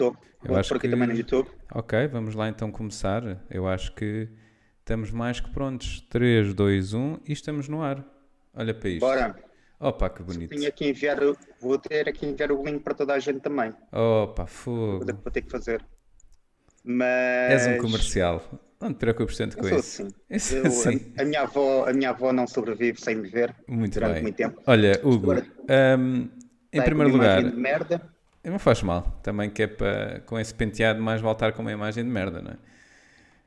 Estou. Eu Vou acho por aqui que- também no YouTube. Ok, vamos lá então começar. Eu acho que estamos mais que prontos. 3, 2, 1 e estamos no ar. Olha para isto. Bora. Opa, que bonito. Tinha que enviar, vou ter aqui enviar o link para toda a gente também. Opa, fogo. Vou vou ter que fazer. Mas. És um comercial. Não te preocupes tanto com isso. assim. Isso Eu- sim. a, a minha avó, a minha avó não sobrevive sem me ver Muito durante bem. muito tempo. Olha, Hugo, Agora- hum, em primeiro lugar, merda. Não faz mal. Também que é para, com esse penteado, mais voltar com uma imagem de merda, não é?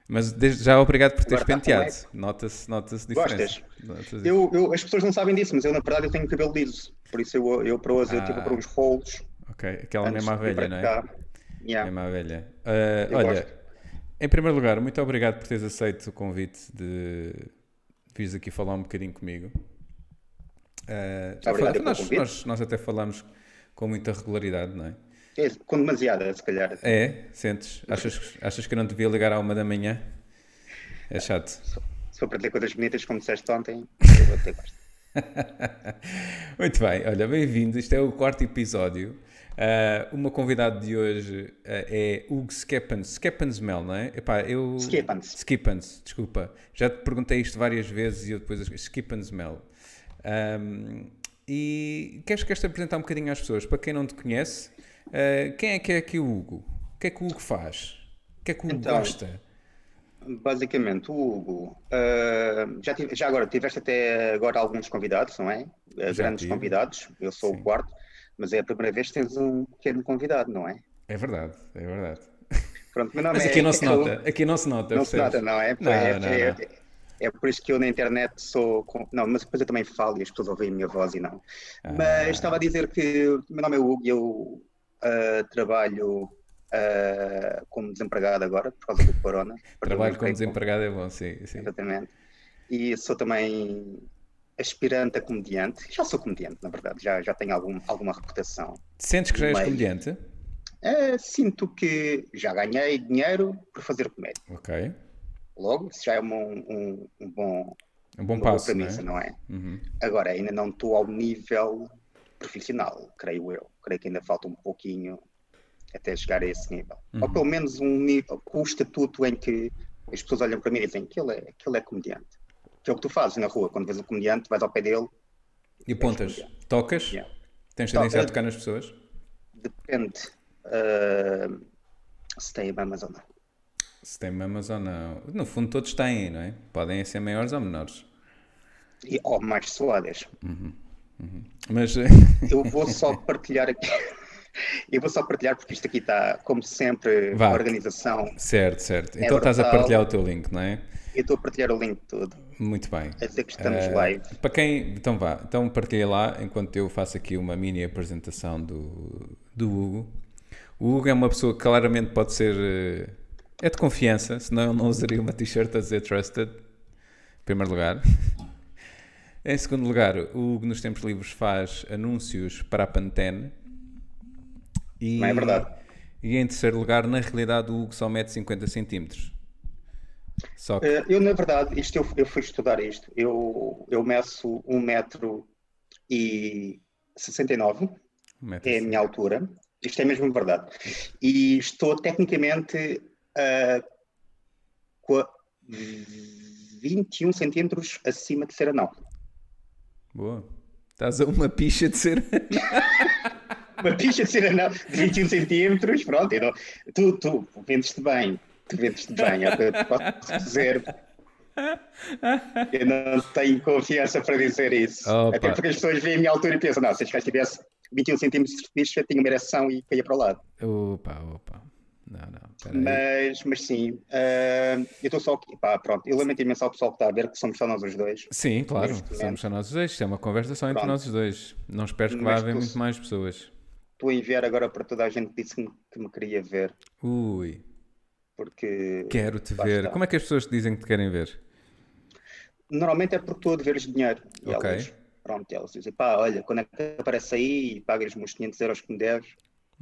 Mas desde já obrigado por teres está penteado. Nota-se nota diferença. Gostas? Eu, eu- as pessoas não sabem disso, mas eu na verdade eu tenho cabelo liso. Por isso eu, eu para hoje eu tive Ah. para uns rolos. Ok, aquela mesma velha, não é? Yeah. Mesma velha. Ah, Eu olha, gosto. em primeiro lugar, muito obrigado por teres aceito o convite de vires aqui falar um bocadinho comigo. Ah, já Obrigado nós, nós, nós até falamos com muita regularidade, não é? É, com demasiada, se calhar. É, sentes? Achas, achas que eu não devia ligar à uma da manhã? É chato. Se for para ter coisas bonitas, como disseste ontem, eu vou ter gosto. Muito bem, olha, bem-vindo. Isto é o quarto episódio. Ah, uma convidada de hoje ah, é Hugo Skepans. Skepans-Mel, não é? Epá, eu... Skepans. Skepans, desculpa. Já te perguntei isto várias vezes e eu depois... Skepans-Mel. Ahm, e queres, queres te apresentar um bocadinho às pessoas? Para quem não te conhece, ah, quem é que é aqui o Hugo? O que é que o Hugo faz? O que é que o Hugo Então, gosta? Basicamente, o Hugo, ah, já, tive- já agora tiveste até agora alguns convidados, não é? Já Grandes tive. convidados, eu sou Sim. o quarto, mas é a primeira vez que tens um pequeno convidado, não é? É verdade, é verdade. Pronto, meu nome Mas é- aqui não se nota, aqui não se nota, Não se percebes? nota, não é? Não, é, não, é- não. É por isso que eu na internet sou. com- Não, mas depois eu também falo e as pessoas ouvem a minha voz e não. Ah. Mas estava a dizer que o meu nome é Hugo e eu ah, trabalho ah, como desempregado agora, por causa do corona. Trabalho como desempregado é bom, sim. sim. Exatamente. E sou também aspirante a comediante. Já sou comediante, na verdade, já, já tenho algum, alguma reputação. Sentes que já és Meio. comediante? Ah, sinto que já ganhei dinheiro por fazer comédia. Ok. Logo, isso já é um, um, um bom, Um bom passo, não premissa, é? não é? Uhum. Agora, ainda não estou ao nível profissional, creio eu. Creio que ainda falta um pouquinho até chegar a esse nível. Ou Uhum. pelo menos um nível, com o estatuto em que as pessoas olham para mim e dizem que ele é, que ele é comediante. Que é o que tu fazes na rua, quando vês um comediante, vais ao pé dele, E pontas? Tocas? Yeah. Tens tendência a Toca. tocar nas pessoas? depende ah, se tem mamas ou não. Se tem mamas ou não. No fundo, todos têm, não é? Podem ser maiores ou menores. E, ou mais suadas. Mas. Eu vou só partilhar aqui. Eu vou só partilhar porque isto aqui está, como sempre, Vá. a organização. certo, certo. Então estás a partilhar o teu link, não é? Eu estou a partilhar o link de tudo. Muito bem. A dizer que estamos Eh, live. Para quem. Então vá, então partilha lá enquanto eu faço aqui uma mini apresentação do, do Hugo. O Hugo é uma pessoa que claramente pode ser. É de confiança, senão eu não usaria uma t-shirt a dizer trusted. Em primeiro lugar. Em segundo lugar, o Hugo nos tempos livres faz anúncios para a Pantene. E, Não é verdade. E em terceiro lugar, na realidade, o Hugo só mede 50 centímetros. Só que. Eh, Eu, na verdade, isto eu, eu fui estudar isto. Eu, eu meço 1 metro e 69, um metro é a minha altura. Isto é mesmo verdade. E estou tecnicamente a qua- 21 centímetros acima de ser anão. Boa. Estás a uma picha de ser. Uma picha de ser anão de 21 centímetros, pronto. eu não- tu, tu vendes-te bem. Tu vendes-te bem, é eu posso dizer. Eu não tenho confiança para dizer isso. Opa. Até porque as pessoas veem a minha altura e pensam, não, se este gajo tivesse 21 centímetros de picha, tinha uma ereção e caía para o lado. Opa, opa. Não, não. Mas, mas sim, ah, eu estou só aqui, pá, pronto. Eu lamento imenso ao pessoal que está a ver, que somos só nós os dois. Sim, claro. Somos só nós dois. Isto é uma conversa só entre Pronto. nós os dois. Não esperes que vá haver muito mais pessoas. Estou a enviar agora para toda a gente que disse que me, que me queria ver, Ui, porque quero-te ver. Como é que as pessoas te dizem que te querem ver? normalmente é porque estou a dever-lhes dinheiro. E Ok. elas, pronto, elas dizem, pá, olha, quando é que aparece aí, pagas-me os 500 euros que me deves.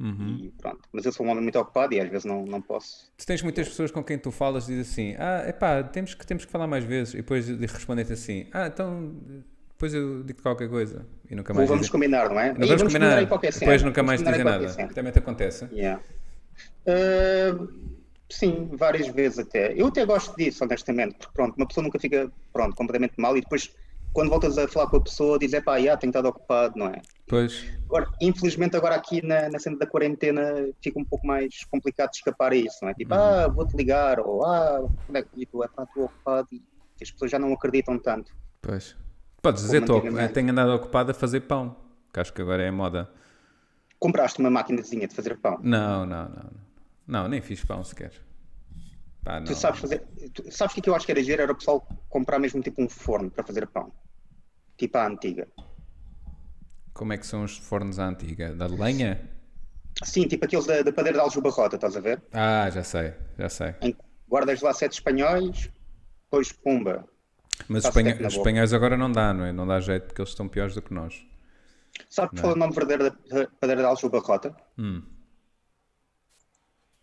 Uhum. E pronto. Mas eu sou um homem muito ocupado e às vezes não, não posso. Tu tens muitas pessoas com quem tu falas e dizes assim: Ah, epá, temos que, temos que falar mais vezes. E depois respondem-te assim: Ah, então depois eu digo qualquer coisa. E nunca Ou mais vamos dizem. combinar, não é? Não E vamos combinar. qualquer cena. Depois nunca Vamos mais combinar dizem nada. cena. Também te acontece. Yeah. Uh, sim, várias vezes até. Eu até gosto disso, honestamente, porque pronto, uma pessoa nunca fica pronto, completamente mal e depois quando voltas a falar com a pessoa, diz, é pá, já, tenho estado ocupado, não é? Pois. Agora, infelizmente, agora aqui na, na cena da quarentena fica um pouco mais complicado de escapar a isso, não é? Tipo, uhum. ah, vou-te ligar, ou ah, como é que tu, é pá, estou ocupado e as pessoas já não acreditam tanto. Pois. Podes dizer, tô, tenho andado ocupado a fazer pão, que acho que agora é a moda. Compraste uma máquinazinha de fazer pão? Não, não, não. Não, nem fiz pão sequer. Pá, tu sabes fazer. Tu, sabes o que eu acho que era giro? Era o pessoal comprar mesmo tipo um forno para fazer pão. Tipo a antiga. Como é que são os fornos à antiga? Da lenha? Sim, tipo aqueles da, da padeira de Aljubarrota, estás a ver? Ah, já sei, já sei. Em, guardas lá sete espanhóis, depois pumba. Mas os, espanhóis, os espanhóis agora não dá, não é? Não dá jeito porque eles estão piores do que nós. Sabe qual é o nome verdadeiro da padeira de Aljubarrota? Hum.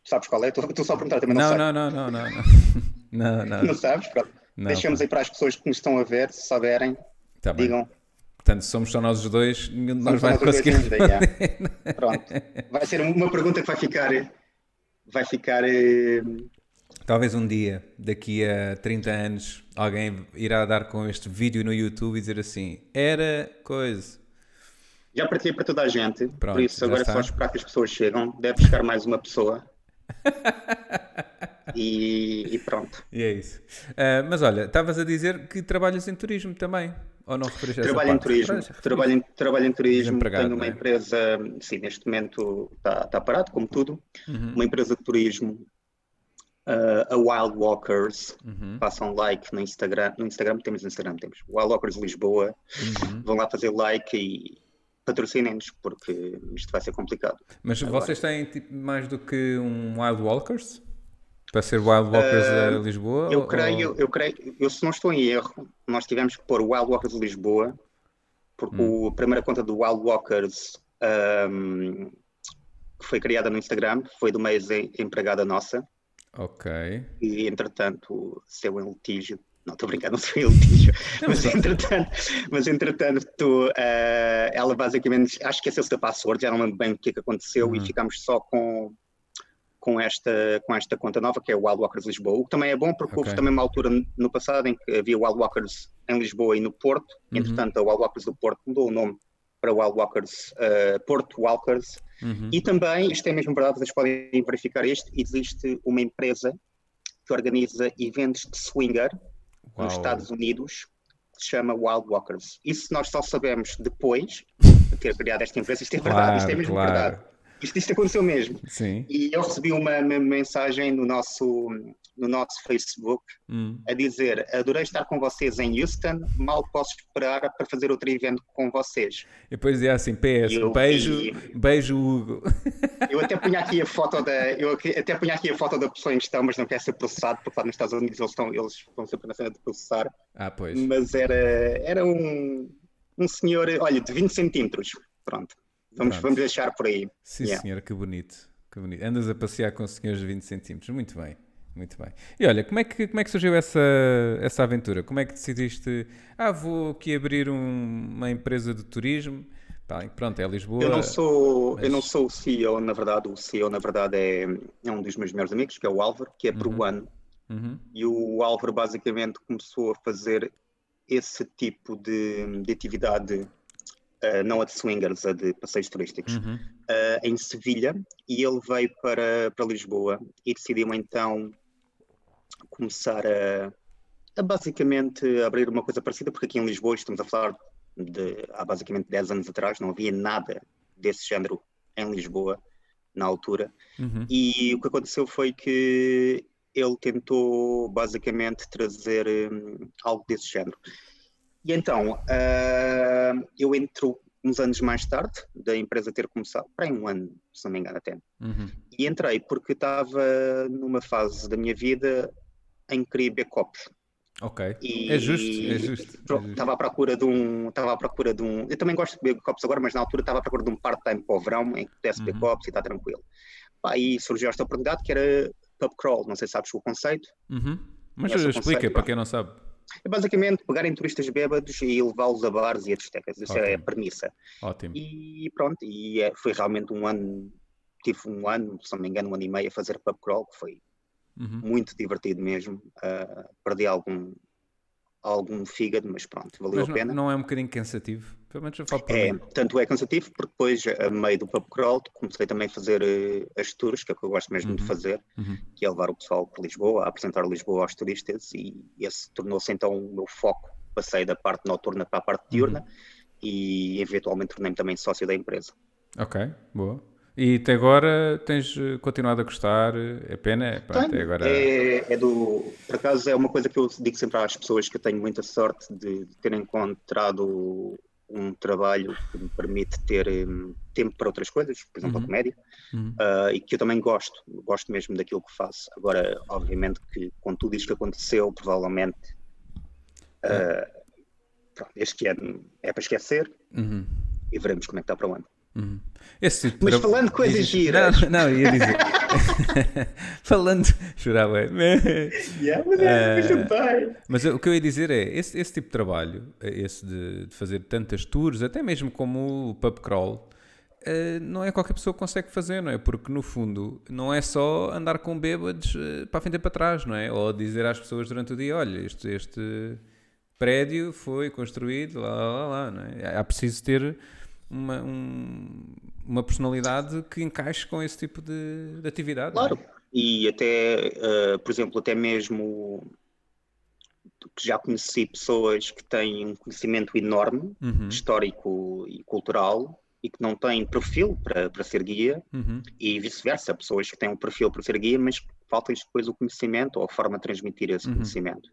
Sabes qual é? Estou só a perguntar também, não, não Não, não, não, não. Não, não. não sabes? Pronto. Não, Deixamos aí para as pessoas que nos estão a ver, se souberem, tá digam. Portanto, somos só nós os dois, nenhum de nós vai conseguir. Pronto. Vai ser uma pergunta que vai ficar. Vai ficar. Eh, Talvez um dia, daqui a 30 anos, alguém irá dar com este vídeo no YouTube e dizer assim: era coisa. Já partilhei para toda a gente, Pronto, por isso agora é só esperar que as pessoas chegam. Deve chegar mais uma pessoa. E, e, pronto. E é isso. Uh, mas olha, estavas a dizer que trabalhas em turismo também. Ou não referiste Trabalho em turismo. Trabalho em, trabalho em turismo. Tenho uma é? empresa, sim, neste momento está, está parado, como tudo. Uhum. Uma empresa de turismo, uh, a Wild Walkers. Uhum. Façam like no Instagram. No Instagram temos Instagram, temos Wild Walkers Lisboa. Uhum. Vão lá fazer like e patrocinem-nos, porque isto vai ser complicado. Mas Agora. vocês têm tipo, mais do que um Wild Walkers? Para ser Wild Walkers uh, a Lisboa? Eu ou... creio, eu creio, eu se não estou em erro, nós tivemos que pôr Wild Walkers Lisboa, porque hum. a primeira conta do Wild Walkers um, que foi criada no Instagram foi de uma ex-empregada nossa. Ok. E entretanto, seu em litígio, não, estou brincando, não sou eu litígio. mas, entretanto, mas entretanto, tu, uh, ela basicamente, acho que esqueceu-se da password, já não lembro bem o que, é que aconteceu uhum. e ficámos só com, com, esta, com esta conta nova, que é o Wild Walkers Lisboa. O que também é bom, porque okay. houve também uma altura no passado em que havia Wild Walkers em Lisboa e no Porto. Uhum. Entretanto, a Wild Walkers do Porto mudou o nome para Wild Walkers, uh, Porto Walkers. Uhum. E também, isto é mesmo verdade, vocês podem verificar isto, existe uma empresa que organiza eventos de swinger Uau. nos Estados Unidos que se chama Wild Walkers. Isso nós só sabemos depois de ter criado esta empresa. Isto é verdade, claro, isto é mesmo claro. verdade. Isto, isto aconteceu mesmo. Sim. E eu recebi uma, uma mensagem no nosso, no nosso Facebook hum. a dizer: Adorei estar com vocês em Houston, mal posso esperar para fazer outro evento com vocês. E depois dizia assim: PS, eu, beijo, e, beijo, Hugo. Eu até punha aqui a foto da, eu até punha aqui a foto da pessoa em questão, mas não quer ser processado, porque lá nos Estados Unidos eles estão, eles estão sempre na cena de processar. Ah, pois. Mas era, era um, um senhor, olha, de 20 centímetros. Pronto. Vamos, vamos deixar por aí. Sim, yeah. senhor, que bonito. Que bonito. Andas a passear com senhores de 20 centímetros. Muito bem. Muito bem. E olha, como é que, como é que surgiu essa, essa aventura? Como é que decidiste, ah, vou aqui abrir um, uma empresa de turismo? pronto, é Lisboa. Eu não sou, mas... eu não sou o CEO, na verdade. O CEO, na verdade, é, é um dos meus melhores amigos, que é o Álvaro, que é uhum. peruano. Uhum. E o Álvaro basicamente começou a fazer esse tipo de, de atividade uh, não a de swingers, a de passeios turísticos, uhum. uh, em Sevilha, e ele veio para, para Lisboa e decidiu então começar a, a basicamente abrir uma coisa parecida, porque aqui em Lisboa estamos a falar de há basicamente 10 anos atrás, não havia nada desse género em Lisboa na altura. Uhum. E o que aconteceu foi que ele tentou basicamente trazer um, algo desse género. E então, uh, eu entro uns anos mais tarde da empresa ter começado, para um ano, se não me engano até. Uhum. E entrei porque estava numa fase da minha vida em que queria backup. Ok. E, é justo, é justo. É estava à procura de um. Estava à procura de um. Eu também gosto de backups agora, mas na altura estava à procura de um part-time para o verão em que pudesse uhum. backups e está tranquilo. Aí surgiu esta oportunidade que era pub crawl. Não sei se sabes o conceito. Uhum. Mas explica conceito, para quem não sabe. É basicamente pegarem turistas bêbados e levá-los a bares e a discotecas. Isso é a premissa. Ótimo. E pronto, e é, foi realmente um ano tive um ano, se não me engano, um ano e meio a fazer pub crawl, que foi uhum. muito divertido mesmo. Uh, perdi algum, algum fígado, mas pronto, valeu mas a pena. Não é um bocadinho cansativo? Pelo menos eu falo por é, mim. Tanto é cansativo, porque depois, a meio do pub crawl, comecei também a fazer uh, as tours, que é o que eu gosto mesmo uhum. de fazer, uhum. que é levar o pessoal para Lisboa, apresentar Lisboa aos turistas, e esse tornou-se então o meu foco. Passei da parte noturna para a parte diurna uhum. e eventualmente tornei-me também sócio da empresa. Ok, boa. E até agora tens eh, continuado a gostar? É pena? Pronto, agora... é, é, do. Por acaso é uma coisa que eu digo sempre às pessoas que eu tenho muita sorte de, ter encontrado um trabalho que me permite ter um, tempo para outras coisas, por exemplo, uhum. a comédia, uhum. uh, e que eu também gosto, gosto mesmo daquilo que faço. Agora, obviamente, que com tudo isto que aconteceu, provavelmente uh, pronto, este ano é para esquecer uhum. e veremos como é que está para o ano. Uhum. Tipo Mas falando coisas giras. Não, não, ia dizer. falando. Jurava. yeah, mas, é, uh, mas o que eu ia dizer é: esse, esse tipo de trabalho, esse de, de, fazer tantas tours, até mesmo como o pub crawl, uh, não é qualquer pessoa que consegue fazer, não é? Porque no fundo não é só andar com bêbados uh, para a frente e para trás, não é? Ou dizer às pessoas durante o dia: olha, este, este prédio foi construído, lá, lá, lá, não é? Há preciso ter uma, um, uma personalidade que encaixe com esse tipo de, de atividade. Claro, é? e até, uh, por exemplo, até mesmo que já conheci pessoas que têm um conhecimento enorme, uhum. histórico e cultural, e que não têm perfil para, para ser guia, uhum. e vice-versa, pessoas que têm um perfil para ser guia, mas falta-lhes depois o conhecimento ou a forma de transmitir esse uhum. conhecimento.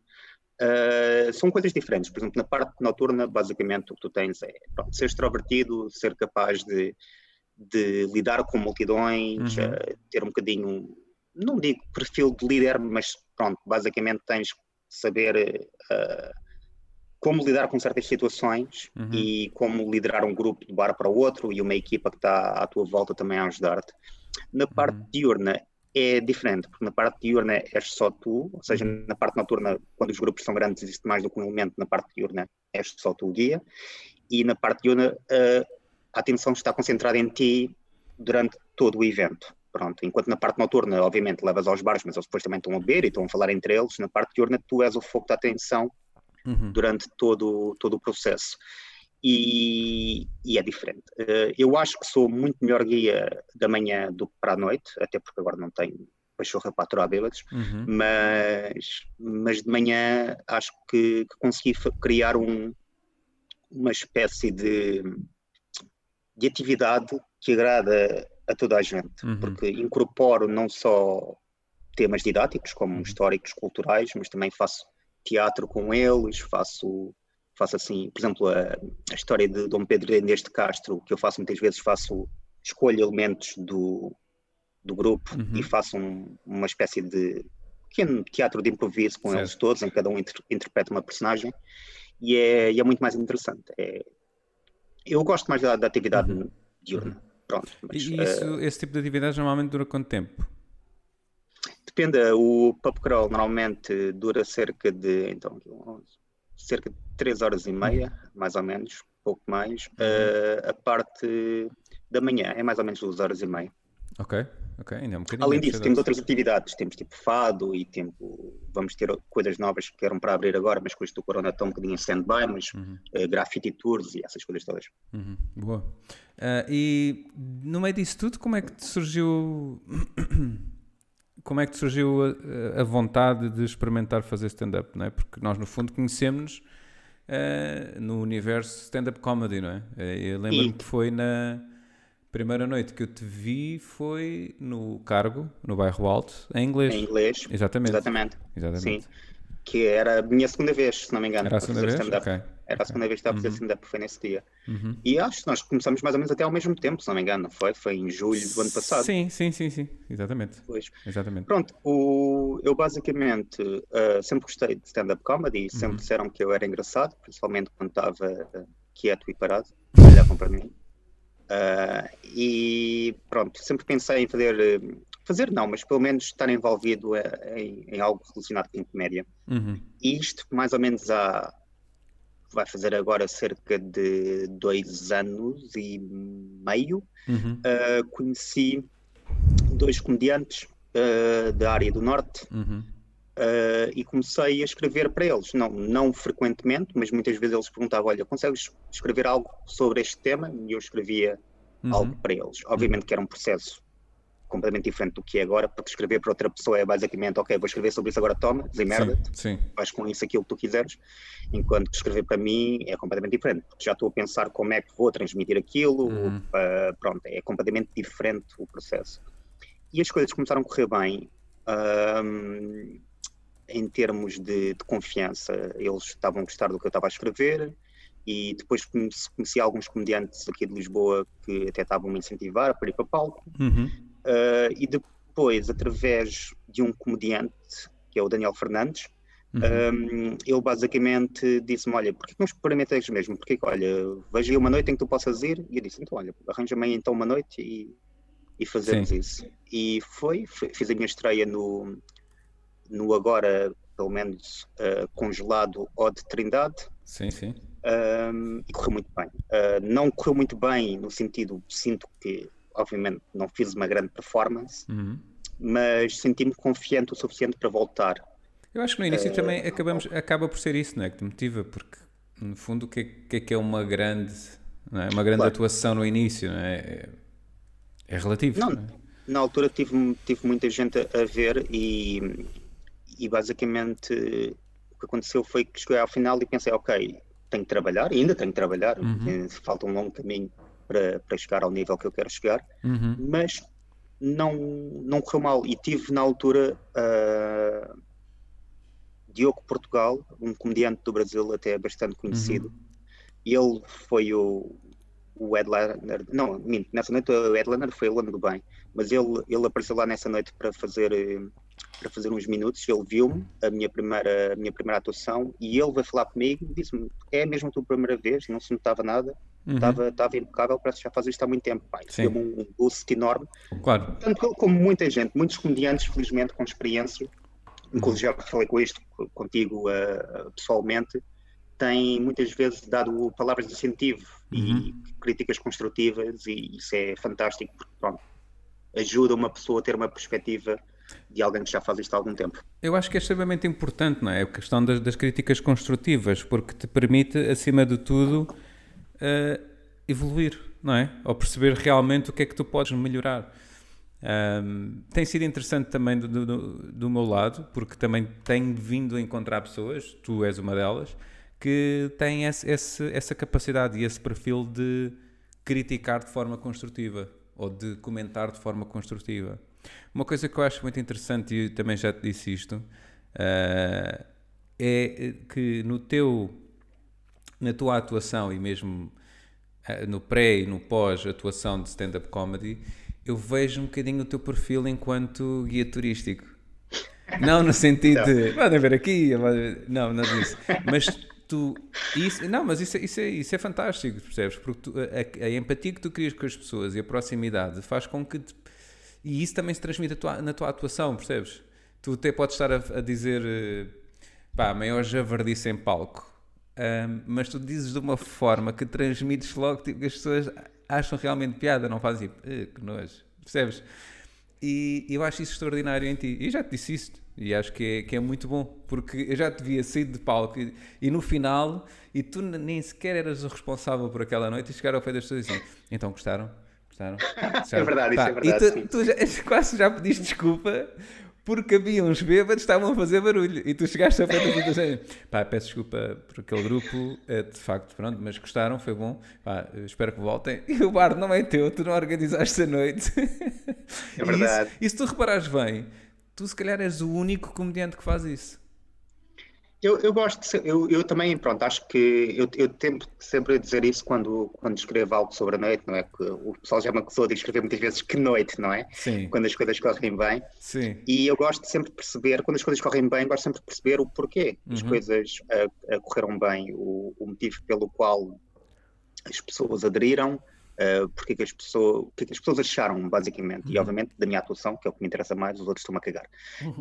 Uh, são coisas diferentes. Por exemplo, na parte noturna, basicamente, o que tu tens é pronto, ser extrovertido, ser capaz de, de lidar com multidões, uhum. uh, ter um bocadinho, não digo perfil de líder, mas pronto, basicamente tens que saber uh, como lidar com certas situações uhum. e como liderar um grupo de bar para o outro e uma equipa que está à tua volta também a ajudar-te. Na parte uhum. diurna é diferente, porque na parte diurna és só tu, ou seja, uhum. na parte noturna, quando os grupos são grandes, existe mais do que um elemento, na parte diurna és só tu o guia, e na parte diurna a atenção está concentrada em ti durante todo o evento. Pronto, enquanto na parte noturna, obviamente, levas aos bares, mas eles depois também estão a beber e estão a falar entre eles, na parte diurna tu és o foco da atenção uhum. durante todo, todo o processo e, e, é diferente. Uh, eu acho que sou muito melhor guia da manhã do que para a noite, até porque agora não tenho pachorra para aturar bêbados, uhum. mas, mas de manhã acho que, que consegui criar um, uma espécie de, de atividade que agrada a toda a gente, uhum. porque incorporo não só temas didáticos, como uhum. históricos, culturais, mas também faço teatro com eles, faço faço assim, por exemplo, a, a história de Dom Pedro Endês de Castro, que eu faço muitas vezes, faço, escolho elementos do, do grupo uhum. e faço um, uma espécie de pequeno teatro de improviso com certo. eles todos, em que cada um inter, interpreta uma personagem, e é, e é muito mais interessante. É, eu gosto mais da, da atividade uhum. diurna. Uhum. Pronto, mas, e isso, uh, esse tipo de atividades normalmente dura quanto tempo? Depende, o pub crawl normalmente dura cerca de então, 11, cerca de 3 horas e meia, mais ou menos, pouco mais. Uh, a parte da manhã é mais ou menos 2 horas e meia. Ok, ok, ainda é um bocadinho. Além disso, temos outras atividades, temos tipo fado e tempo, vamos ter coisas novas que eram para abrir agora, mas com isto do Corona estão um bocadinho em stand-by, mas uhum. uh, graffiti tours e essas coisas todas. Uhum. Boa. Uh, e no meio disso tudo, como é que te surgiu como é que te surgiu a, a vontade de experimentar fazer stand-up, não é? Porque nós, no fundo, conhecemos uh, no universo stand-up comedy, não é? Eh, eu lembro-me que foi na primeira noite que eu te vi foi no Cargo, no bairro Alto, em inglês. Em inglês. Exatamente. Exatamente. Exatamente. Sim. Que era a minha segunda vez, se não me engano. Era a segunda vez? Ok. Era a segunda vez que estava a fazer uhum. stand-up, foi nesse dia. Uhum. E acho que nós começamos mais ou menos até ao mesmo tempo, se não me engano, não foi? Foi em julho do ano passado. Sim, sim, sim, sim. Exatamente. Pois. Exatamente. Pronto, o, eu basicamente uh, sempre gostei de stand-up comedy e sempre Uhum. disseram que eu era engraçado, principalmente quando estava uh, quieto e parado, olhavam para mim. Uh, e pronto, sempre pensei em fazer, fazer não, mas pelo menos estar envolvido em, em algo relacionado com comédia. Uhum. E isto mais ou menos há, vai fazer agora cerca de dois anos e meio, Uhum. uh, conheci dois comediantes uh, da área do Norte Uhum. uh, e comecei a escrever para eles. Não, não frequentemente, mas muitas vezes eles perguntavam: Olha, consegues escrever algo sobre este tema? E eu escrevia Uhum. algo para eles. Obviamente que era um processo completamente diferente do que é agora, porque escrever para outra pessoa é basicamente: Ok, vou escrever sobre isso agora, toma, desemmerda Sim, sim. faz com isso aquilo que tu quiseres, enquanto que escrever para mim é completamente diferente, porque já estou a pensar como é que vou transmitir aquilo, Uhum. uh, pronto, é completamente diferente o processo. E as coisas começaram a correr bem, em termos de, de confiança, eles estavam a gostar do que eu estava a escrever, e depois conheci, alguns comediantes aqui de Lisboa que até estavam a me incentivar para ir para palco, Uhum. Uh, e depois, através de um comediante, que é o Daniel Fernandes, Uhum. um, ele basicamente disse-me: Olha, porquê que não experimentas mesmo? Porque, olha, vejo aí uma noite em que tu possas ir. E eu disse: Então, olha, arranja-me então uma noite e, e fazemos Sim. isso. E foi, foi- fiz a minha estreia no, no agora, pelo menos, uh, congelado Odd Trindade. Sim, sim. Um, e correu muito bem. Uh, não correu muito bem no sentido, sinto que, obviamente, não fiz uma grande performance, Uhum. mas senti-me confiante o suficiente para voltar. Eu acho que no início também acabamos, acaba por ser isso, não é? Que te motiva, porque no fundo o que é que é, que é uma grande, é? uma grande Claro. atuação no início, não é? É, é relativo. Não, não é? na altura tive, tive muita gente a, a ver e, e basicamente o que aconteceu foi que cheguei ao final e pensei, ok, tenho que trabalhar, e ainda tenho que trabalhar, eh, falta um longo caminho para, para chegar ao nível que eu quero chegar, Uhum. mas não, não correu mal. E tive na altura ah, Diogo Portugal, um comediante do Brasil até bastante conhecido, e ele foi o, o headliner, não, minto, nessa noite o headliner foi o ano do bem, mas ele, ele apareceu lá nessa noite para fazer, para fazer uns minutos, ele viu-me, a minha primeira, a minha primeira atuação, e ele veio falar comigo, disse-me, é mesmo a tua primeira vez, não se notava nada, estava estava impecável, parece que já fazes isto há muito tempo, pai. Deu-me um, um boost enorme, Claro. tanto ele como muita gente, muitos comediantes, felizmente, com experiência, inclusive já falei com isto co- contigo uh, pessoalmente, têm muitas vezes dado palavras de incentivo e críticas construtivas, e isso é fantástico, porque pronto, ajuda uma pessoa a ter uma perspectiva de alguém que já faz isto há algum tempo. Eu acho que é extremamente importante, não é? A questão das, das críticas construtivas, porque te permite, acima de tudo, eh, evoluir, não é? Ou perceber realmente o que é que tu podes melhorar. Ahm, tem sido interessante também do, do, do meu lado, porque também tenho vindo a encontrar pessoas, tu és uma delas, que têm esse, esse- essa capacidade e esse perfil de criticar de forma construtiva ou de comentar de forma construtiva. Uma coisa que eu acho muito interessante, e também já te disse isto, ah, é que no teu, na tua atuação e mesmo ah, no pré e no pós atuação de stand-up comedy, eu vejo um bocadinho o teu perfil enquanto guia turístico. Não no sentido de podem ver aqui, não, não disso. Mas tu, isso, não, mas isso, é- isso, é, isso é fantástico, percebes? Porque tu- a, a empatia que tu crias com as pessoas e a proximidade faz com que. te- e isso também se transmite tua- na tua atuação, percebes? Tu até podes estar a, a dizer, eh, pá, maior javardice em palco, mas tu dizes de uma forma que transmites logo tipo, que as pessoas acham realmente piada, não fazem tipo, "Eh, que nojo, percebes? E eu acho isso extraordinário em ti. E já te disse isto. E acho que é, que é muito bom. Porque eu já te via sair de palco e, e no final, e tu nem sequer eras o responsável por aquela noite, e chegaram ao pé das pessoas e assim: então gostaram? Gostaram? Gostaram? verdade, isso é verdade, E tu, tu já, quase já pediste desculpa porque havia uns bêbados que estavam a fazer barulho. E tu chegaste ao pé das pessoas e assim, pá, peço desculpa por aquele grupo, é, de facto, pronto, mas gostaram, foi bom. Pá, espero que voltem. E o bar não é teu, tu não organizaste a noite. É verdade. E, isso- e se tu reparares bem, tu se calhar és o único comediante que faz isso. Eu, eu gosto, eu, eu também, pronto, acho que eu, eu tento sempre dizer isso quando, quando escrevo algo sobre a noite, não é? Que o pessoal já me acusou de escrever muitas vezes que noite, não é? Sim. Quando as coisas correm bem. Sim. E eu gosto de sempre de perceber, quando as coisas correm bem, gosto sempre de perceber o porquê as Uhum. coisas ah, ah, correram bem, o, o motivo pelo qual as pessoas aderiram, ah, porque que as pessoas, o que que as pessoas acharam, basicamente. Uhum. E obviamente da minha atuação, que é o que me interessa mais, os outros estão-me a cagar.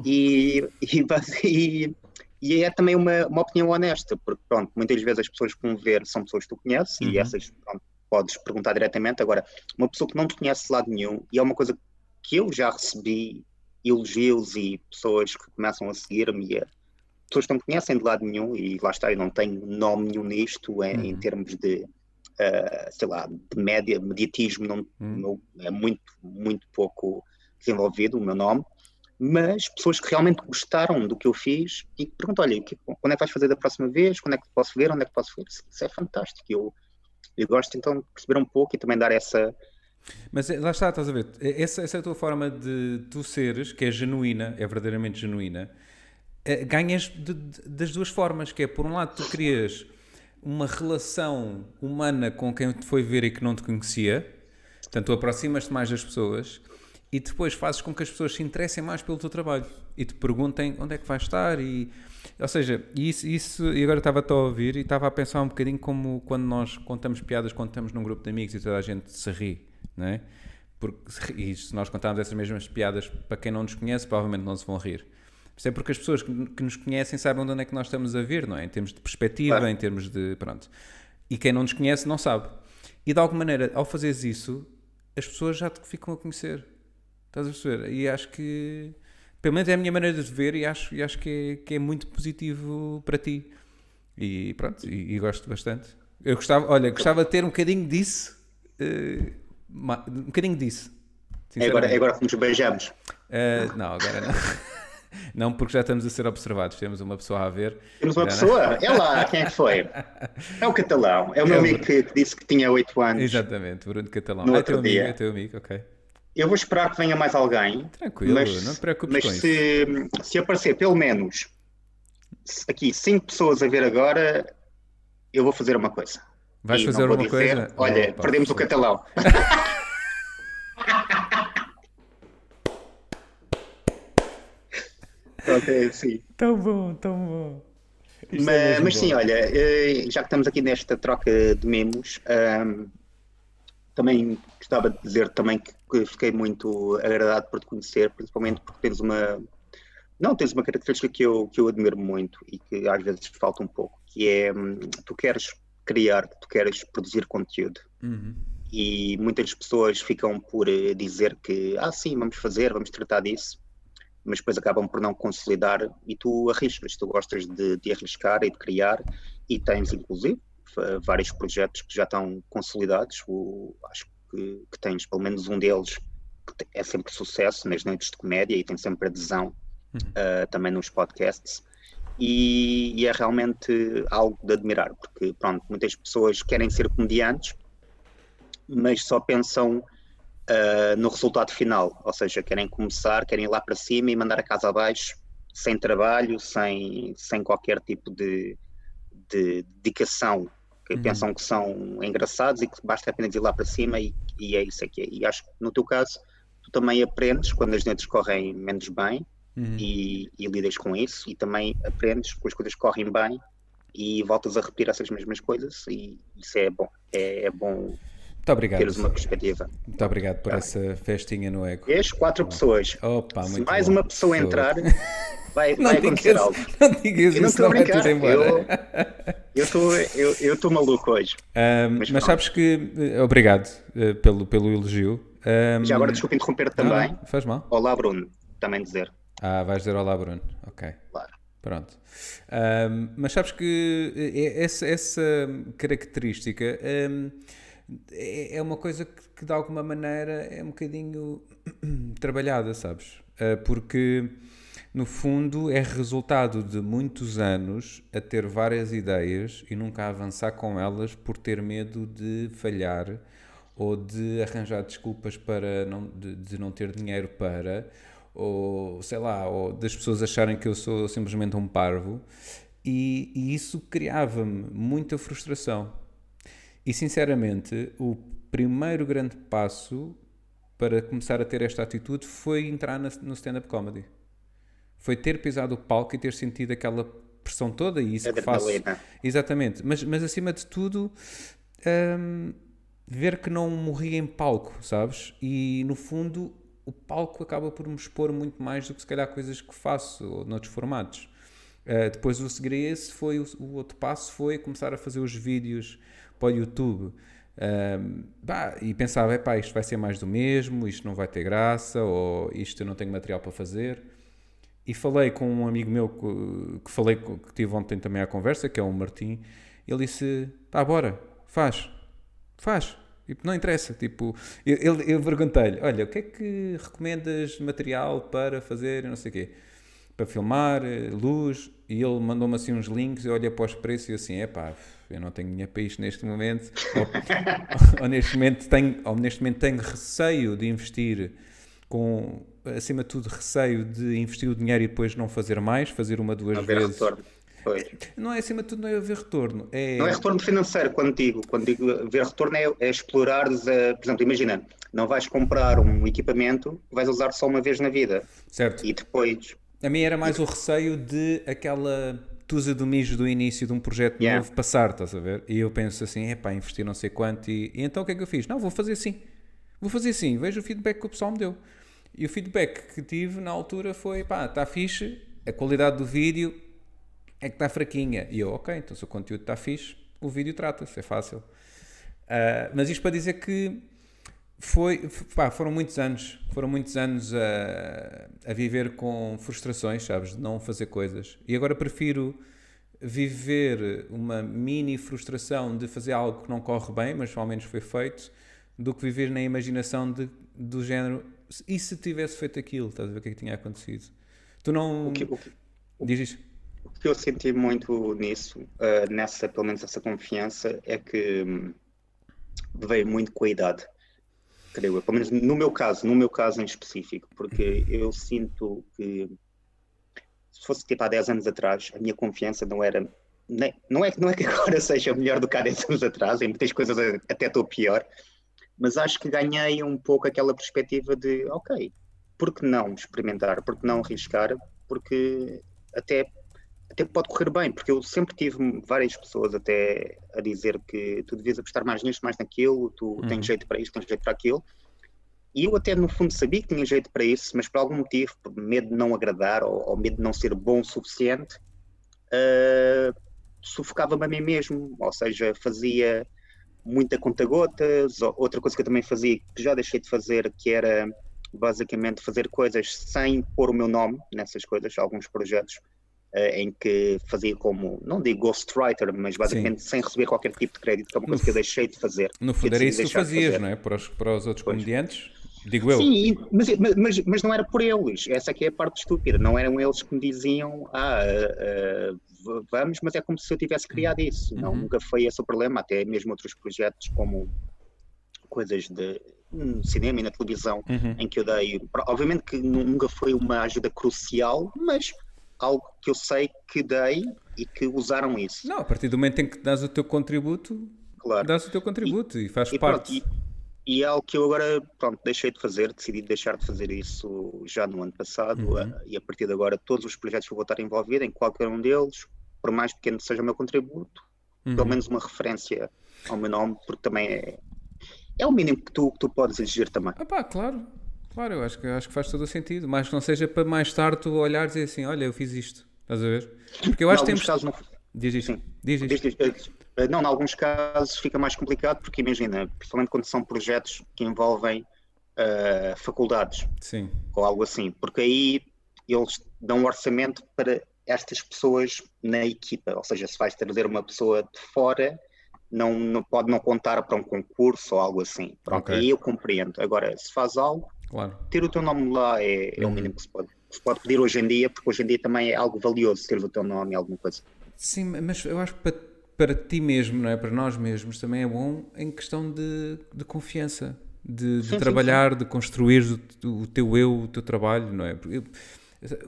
E, e, base- e- e é também uma, uma opinião honesta, porque pronto, muitas vezes as pessoas que vão ver são pessoas que tu conheces Uhum. e essas pronto, podes perguntar diretamente. Agora, uma pessoa que não te conhece de lado nenhum e é uma coisa que eu já recebi elogios e pessoas que começam a seguir-me, pessoas que não me conhecem de lado nenhum, e lá está, eu não tenho nome nenhum nisto em, uhum. em termos de, uh, sei lá, de média, mediatismo, não, uhum. é muito, muito pouco desenvolvido o meu nome, mas pessoas que realmente gostaram do que eu fiz e que perguntam, olha, quando é que vais fazer da próxima vez? Quando é que posso ver? Onde é que posso ver? Isso é fantástico. Eu, eu gosto então de perceber um pouco e também dar essa, mas eh, lá está, estás a ver, essa, essa é a tua forma de tu seres, que é genuína, é verdadeiramente genuína, eh, ganhas de, de, das duas formas, que é por um lado tu crias uma relação humana com quem te foi ver e que não te conhecia, portanto tu aproximas-te mais das pessoas e depois fazes com que as pessoas se interessem mais pelo teu trabalho e te perguntem onde é que vais estar e ou seja, isso, isso e agora estava a ouvir e estava a pensar um bocadinho como quando nós contamos piadas quando estamos num grupo de amigos e toda a gente se ri não é? Porque, e se nós contarmos essas mesmas piadas para quem não nos conhece, provavelmente não se vão rir. Isso é porque as pessoas que, que nos conhecem sabem de onde é que nós estamos a vir, não é? Em termos de perspectiva, claro. em termos de. Pronto. E quem não nos conhece não sabe. E de alguma maneira, ao fazeres isso, as pessoas já te ficam a conhecer. Estás a perceber? E acho que. Pelo menos é a minha maneira de ver e acho, e acho que, é, que é muito positivo para ti. E pronto, e, e gosto bastante. Eu gostava, olha, gostava de ter um bocadinho disso. Uh, um bocadinho disso. É agora, é agora que nos beijamos. Uh, não, agora não. Não, porque já estamos a ser observados. Temos uma pessoa a ver. Temos uma pessoa? É lá, quem é que foi? É o Catalão. É o meu é amigo que, que, disse que tinha 8 anos. Exatamente, Bruno Catalão. No é teu dia. amigo, é teu amigo, ok. Eu vou esperar que venha mais alguém. Tranquilo, mas, não te preocupes mas se, se aparecer pelo menos aqui 5 pessoas a ver agora, eu vou fazer uma coisa. Vais e fazer uma coisa? Olha, oh, perdemos o catalão. Pronto, é assim. Tão bom, tão bom. Mas, é mas sim, olha, eh, já que estamos aqui nesta troca de memos, um, também gostava de dizer também que, que, fiquei muito agradado por te conhecer, principalmente porque tens uma não tens uma característica que eu, que eu admiro muito e que às vezes falta um pouco, que é hum, tu queres criar, tu queres produzir conteúdo. Uhum. E muitas pessoas ficam por eh, dizer que, ah, sim, vamos fazer, vamos tratar disso, mas depois acabam por não consolidar e tu arriscas, tu gostas de, de arriscar e de criar e tens, inclusive, vários projetos que já estão consolidados. O, acho que, que, tens pelo menos um deles que é sempre sucesso nas noites de comédia e tem sempre adesão uhum. uh, também nos podcasts e, e, é realmente algo de admirar, porque pronto, muitas pessoas querem ser comediantes, mas só pensam uh, no resultado final, ou seja, querem começar, querem ir lá para cima e mandar a casa abaixo, sem trabalho, sem, sem qualquer tipo de, de dedicação, que uhum. pensam que são engraçados e que basta apenas ir lá para cima e, e é isso aqui. E acho que no teu caso, tu também aprendes quando as noites correm menos bem, uhum. e, e lidas com isso e também aprendes que as coisas correm bem e voltas a repetir essas mesmas coisas e isso é bom, é, é bom muito obrigado. teres uma perspectiva. Muito obrigado por essa festinha no Ego. És quatro pessoas. Opa, Se mais bom. uma pessoa entrar, vai, não vai acontecer algo. Não digas eu não estou a brincar. Eu estou eu, eu tô maluco hoje. Um, mas, mas sabes que. Eh, obrigado uh, pelo, pelo elogio. Um, Já agora, desculpa interromper também. Não, faz mal. Olá, Bruno. Também dizer. Ah, vais dizer olá, Bruno. Ok. Claro. Pronto. Um, mas sabes que essa, essa característica é, é uma coisa que, que, de alguma maneira é um bocadinho trabalhada, sabes? Uh, porque no fundo é resultado de muitos anos a ter várias ideias e nunca avançar com elas por ter medo de falhar ou de arranjar desculpas para não, de, de não ter dinheiro para ou sei lá, ou das pessoas acharem que eu sou simplesmente um parvo, e, e isso criava-me muita frustração. E sinceramente, o primeiro grande passo para começar a ter esta atitude foi entrar no stand-up comedy. Foi ter pisado o palco e ter sentido aquela pressão toda e isso que faço. Exatamente, mas, mas acima de tudo, hum, ver que não morri em palco, sabes? E no fundo o palco acaba por me expor muito mais do que se calhar coisas que faço ou noutros formatos. Uh, depois o seguir esse foi o, o, outro passo foi começar a fazer os vídeos para o YouTube. Um, e pensava, epá, isto vai ser mais do mesmo, isto não vai ter graça, ou isto eu não tenho material para fazer. E falei com um amigo meu que, que falei que tive ontem também a conversa, que é o Martim. Ele disse: tá, bora, faz, faz. Tipo, não interessa. Tipo, eu, eu, perguntei-lhe: olha, o que é que recomendas material para fazer, não sei o quê, para filmar, eh, luz? E ele mandou-me assim uns links. Eu olhei para os preços e assim: é pá, eu não tenho dinheiro para isto neste momento. ou, ou, neste momento tenho, ou neste momento tenho receio de investir com acima de tudo, receio de investir o dinheiro e depois não fazer mais, fazer uma, duas não vezes. Retorno. Pois. Não é acima de tudo, não é haver retorno. É... Não é retorno financeiro, quando digo. Quando digo ver retorno é, é explorar, eh, por exemplo, imagina, não vais comprar um equipamento que vais usar só uma vez na vida. Certo. E depois. A mim era mais o receio de aquela tusa do mijo do início de um projeto yeah. novo passar, estás a ver? E eu penso assim, é pá, investir não sei quanto. E, e então o que é que eu fiz? Não, vou fazer assim. Vou fazer assim, vejo o feedback que o pessoal me deu. E o feedback que tive na altura foi: pá, está fixe, a qualidade do vídeo é que está fraquinha. E eu, ok, então se o conteúdo está fixe, o vídeo trata-se, é fácil. Uh, mas isto para dizer que foi, pá, foram muitos anos, foram muitos anos a, a viver com frustrações, sabes, de não fazer coisas. E agora prefiro viver uma mini frustração de fazer algo que não corre bem, mas ao menos foi feito, do que viver na imaginação de, do género e se tivesse feito aquilo, estás a ver o que é que tinha acontecido? Tu não. O que, o que, Diz. O que eu senti muito nisso, uh, nessa, pelo menos essa confiança, é que um, veio muito com a idade, creio eu. Pelo menos no meu caso, no meu caso em específico, porque eu sinto que se fosse tipo há 10 anos atrás, a minha confiança não era. Nem, não, é, não é que agora seja melhor do que há 10 anos atrás, em muitas coisas até estou pior, mas acho que ganhei um pouco aquela perspectiva de, ok, por que não experimentar, por que não arriscar, porque até, até pode correr bem, porque eu sempre tive várias pessoas até a dizer que tu devias apostar mais nisto, mais naquilo, tu uhum. tens jeito para isto, tens jeito para aquilo, e eu até no fundo sabia que tinha jeito para isso, mas por algum motivo, por medo de não agradar ou, ou medo de não ser bom o suficiente, uh, sufocava-me a mim mesmo, ou seja, fazia muita conta-gotas. Outra coisa que eu também fazia, que já deixei de fazer, que era basicamente fazer coisas sem pôr o meu nome nessas coisas, alguns projetos em que fazia como, não digo ghostwriter, mas basicamente Sim. sem receber qualquer tipo de crédito, que é uma coisa no, que eu deixei de fazer. No fundo era isso que tu fazias, não é? Para os, para os outros pois. comediantes? Digo eu. Sim, mas, mas, mas não era por eles. Essa aqui é a parte estúpida. Não eram eles que me diziam, ah, uh, vamos, mas é como se eu tivesse criado isso. Uhum. Não, nunca foi esse o problema, até mesmo outros projetos como coisas de hum, cinema e na televisão uhum. em que eu dei. Obviamente que nunca foi uma ajuda crucial, mas algo que eu sei que dei e que usaram isso. Não, a partir do momento em que dás o teu contributo, claro. dás o teu contributo e, e faz e parte. Pronto, e, e, é algo que eu agora pronto, deixei de fazer, decidi deixar de fazer isso já no ano passado uhum. e a partir de agora todos os projetos que eu vou estar envolvido em qualquer um deles por mais pequeno que seja o meu contributo, uhum. pelo menos uma referência ao meu nome, porque também é, é o mínimo que tu, que tu podes exigir também. Ah pá, claro, claro, eu acho que, acho que faz todo o sentido, mas que não seja para mais tarde tu olhares e dizer assim, olha, eu fiz isto, estás a ver? Porque eu acho que temos... Casos não... Diz isto. Sim. Diz isto. Diz, diz, eh, não, em alguns casos fica mais complicado, porque imagina, principalmente quando são projetos que envolvem uh, faculdades Sim. ou algo assim, porque aí eles dão um orçamento para estas pessoas na equipa. Ou seja, se vais trazer uma pessoa de fora, não, não pode não contar para um concurso ou algo assim. Pronto, okay. aí eu compreendo. Agora, se faz algo, claro. ter o teu nome lá é, é uhum. o mínimo que se pode, que se pode pedir hoje em dia, porque hoje em dia também é algo valioso ter o teu nome em alguma coisa. Sim, mas eu acho que para, para ti mesmo, não é? para nós mesmos, também é bom em questão de, de confiança, de, de sim, trabalhar, sim, sim. de construir o, o, teu eu, o teu trabalho, não é? Eu,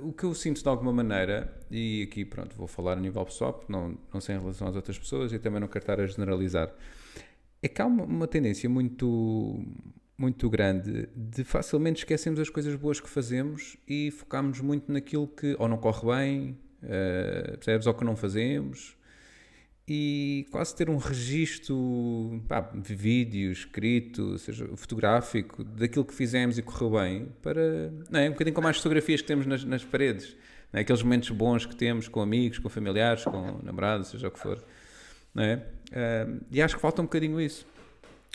o que eu sinto de alguma maneira, e aqui pronto, vou falar a nível pessoal, porque não, não sei em relação às outras pessoas e também não quero estar a generalizar, é que há uma, uma tendência muito, muito grande de facilmente esquecermos as coisas boas que fazemos e focarmos muito naquilo que ou não corre bem, uh, percebes, ou que não fazemos, e quase ter um registro pá, de vídeo, escrito, seja fotográfico, daquilo que fizemos e correu bem, para não é? um bocadinho como as fotografias que temos nas, nas paredes, é? aqueles momentos bons que temos com amigos, com familiares, com namorados, seja o que for. Não é? Uh, e acho que falta um bocadinho isso.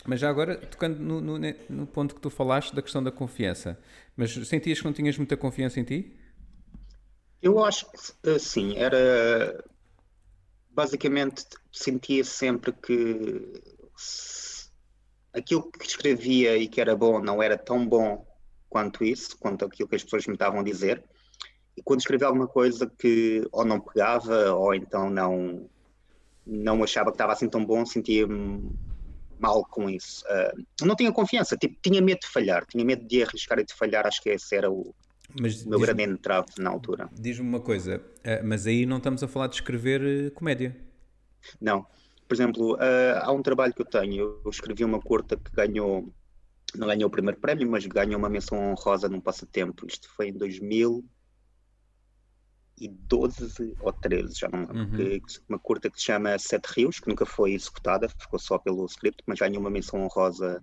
Mas já agora, tocando no, no, no, ponto que tu falaste da questão da confiança, mas sentias que não tinhas muita confiança em ti? Eu acho que sim, era basicamente sentia sempre que aquilo que escrevia e que era bom não era tão bom quanto isso, quanto aquilo que as pessoas me estavam a dizer. E quando escrevia alguma coisa que ou não pegava ou então não não achava que estava assim tão bom, sentia-me mal com isso. Uh, não tinha confiança, tipo, tinha medo de falhar, tinha medo de arriscar e de falhar, acho que esse era o, mas meu grande entrave na altura. Diz-me uma coisa, uh, mas aí não estamos a falar de escrever uh, comédia? Não. Por exemplo, há um trabalho que eu tenho, eu escrevi uma curta que ganhou, não ganhou o primeiro prémio, mas ganhou uma menção honrosa num passatempo. Isto foi em 2000 e 12 ou 13, já não lembro, uhum. uma curta que se chama Sete Rios, que nunca foi executada, ficou só pelo script, mas ganhou uma menção honrosa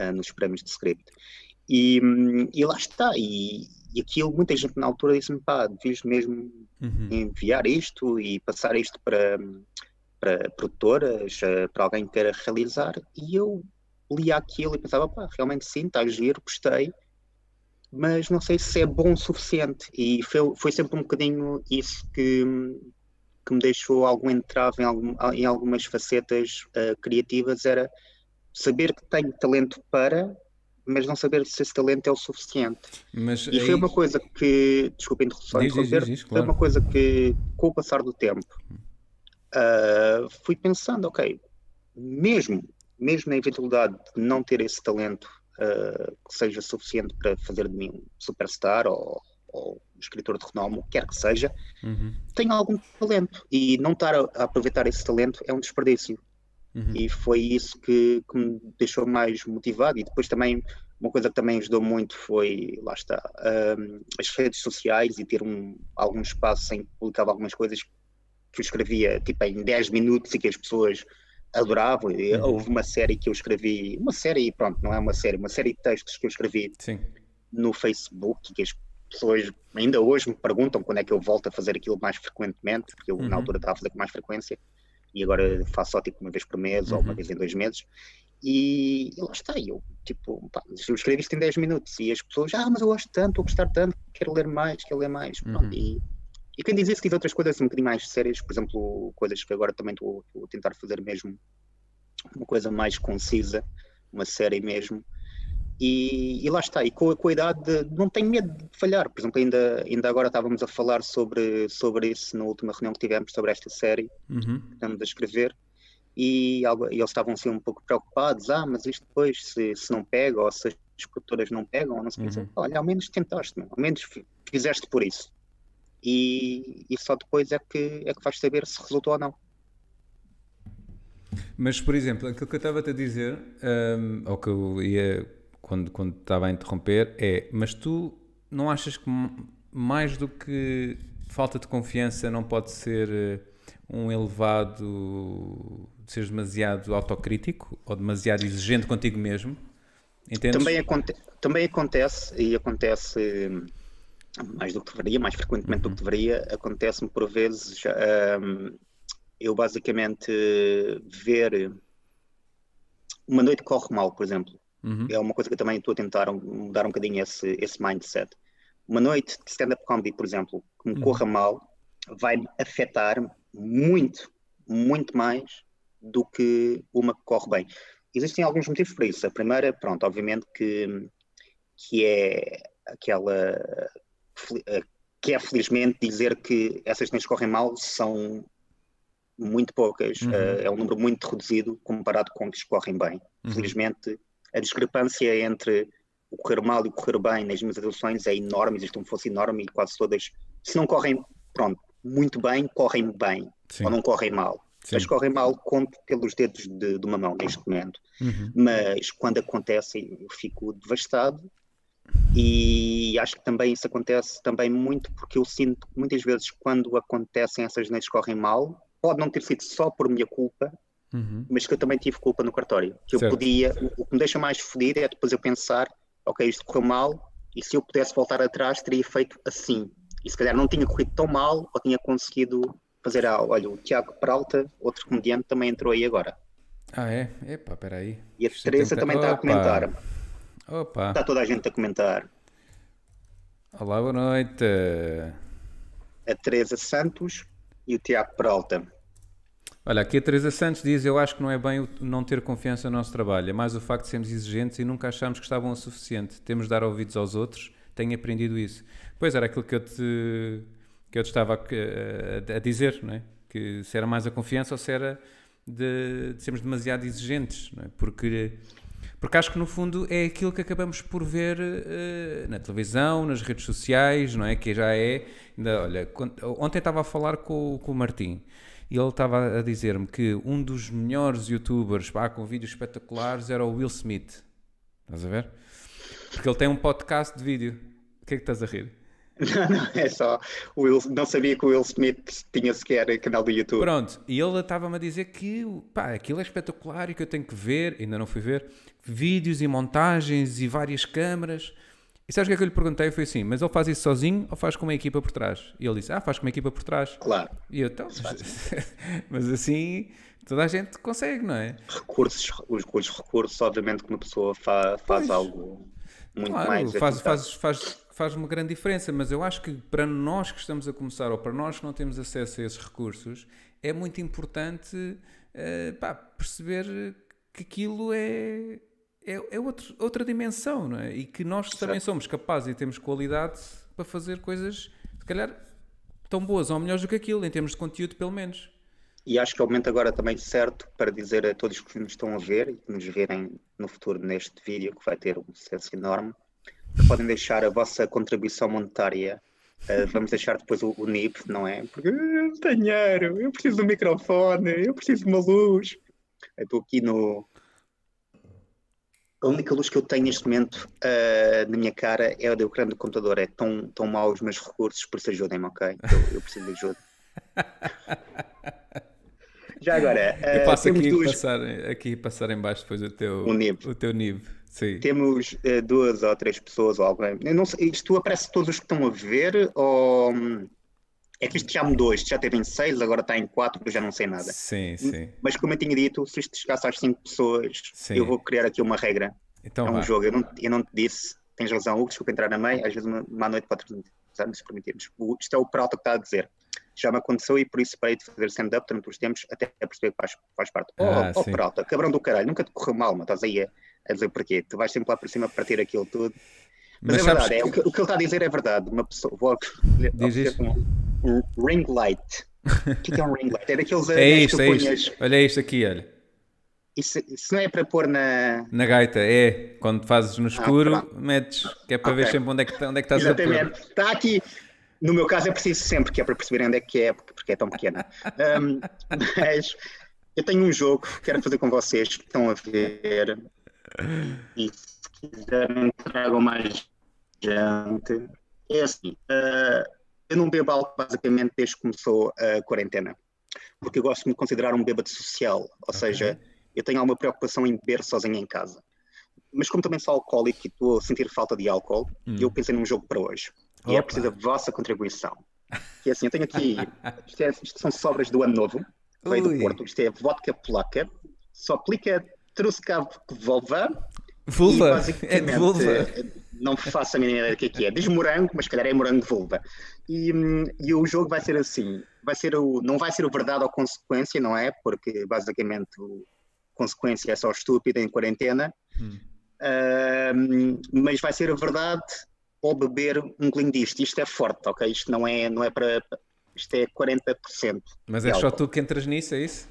uh, nos prémios de script. E, e lá está, e, e, aquilo, muita gente na altura disse-me, pá, devias mesmo uhum. enviar isto e passar isto para, para produtoras, ah, para alguém que queira realizar, e eu lia aquilo e pensava, pá, realmente sim, está a giro, gostei, mas não sei se é bom o suficiente. E foi, foi sempre um bocadinho isso que, que me deixou algum entrave em, algum, em algumas facetas uh, criativas, era saber que tenho talento para, mas não saber se esse talento é o suficiente. Mas e aí... foi uma coisa que, desculpa interrupção, diz, diz, diz, claro. foi uma coisa que, com o passar do tempo, uh, fui pensando, ok, mesmo, mesmo na eventualidade de não ter esse talento uh, que seja suficiente para fazer de mim um superstar ou, ou um escritor de renome, o que quer que seja, uhum. tenho algum talento e não estar a, a, aproveitar esse talento é um desperdício. Uhum. E foi isso que, que, me deixou mais motivado. E depois também, uma coisa que também ajudou muito foi, lá está, um, as redes sociais e ter um, algum espaço em que publicava algumas coisas que eu escrevia tipo em 10 minutos e que as pessoas adoravam. Uhum. Houve uma série que eu escrevi, uma série, pronto, não é uma série, uma série de textos que eu escrevi Sim. no Facebook, que as pessoas ainda hoje me perguntam quando é que eu volto a fazer aquilo mais frequentemente, porque eu uhum. na altura estava a fazer com mais frequência e agora faço só tipo uma vez por mês uhum. ou uma uhum. vez em dois meses. E, e lá está, eu tipo, pá, eu escrevi isto em 10 minutos e as pessoas, ah, mas eu gosto tanto, a gostar tanto, quero ler mais, quero ler mais. Pronto, uhum. e, e quem diz isso tive outras coisas um bocadinho mais sérias, por exemplo, coisas que agora também estou a tentar fazer mesmo, uma coisa mais concisa, uma série mesmo. E, e lá está, e com, com a idade de, não tenho medo de falhar. Por exemplo, ainda, ainda agora estávamos a falar sobre, sobre isso na última reunião que tivemos sobre esta série uhum. que estamos a escrever. E, e, eles estavam assim um pouco preocupados, ah, mas isto depois se, se não pega, ou se as produtoras não pegam, ou não sei o uhum. que. Olha, ao menos tentaste, ao menos fizeste por isso e, e só depois é que, é que vais saber se resultou ou não. Mas, por exemplo, aquilo que eu estava a dizer, um, ou que eu ia quando, quando estava a interromper, é: mas tu não achas que mais do que falta de confiança não pode ser eh, um elevado, seres demasiado autocrítico ou demasiado exigente contigo mesmo? Entendes? Também, aconte também acontece, e acontece mais do que deveria, mais frequentemente do que uhum. deveria, acontece-me por vezes um, eu basicamente ver uma noite corre mal, por exemplo. Uhum. É uma coisa que eu também estou a tentar mudar um bocadinho esse, esse mindset. Uma noite de stand-up comedy, por exemplo, que me uhum. corra mal, vai afetar muito, muito mais do que uma que corre bem. Existem alguns motivos para isso. A primeira, pronto, obviamente que, que é aquela que é felizmente dizer que essas que correm mal são muito poucas, uhum. uh, é um número muito reduzido comparado com que correm bem. Uhum. Felizmente, a discrepância entre o correr mal e o correr bem nas minhas eleições é enorme, existe um fosse enorme e quase todas, se não correm, pronto, muito bem, correm bem, Sim. ou não correm mal. Sim. As correm mal, conto pelos dedos de, de uma mão neste momento. Uhum. Mas quando acontece, eu fico devastado e acho que também isso acontece também muito porque eu sinto que muitas vezes quando acontecem essas noites que correm mal, pode não ter sido só por minha culpa, uhum. mas que eu também tive culpa no cartório. Que eu certo. podia, o, o que me deixa mais fodido é depois eu pensar, ok, isto correu mal, e se eu pudesse voltar atrás teria feito assim. E se calhar não tinha corrido tão mal ou tinha conseguido fazer algo. Olha, o Tiago Peralta, outro comediante, também entrou aí agora. Ah, é? Epá, espera aí. E a é Teresa tenta- também está a comentar. Opa! Está toda a gente a comentar. Olá, boa noite. A Teresa Santos e o Tiago Peralta. Olha, aqui a Teresa Santos diz: Eu acho que não é bem não ter confiança no nosso trabalho, é mais o facto de sermos exigentes e nunca acharmos que está bom o suficiente. Temos de dar ouvidos aos outros. Tenho aprendido isso. Pois era aquilo que eu te, que eu te estava a, a- a dizer, não é? Que se era mais a confiança ou se era de, de sermos demasiado exigentes, não é? Porque. Porque acho que no fundo é aquilo que acabamos por ver eh, na televisão, nas redes sociais, não é? Que já é. Ainda, olha, ontem estava a falar com, com o Martim e ele estava a dizer-me que um dos melhores youtubers pá, com vídeos espetaculares era o Will Smith. Estás a ver? Porque ele tem um podcast de vídeo. O que é que estás a rir? Não, não, é só. O Will, não sabia que o Will Smith tinha sequer canal do YouTube. Pronto, e ele estava-me a dizer que pá, aquilo é espetacular e que eu tenho que ver, ainda não fui ver, vídeos e montagens e várias câmaras. E sabes o que é que eu lhe perguntei? Foi assim, mas ele faz isso sozinho ou faz com uma equipa por trás? E ele disse, ah, faz com uma equipa por trás. Claro. E eu, então, mas assim toda a gente consegue, não é? Recursos, os, os recursos, obviamente, que uma pessoa fa- faz Pois. algo muito Claro, mais. faz, faz, faz, faz uma grande diferença, mas eu acho que para nós que estamos a começar ou para nós que não temos acesso a esses recursos, é muito importante eh, pá, perceber que aquilo é, é, é outro- outra dimensão, não é? E que nós também somos capazes e temos qualidade para fazer coisas, se calhar, tão boas ou melhores do que aquilo, em termos de conteúdo, pelo menos. E acho que é o momento agora também certo para dizer a todos que nos estão a ver e que nos verem no futuro neste vídeo, que vai ter um sucesso enorme, podem deixar a vossa contribuição monetária. Uh, vamos deixar depois o, o NIP, não é? Porque "Ah, não tenho dinheiro, eu preciso de um microfone, eu preciso de uma luz. Eu estou aqui no. A única luz que eu tenho neste momento uh, na minha cara é a do ecrã do computador. É tão, tão mau os meus recursos, por isso ajudem-me, ok? Eu, eu preciso de ajuda. Já agora, Eu uh, passo aqui, duas, passar, aqui passar em baixo depois o teu, O o teu NIB. Sim. temos uh, duas ou três pessoas ou alguém. Eu não sei, isto aparece todos os que estão a ver ou hum, é que isto já mudou? Isto já teve em seis, agora está em quatro, eu já não sei nada. Sim, sim. Mas como eu tinha dito, se isto chegasse às cinco pessoas, Sim. eu vou criar aqui uma regra. Então é um jogo. Eu não, eu não te disse, tens razão, Hugo, desculpa entrar na meia, às vezes uma, uma noite pode nos permitirmos. O- Isto é o Peralta que está a dizer. Já me aconteceu e por isso parei de fazer stand-up durante os tempos até perceber que faz, faz parte. Oh, Ah, oh sim. Peralta, cabrão do caralho, nunca te correu mal, mas estás aí a, a dizer porquê. Tu vais sempre lá por cima partir aquilo tudo. Mas, Mas é verdade, é, o, que, o que ele está a dizer é verdade. Uma pessoa, vou isso. um, um ring light. O que é que é um ring light? É daqueles É que isto, é isto. Olha isto aqui, olha. Isso, isso não é para pôr na. Na gaita, é. Quando fazes no escuro, Ah, metes. Que é para ver Ok. sempre onde é que, onde é que estás a pôr. Exatamente. Está aqui. No meu caso é preciso sempre, que é para perceberem onde é que é, porque, porque é tão pequena. Um, mas eu tenho um jogo que quero fazer com vocês que estão a ver. E se quiserem tragam mais gente. É assim, uh, eu não bebo álcool basicamente desde que começou a quarentena. Porque eu gosto de me considerar um bêbado social. Ou seja, eu tenho alguma preocupação em beber sozinho em casa. Mas como também sou alcoólico e estou a sentir falta de álcool, eu pensei num jogo para hoje. E é Opa. preciso a vossa contribuição. Que é assim, eu tenho aqui, isto, é- isto são sobras do ano novo, veio do. Porto, isto é vodka polaca, só aplica E Vulva. É vulva. não faço a mínima ideia do que é que é. Diz morango, mas calhar é morango de vulva. E, e o jogo vai ser assim, vai ser o, não vai ser o verdade ou consequência, não é? Porque basicamente consequência é só estúpida em quarentena. Hum. Hum, mas vai ser a verdade ou beber um golinho disto. Isto é forte, ok? Isto não é, não é para. Isto é 40%. Mas é só tu que entras nisso, é isso?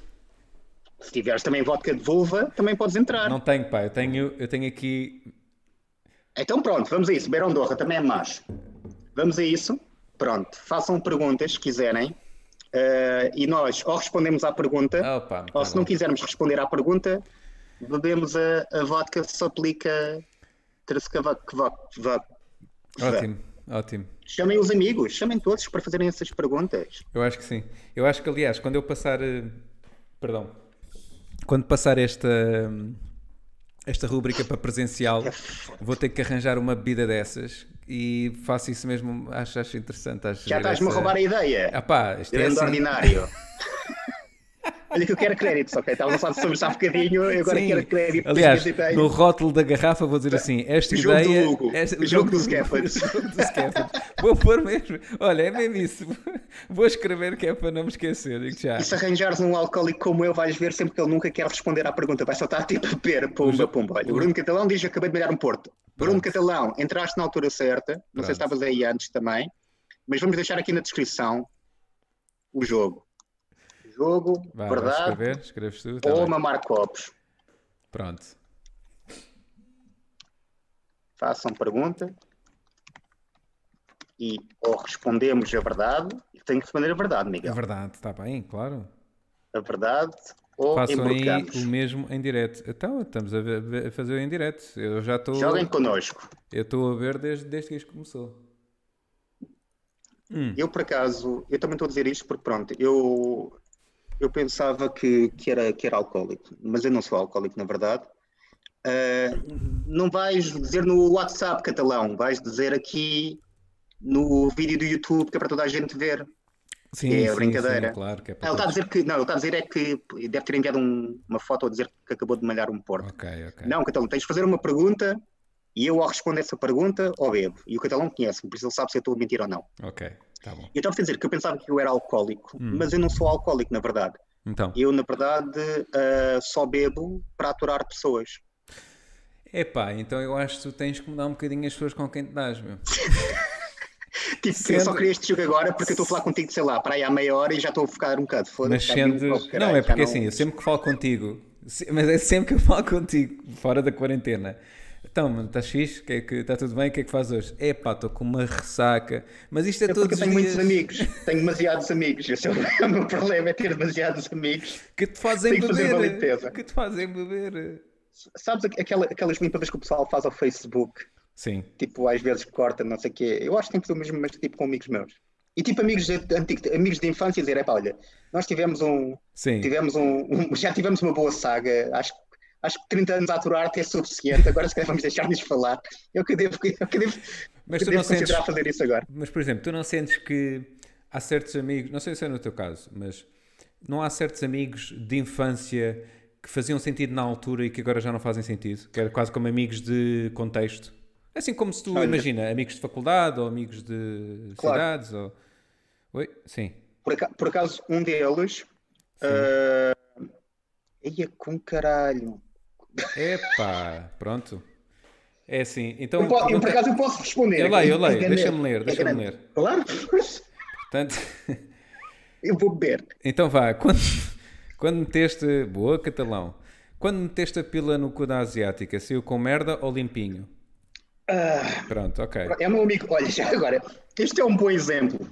Se tiveres também vodka de vulva, também podes entrar. Não tenho, pá. Eu tenho, eu tenho aqui. Então pronto, vamos a isso. Beirão Dorra também é macho. Vamos a isso. Pronto, façam perguntas se quiserem. Eh, e nós ou respondemos à pergunta, Opa, ou tá se não quisermos responder à pergunta, bebemos a, a vodka se aplica. Ótimo, ótimo. Chamem os amigos, chamem todos para fazerem essas perguntas. Eu acho que sim. Eu acho que, aliás, quando eu passar. eh, Perdão. Quando passar esta. Esta rubrica para presencial, vou ter que arranjar uma bebida dessas e faço isso mesmo. Acho, acho interessante. Acho Já estás-me a essa- roubar a ideia. Ah pá, isto é assim. ordinário. Olha que eu quero crédito, ok? Estava a falar sobre já há bocadinho, eu agora Sim. quero crédito. Aliás, no rótulo da garrafa vou dizer assim: esta jogo do ideia. Hugo. esta- jogo dos Scaffolds. o jogo dos Scaffolds. Vou pôr mesmo. Olha, é mesmo isso. Vou escrever que é para não me esquecer. Digo já. E se arranjares um alcoólico como eu, vais ver sempre que ele nunca quer responder à pergunta. Vai só estar tipo a pera, pumba, pumba. Olha, Bruno Catalão diz: Acabei de malhar um Porto. Bruno Pronto. Catalão, entraste na altura certa. Não sei se Pronto. estavas aí antes também. Mas vamos deixar aqui na descrição o jogo. Jogo, Vá, vais verdade, escrever, escreves tu. tá ou bem. mamar copos. Pronto. Façam pergunta. E ou respondemos a verdade, e tenho que responder a verdade, Miguel. verdade, está bem, claro. A verdade, ou Façam aí o mesmo em direto. Então, estamos a, ver- a fazer em direto. Eu já estou. Joguem connosco. Eu estou a ver desde, desde que isto começou. Eu, por acaso, eu também estou a dizer isto porque, pronto, eu, eu pensava que, que, era, que era alcoólico, mas eu não sou alcoólico, na verdade. Ah, não vais dizer no WhatsApp catalão, vais dizer aqui no vídeo do YouTube que é para toda a gente ver. Sim, É, sim, brincadeira. sim, claro que é para ele está a dizer que, não, ele está a dizer é que deve ter enviado um- uma foto a dizer que acabou de malhar um porto. Ok, ok. Não, Catalão, tens de fazer uma pergunta e eu, ao responder essa pergunta, ou bebo. E o Catalão conhece-me, por isso ele sabe se eu estou a mentir ou não. Ok, tá bom. Eu estava a dizer que eu pensava que eu era alcoólico, Hum. mas eu não sou alcoólico, na verdade. Então, Eu, na verdade, ah, só bebo para aturar pessoas. epá, então eu acho que tu tens que mudar um bocadinho as pessoas com quem te dás, meu. Tipo, eu Sendo- só queria este jogo agora porque eu estou a falar contigo, sei lá, para aí há meia hora e já estou a ficar um bocado. Mas sendo. caralho, Não, é porque assim, eu sempre que falo contigo, mas é sempre que eu falo contigo, fora da quarentena. Então, mano, estás fixe? Que é que, está tudo bem? O que é que faz hoje? Epá, estou com uma ressaca. Mas isto é, É todos porque eu os tenho dias muitos amigos, tenho demasiados amigos. Esse é o meu problema, é ter demasiados amigos. que te fazem Tenho que beber. Que te fazem beber. Sabes aquela, aquelas limpadas que o pessoal faz ao Facebook? Sim, Tipo, às vezes corta, não sei o quê. Eu acho que tem que ser o mesmo, mas tipo com amigos meus. E tipo, amigos de, antigos, amigos de infância dizer, é pá, olha, nós tivemos um, sim. tivemos um, um- já tivemos uma boa saga, acho, acho que 30 anos a aturar-te é suficiente, agora se calhar vamos deixar-nos falar. Eu que devo, eu que devo, Mas tu devo não sentes- considerar fazer isso agora. Mas, por exemplo, tu não sentes que há certos amigos, não sei se é no teu caso, mas não há certos amigos de infância que faziam sentido na altura e que agora já não fazem sentido? Que era quase como amigos de contexto. Assim como se tu, Olha. imagina, amigos de faculdade ou amigos de Claro. cidades ou... Oi? Sim. Por acaso, por acaso um deles. Uh, ia com caralho. Epá, pronto. É assim, então... Eu, po- eu, por acaso eu posso responder. Eu leio, eu É leio, grande. deixa-me ler, É deixa-me ler. Claro, Portanto, eu vou beber. então vá, quando, quando meteste... Boa, catalão. Quando meteste a pila no cu da asiática, saiu com merda ou limpinho? Ah, Pronto, ok. é meu amigo. Olha, já agora, este é um bom exemplo.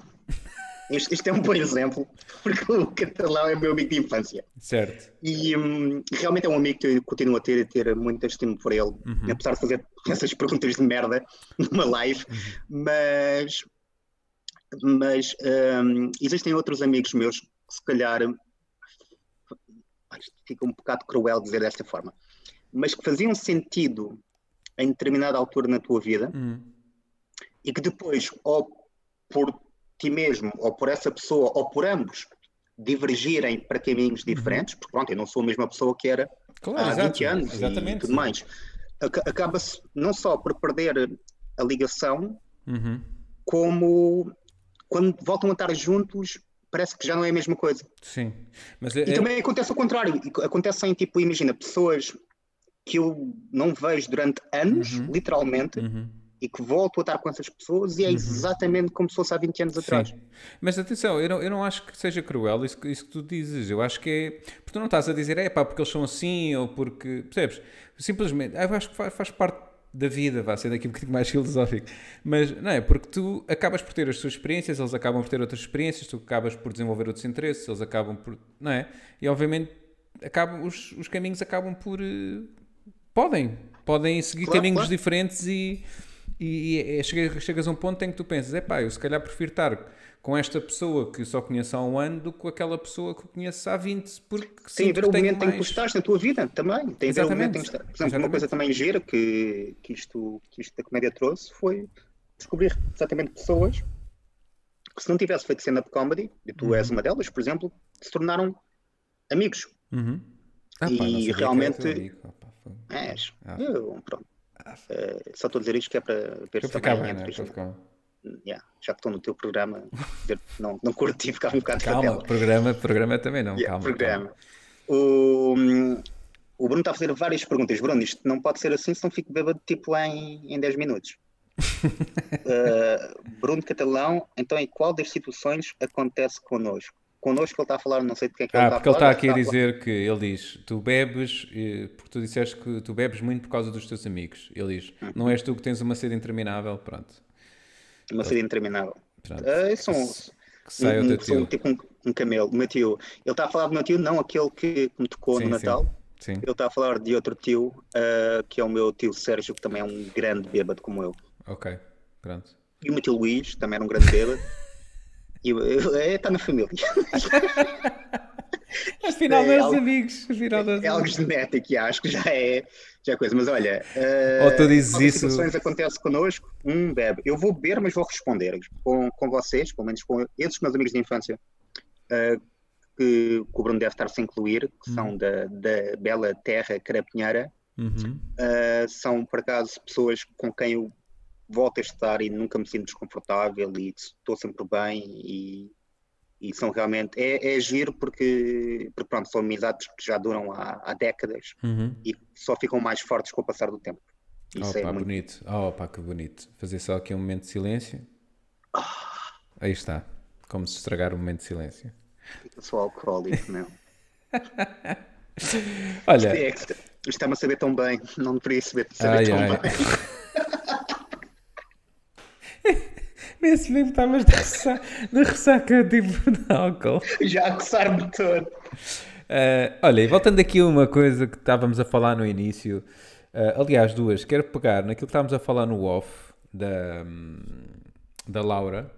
Este, este é um bom exemplo, porque o catalão é meu amigo de infância. Certo. E hum, realmente é um amigo que eu continuo a ter e ter muito estímulo por ele, Uhum. apesar de fazer essas perguntas de merda numa live. Uhum. Mas, mas hum, existem outros amigos meus que se calhar fica um bocado cruel dizer desta forma, mas que faziam sentido em determinada altura na tua vida Hum, e que depois, ou por ti mesmo, ou por essa pessoa, ou por ambos, divergirem para caminhos diferentes, porque pronto, eu não sou a mesma pessoa que era Claro, há exato. 20 anos e tudo mais. Aca- Acaba-se não só por perder a ligação, Uhum. como quando voltam a estar juntos, parece que já não é a mesma coisa. Sim. Mas é, E também acontece o contrário. E Acontecem, tipo, imagina, pessoas que eu não vejo durante anos, literalmente, Uhum. E que volto a estar com essas pessoas e é exatamente como se fosse há 20 anos atrás. Sim. Mas atenção, eu não, eu não acho que seja cruel isso, que- isso que tu dizes. Eu acho que é. Porque tu não estás a dizer, é pá, porque eles são assim ou porque. Percebes? Simplesmente, eu acho que faz, faz parte da vida, vai ser daqui um bocadinho mais filosófico. Mas não é? Porque tu acabas por ter as tuas experiências, eles acabam por ter outras experiências, tu acabas por desenvolver outros interesses, eles acabam por. Não é? E obviamente acabam, os, os caminhos acabam por. eh, podem. Podem seguir Claro, caminhos claro. diferentes e. E é- chegas, chegas a um ponto em que tu pensas, é pá, eu se calhar prefiro estar com esta pessoa que só conheço há um ano do que com aquela pessoa que conheço há 20, porque Tem a ver que o momento em que tu mais... estás na tua vida também. Tem a ver o momento em que estás. Por exemplo, Exatamente. uma coisa também gira que, que, isto, que isto da comédia trouxe foi descobrir exatamente pessoas que se não tivesse feito stand-up comedy, e tu Uhum. és uma delas, por exemplo, se tornaram amigos. Uhum. Ah, pá, E realmente- amigo. Ah, pá. Ah. Eu, pronto. Eh, só estou a dizer isto que é para ver se também bem, entre né? ficar... Yeah, já que estou no teu programa, não, não curti ficar um bocado Calma, programa, programa também não. Yeah, calma, programa. O, hum, o Bruno está a fazer várias perguntas. Bruno, isto não pode ser assim, senão fico bêbado tipo em, em 10 minutos. Uh, Bruno Catalão, então em qual das situações acontece connosco? Connosco ele está a falar, não sei de quem é que Ah, ele está porque ele a está falar. aqui a dizer que ele diz: tu bebes, eh, porque tu disseste que tu bebes muito por causa dos teus amigos. Ele diz: Uhum. não és tu que tens uma sede interminável. Pronto. Uma sede interminável. pronto. Uh, isso é um, Que sai um, teu um tipo um, um camelo. O meu tio, ele está a falar do meu tio, não aquele que me tocou Sim, no sim. Natal. Sim. Ele está a falar de outro tio, uh, que é o meu tio Sérgio, que também é um grande bêbado como eu. Ok. Pronto. E o meu tio Luís também era um grande bêbado. E eu- eu- é, está na família. Afinal, é meus algo- amigos. Afinal, meus É algo genético, acho que já é, já é coisa. Mas olha, uh, Ou tu dizes isso- situações acontece connosco? Um bebe. Eu vou beber, mas vou responder com, com vocês, pelo menos com esses meus amigos de infância, uh, que, que o Bruno deve estar sem incluir, que Hum. são da, da bela terra carapinheira. Uhum. Uh, são, por acaso, pessoas com quem eu volto a estar e nunca me sinto desconfortável e estou sempre bem e, e são realmente... É, é giro porque, porque, pronto, são amizades que já duram há, há décadas Uhum. e só ficam mais fortes com o passar do tempo. Isso Opa, é muito... bonito. Oh, pá, que bonito. Fazer só aqui um momento de silêncio. Aí está. Como se estragar um momento de silêncio. Eu sou alcoólico, não. Olha, É isto- isto está-me a saber tão bem, não deveria saber, saber Ai, tão ai. bem. Esse livro estavas de ressa- de ressaca tipo de álcool. Já a coçar-me todo. Ah, olha, e voltando aqui a uma coisa que estávamos a falar no início, ah, aliás, duas, quero pegar naquilo que estávamos a falar no off da, hum, da Laura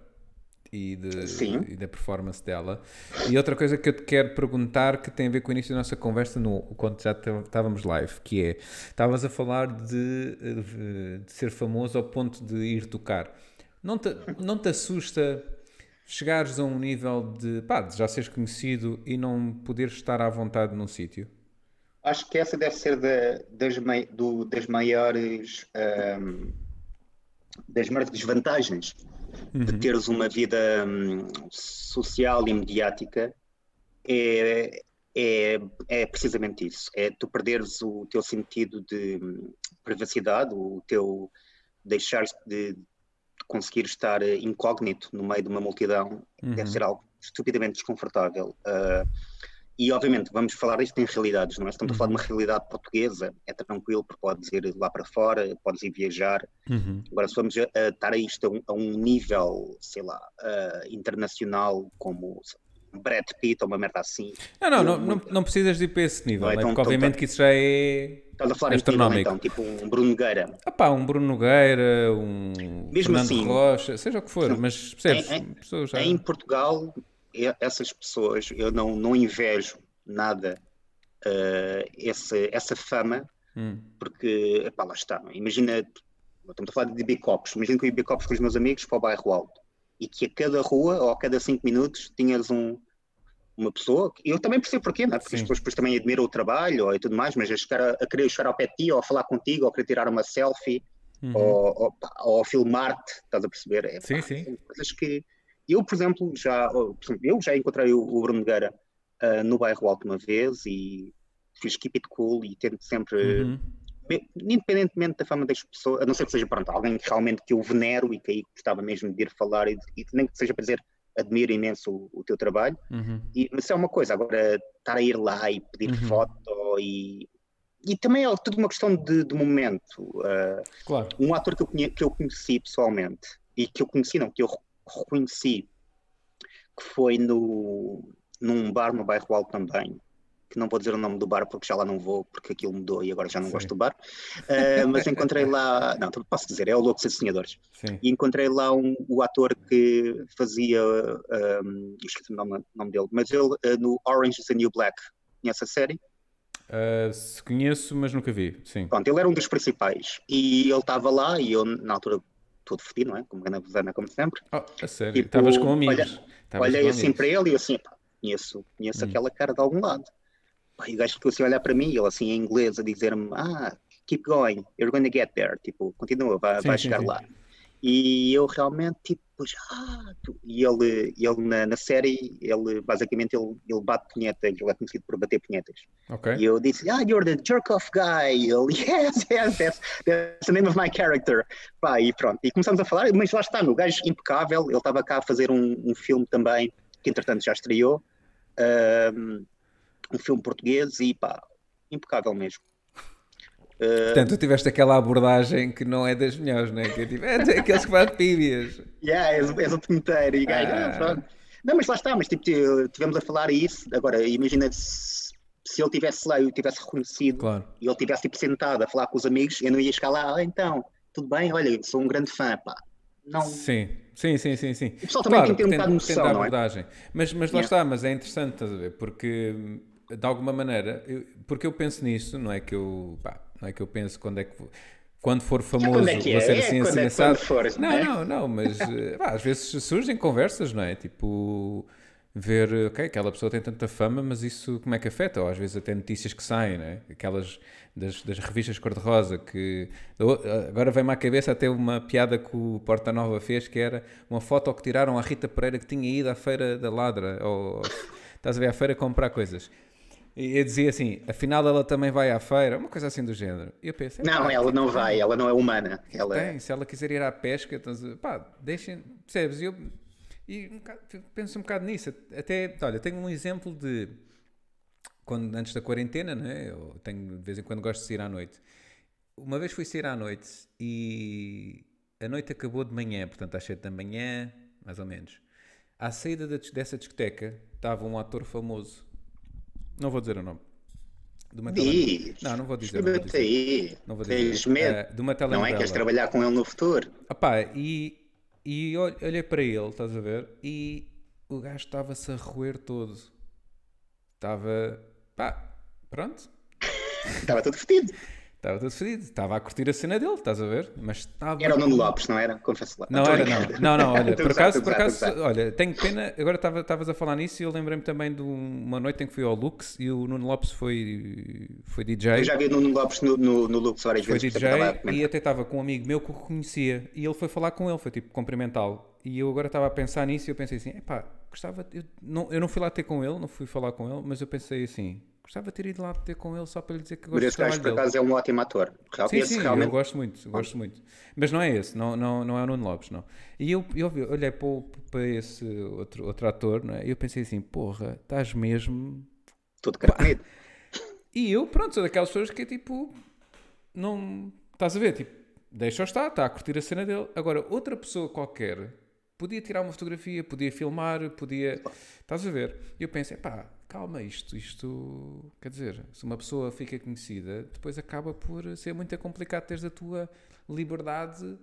e, de- Sim. e da performance dela. E outra coisa que eu te quero perguntar que tem a ver com o início da nossa conversa no, quando já estávamos live, que é, estavas a falar de, eh, de ser famoso ao ponto de ir tocar. Não te, não te assusta chegares a um nível de, pá, de já seres conhecido e não poderes estar à vontade num sítio? Acho que essa deve ser da- das, mai- do- das maiores ahm, das maiores desvantagens de teres uma vida hum, social e mediática é, é, é precisamente isso. É tu perderes o teu sentido de hum, privacidade, o teu deixar de, de conseguir estar eh, incógnito no meio de uma multidão deve ser algo estupidamente desconfortável. Ah, e obviamente vamos falar disto em realidades, não é? Estamos a falar de uma realidade portuguesa, é tranquilo porque podes ir lá para fora, podes ir viajar. Agora, se vamos a, a estar a isto a um, a um nível, sei lá, ah, internacional, como um Brad Pitt ou uma merda assim, Não, não, não, não, não precisas de ir para esse nível, Vai, né? então- porque obviamente que isso já é estás a falar em astronómico. então, tipo um Bruno Nogueira. Ah pá, um Bruno Nogueira, um Mesmo Fernando assim, Rocha, seja o que for, mas percebes? em- em- já... Em Portugal, essas pessoas, eu não, não invejo nada ah, esse, essa fama, Hum. porque, epá, lá está, imagina, estamos a falar de bicopos, imagina que eu ia bicopos com os meus amigos para o bairro alto, e que a cada rua, ou a cada cinco minutos, tinhas um, uma pessoa, eu também percebo porquê, não é? porque as pessoas depois também admiram o trabalho ou e tudo mais, mas a, chegar a, a querer chegar ao pé de ti, ou a falar contigo, ou a querer tirar uma selfie, Uhum. ou, ou, ou filmar-te, estás a perceber? É, Sim, pá, sim. coisas que eu, por exemplo, já, eu já encontrei o, o Bruno Nogueira ah, no bairro alto uma vez e fiz keep it cool e tento sempre, Uhum. me- independentemente da fama das pessoas, a não ser que seja pronto, alguém que realmente que eu venero e que aí gostava mesmo de ir falar e, e nem que seja para dizer admiro imenso o, o teu trabalho, Uhum. e, mas é uma coisa, agora estar a ir lá e pedir Uhum. foto e, e também é tudo uma questão de, de momento. ah, Claro. um ator que eu, conhe- que eu conheci pessoalmente e que eu conheci, não, que eu re- reconheci, que foi no, num bar no bairro Alto também, que não vou dizer o nome do bar porque já lá não vou, porque aquilo mudou e agora já não Sim. gosto do bar, Ah, mas encontrei lá, não, posso dizer, é o Louco Ser Sonhadores, Sim. e encontrei lá um, o ator que fazia, um, esqueci o nome, nome dele, mas ele ah, no Orange is the New Black, conhece a série? Ah, se conheço, mas nunca vi. Sim. Pronto, ele era um dos principais e ele estava lá e eu na altura todo fedido, não é? Como grande Rosana, como sempre. Oh, a sério. Tipo, Estavas com amigos. olha- Olhei com assim amigos. para ele e assim, pá, conheço, conheço Hum. aquela cara de algum lado. E o gajo ficou assim a olhar para mim, ele assim em inglês, a dizer-me: Ah, keep going, you're going to get there. Tipo, continua, vai, Sim, vai sim, chegar sim. lá. E eu realmente, tipo, ah, e ele, ele na, na série, ele basicamente ele, ele bate punhetas, ele é conhecido por bater punhetas. Ok. E eu disse, ah, you're the jerk off guy. E ele, yes, yes, that's, that's the name of my character. Pá, e pronto. E começamos a falar, mas lá está, o gajo impecável. Ele estava cá a fazer um, um filme também, que entretanto já estreou. Um, um filme português e pá, impecável mesmo. Portanto, tu tiveste aquela abordagem que não é das melhores, não é? Que é tipo, é aqueles que fazem píbias. Yeah, és, és o punheteiro. E gajo, Ah. ah, pronto. Não, mas lá está, mas tipo, tivemos a falar isso. Agora, imagina se, se ele tivesse lá e eu tivesse reconhecido Claro. e ele tivesse tipo, sentado a falar com os amigos, eu não ia chegar lá, ah, então, tudo bem, olha, sou um grande fã, pá. Não, Sim, sim, sim, sim. sim. O pessoal também tem que ter um bocado de noção, não é? Mas, mas lá Yeah. está, mas é interessante, estás a ver? Porque de alguma maneira, eu- porque eu penso nisso, não é que eu, pá, não é que eu penso quando é que vou- quando for famoso é é? ser É assim, quando assim, é- assado. quando fores, não, não é? não, mas eh, pá, às vezes surgem conversas, não é? Tipo, ver, ok, aquela pessoa tem tanta fama, mas isso como é que afeta? Ou às vezes até notícias que saem, não é? Aquelas das, das revistas cor-de-rosa que agora vem-me à cabeça até uma piada que o Porta Nova fez que era uma foto que tiraram à Rita Pereira que tinha ido à feira da Ladra ou estás a ver à feira comprar coisas e eu dizia assim, afinal ela também vai à feira, uma coisa assim do género. E eu pensei, não, pá, ela não vai, ela não é humana. Ela, tem, se ela quiser ir à pesca, então, pá, deixem, percebes? E Eu, e um bocado- penso um bocado nisso. Até, olha, tenho um exemplo de quando, antes da quarentena, né? Eu tenho, de vez em quando gosto de sair à noite. Uma vez fui sair à noite e a noite acabou de manhã, portanto às 7 da manhã, mais ou menos. À saída dessa discoteca estava um ator famoso. Não vou dizer o nome. De uma tele- Diz. Não, não vou dizer. Não vou dizer. aí. Não vou Tens dizer. medo. Eh, de uma não é? telenovela. Queres trabalhar com ele no futuro? Opá, e, e ol- olhei para ele, estás a ver? E o gajo estava-se a roer todo. Estava, pá, pronto. Estava tudo fedido. Estava todo fedido. Estava a curtir a cena dele, estás a ver? Mas estava. Era o Nuno Lopes, não era? Confesso lá. Não era, não. Não, não, olha, por acaso, por acaso, olha, tenho pena, agora estava- estavas a falar nisso e eu lembrei-me também de um- uma noite em que fui ao Lux e o Nuno Lopes foi, foi DJ. Eu já vi o Nuno Lopes no, no, no Lux várias Foi vezes. DJ estava a e até estava com um amigo meu que o conhecia e ele foi falar com ele, foi tipo cumprimentá-lo. E eu agora estava a pensar nisso e eu pensei assim: epá, gostava. Eu não, eu não fui lá ter com ele, não fui falar com ele, mas eu pensei assim: gostava de ter ido lá ter com ele só para lhe dizer que Mas gosto do esse gajo, por acaso, é um ótimo ator. Real- Sim, sim, realmente eu gosto muito, gosto muito. Mas não é esse, não, não, não é o Nuno Lopes, não. E eu, eu olhei para, o- para esse outro, outro ator não é? e eu pensei assim: porra, estás mesmo tudo carcomido. E eu, pronto, sou daquelas pessoas que é tipo. Não. Estás a ver? Tipo, deixa-o estar, está a curtir a cena dele. Agora, outra pessoa qualquer podia tirar uma fotografia, podia filmar, podia. Estás a ver? E eu pensei, pá, calma, isto, isto. Quer dizer, se uma pessoa fica conhecida, depois acaba por ser muito complicado teres a tua liberdade.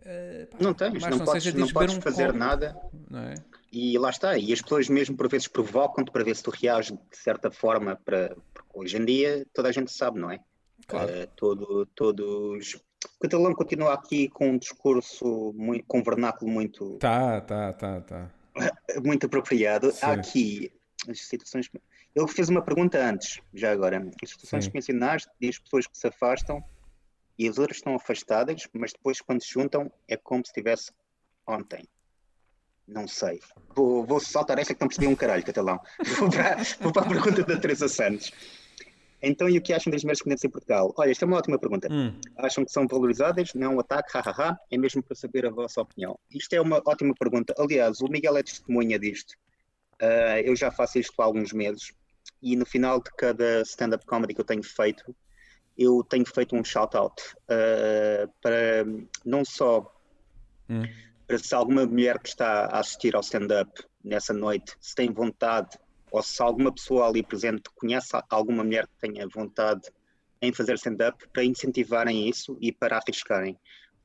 eh, pá, Não tens, mais não podes, não de podes um fazer copo, nada. Não é? E lá está. E as pessoas mesmo por vezes provocam-te para ver se tu reages de certa forma para. Porque hoje em dia toda a gente sabe, não é? Claro. Eh, todo, todos. O catalão continua aqui com um discurso muito, com um vernáculo muito, Tá, tá, tá, tá. muito apropriado. Sim. Há aqui as situações. Ele fez uma pergunta antes, já agora. As situações Sim. que mencionaste e as pessoas que se afastam e as outras estão afastadas, mas depois quando se juntam é como se estivesse ontem. Não sei. Vou, vou saltar essa que não percebi um caralho, catalão. Vou para, vou para a pergunta da Teresa Santos. Então, e o que acham das mulheres comediantes em Portugal? Olha, esta é uma ótima pergunta. Hum, Acham que são valorizadas? Não é um ataque? Hahaha. É mesmo para saber a vossa opinião. Isto é uma ótima pergunta. Aliás, o Miguel é testemunha disto. Ah, eu já faço isto há alguns meses e no final de cada stand-up comedy que eu tenho feito, eu tenho feito um shout-out ah, para não só hum. para se alguma mulher que está a assistir ao stand-up nessa noite, se tem vontade, ou se alguma pessoa ali presente conhece alguma mulher que tenha vontade em fazer stand-up, para incentivarem isso e para arriscarem.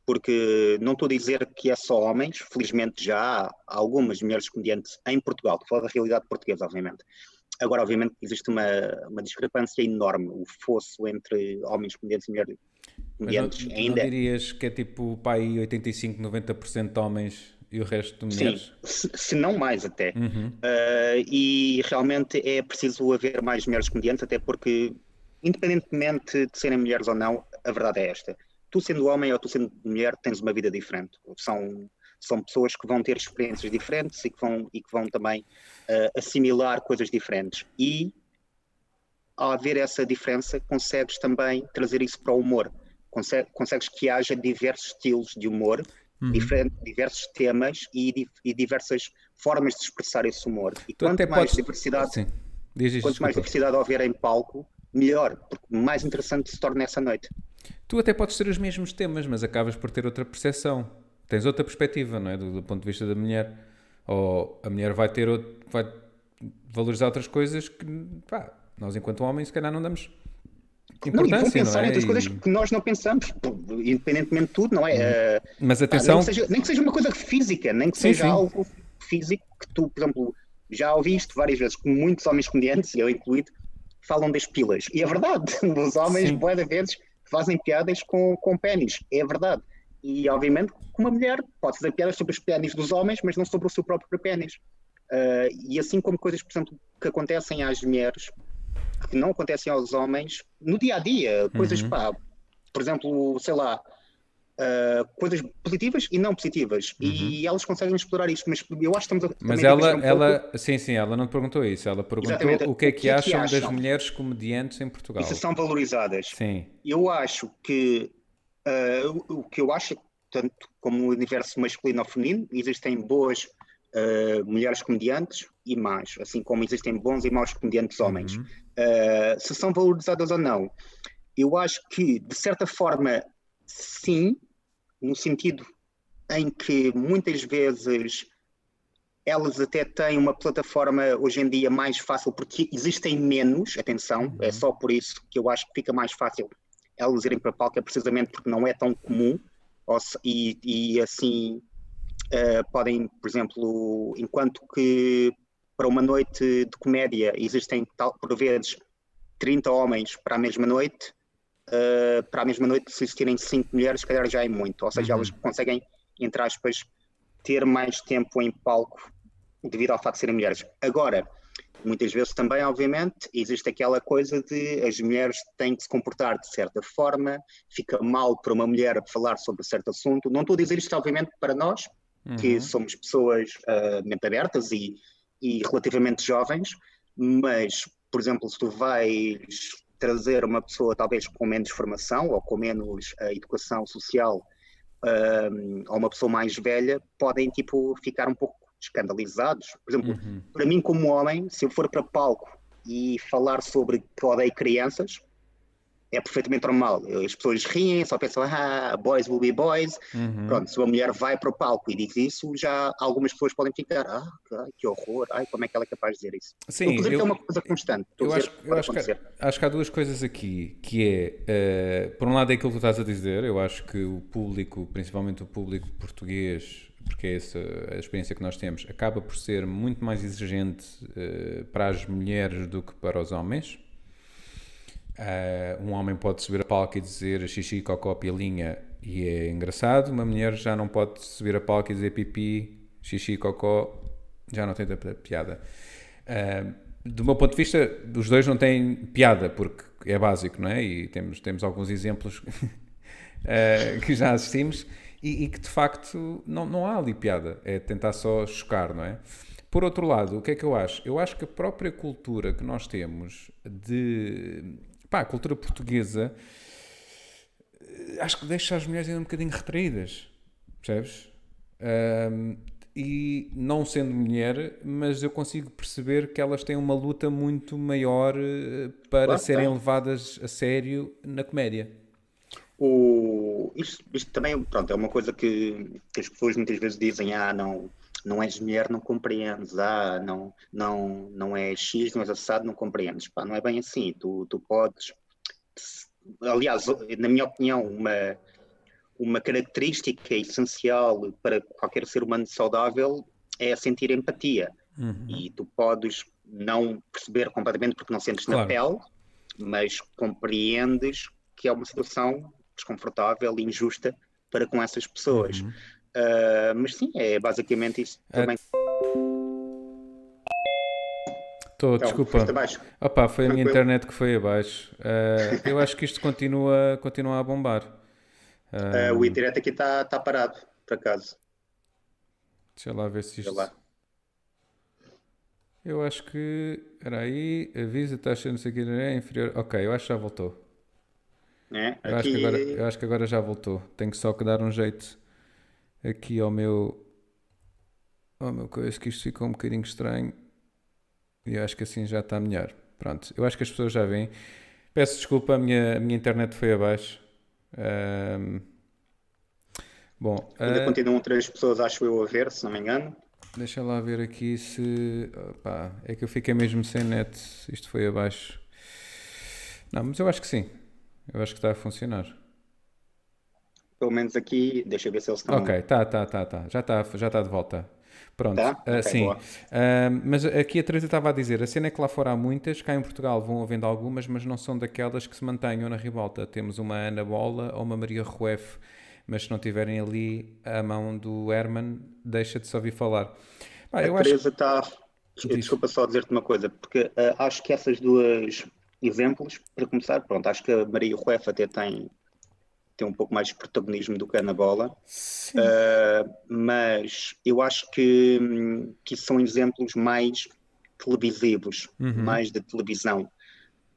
Porque não estou a dizer que é só homens, felizmente já há algumas mulheres comediantes em Portugal, estou a falar da realidade portuguesa, obviamente. Agora, obviamente, existe uma, uma discrepância enorme, o fosso entre homens comediantes e mulheres Mas não, comediantes não ainda. dirias que é tipo pai 85, 90% de homens e o resto de mulheres? Sim, se, se não mais até. Uhum. Uh, e realmente é preciso haver mais mulheres comediantes, até porque, independentemente de serem mulheres ou não, a verdade é esta. Tu sendo homem ou tu sendo mulher, tens uma vida diferente. São, são pessoas que vão ter experiências diferentes e que vão, e que vão também uh, assimilar coisas diferentes. E, ao haver essa diferença, consegues também trazer isso para o humor. consegues que haja diversos estilos de humor uhum. diversos temas e, e, diversas formas de expressar esse humor. E tu quanto mais podes... diversidade, Sim. Diz quanto mais diversidade houver em palco, melhor, porque mais interessante se torna essa noite. Tu até podes ter os mesmos temas, mas acabas por ter outra percepção. Tens outra perspectiva, não é? Do, do ponto de vista da mulher. Ou a mulher vai ter outro, vai valorizar outras coisas que pá, nós, enquanto homens, se calhar não damos importância, não, e pensar não é? em outras coisas que nós não pensamos, independentemente de tudo, não é? Uhum. Mas atenção... nem, que seja, nem, que seja, uma coisa física, nem que sim, seja sim. algo físico que tu, por exemplo, já ouviste várias vezes, com muitos homens comediantes, eu incluído, falam das pilas. E é verdade, os homens, boas vezes, fazem piadas com, com pênis, é verdade. E, obviamente, uma mulher pode fazer piadas sobre os pênis dos homens, mas não sobre o seu próprio pênis. Uh, e assim como coisas, por exemplo, que acontecem às mulheres, que não acontecem aos homens no dia a dia. Coisas, uhum. pá, por exemplo, sei lá, uh, coisas positivas e não positivas. Uhum. E elas conseguem explorar isto, mas eu acho que estamos a. Mas ela, um ela pouco... sim, sim, ela não perguntou isso. Ela perguntou Exatamente. o que é que, que, é acham, acham das mulheres comediantes em Portugal. E se são valorizadas. Sim. Eu acho que. Uh, o que eu acho, tanto como no universo masculino ou feminino, existem boas uh, mulheres comediantes e mais, assim como existem bons e maus comediantes homens. Uhum. Uh, se são valorizadas ou não, eu acho que, de certa forma, sim, no sentido em que muitas vezes elas até têm uma plataforma hoje em dia mais fácil, porque existem menos, atenção, uhum. é só por isso que eu acho que fica mais fácil elas irem para a palco, é precisamente porque não é tão comum, e, e assim uh, podem, por exemplo, enquanto que para uma noite de comédia existem tal, por vezes 30 homens para a mesma noite, uh, para a mesma noite se existirem 5 mulheres, se calhar já é muito, ou seja, uhum. elas conseguem, entre aspas, ter mais tempo em palco devido ao facto de serem mulheres. Agora, muitas vezes também, obviamente, existe aquela coisa de as mulheres têm que se comportar de certa forma, fica mal para uma mulher falar sobre certo assunto. Não estou a dizer isto, obviamente, para nós, uhum. que somos pessoas uh, mente abertas e, e relativamente jovens, mas, por exemplo, se tu vais trazer uma pessoa talvez com menos formação ou com menos uh, educação social uh, ou uma pessoa mais velha, podem tipo ficar um pouco escandalizados. Por exemplo, uhum. para mim como homem, se eu for para palco e falar sobre que odeio crianças, é perfeitamente normal. As pessoas riem, só pensam, ah, boys will be boys. Uhum. Pronto, se uma mulher vai para o palco e diz isso, já algumas pessoas podem ficar, ah, que horror, ai, como é que ela é capaz de dizer isso? Sim, eu, é uma coisa constante. Eu, acho, eu acho, que, acho, que, há duas coisas aqui, que é, uh, por um lado é aquilo que tu estás a dizer, eu acho que o público, principalmente o público português, porque é essa a experiência que nós temos, acaba por ser muito mais exigente uh, para as mulheres do que para os homens Uh, um homem pode subir a palco e dizer xixi, cocó, pilinha e é engraçado. Uma mulher já não pode subir a palco e dizer pipi, xixi, cocó, já não tem tanta piada. Uh, do meu ponto de vista, os dois não têm piada, porque é básico, não é? E temos, temos alguns exemplos uh, que já assistimos e, e, que de facto não, não há ali piada, é tentar só chocar, não é? Por outro lado, o que é que eu acho? Eu acho que a própria cultura que nós temos de pá, a cultura portuguesa eh, acho que deixa as mulheres ainda um bocadinho retraídas, percebes? Um, e não sendo mulher, mas eu consigo perceber que elas têm uma luta muito maior eh, para claro, serem levadas a sério na comédia. O, isto, isto, também pronto, é uma coisa que, que, as pessoas muitas vezes dizem: ah, não, não és mulher, não compreendes, ah, não, não, não és X, não és assado, não compreendes. Pá, não é bem assim, tu, tu podes. Aliás, na minha opinião, uma, uma característica essencial para qualquer ser humano saudável é sentir empatia. Uhum. E tu podes não perceber completamente porque não sentes claro. na pele, mas compreendes que é uma situação desconfortável e injusta para com essas pessoas. Uhum. Uh, mas sim, é basicamente isso. Também. Estou, desculpa. Opa, foi a minha internet que foi abaixo. Uh, eu acho que isto continua, continua a bombar. Uh, o internet aqui está tá parado, por acaso. Deixa lá ver se isto. Eu acho que. Era aí, avisa, taxa não sei o que é inferior. Ok, eu acho que já voltou. É, eu, acho que agora, eu acho que agora já voltou. Tenho só que dar um jeito aqui ao meu. Ao meu coisa, que isto ficou um bocadinho estranho. E acho que assim já está melhor. Pronto, eu acho que as pessoas já veem. Peço desculpa, a minha, a minha internet foi abaixo. Um... Bom, Ainda uh... continuam três pessoas, acho eu, a ver, se não me engano. Deixa lá ver aqui se. Opa, é que eu fiquei mesmo sem net. Isto foi abaixo. Não, mas eu acho que sim. Eu acho que está a funcionar. Pelo menos aqui, deixa eu ver se eles estão. Ok, tá, tá, tá, tá. Já está já tá de volta. Pronto, tá? Uh, okay, sim. Uh, mas aqui a Teresa estava a dizer: a cena é que lá fora há muitas, cá em Portugal vão havendo algumas, mas não são daquelas que se mantenham na ribalta. Temos uma Ana Bola ou uma Maria Rueff, mas se não tiverem ali a mão do Herman, deixa de se ouvir falar. a Teresa está. Desculpa só dizer-te uma coisa, porque uh, acho que essas duas exemplos, para começar, pronto, acho que a Maria Rueff até tem um pouco mais de protagonismo do que a na bola. Uh, mas eu acho que, que são exemplos mais televisivos, uhum. mais de televisão.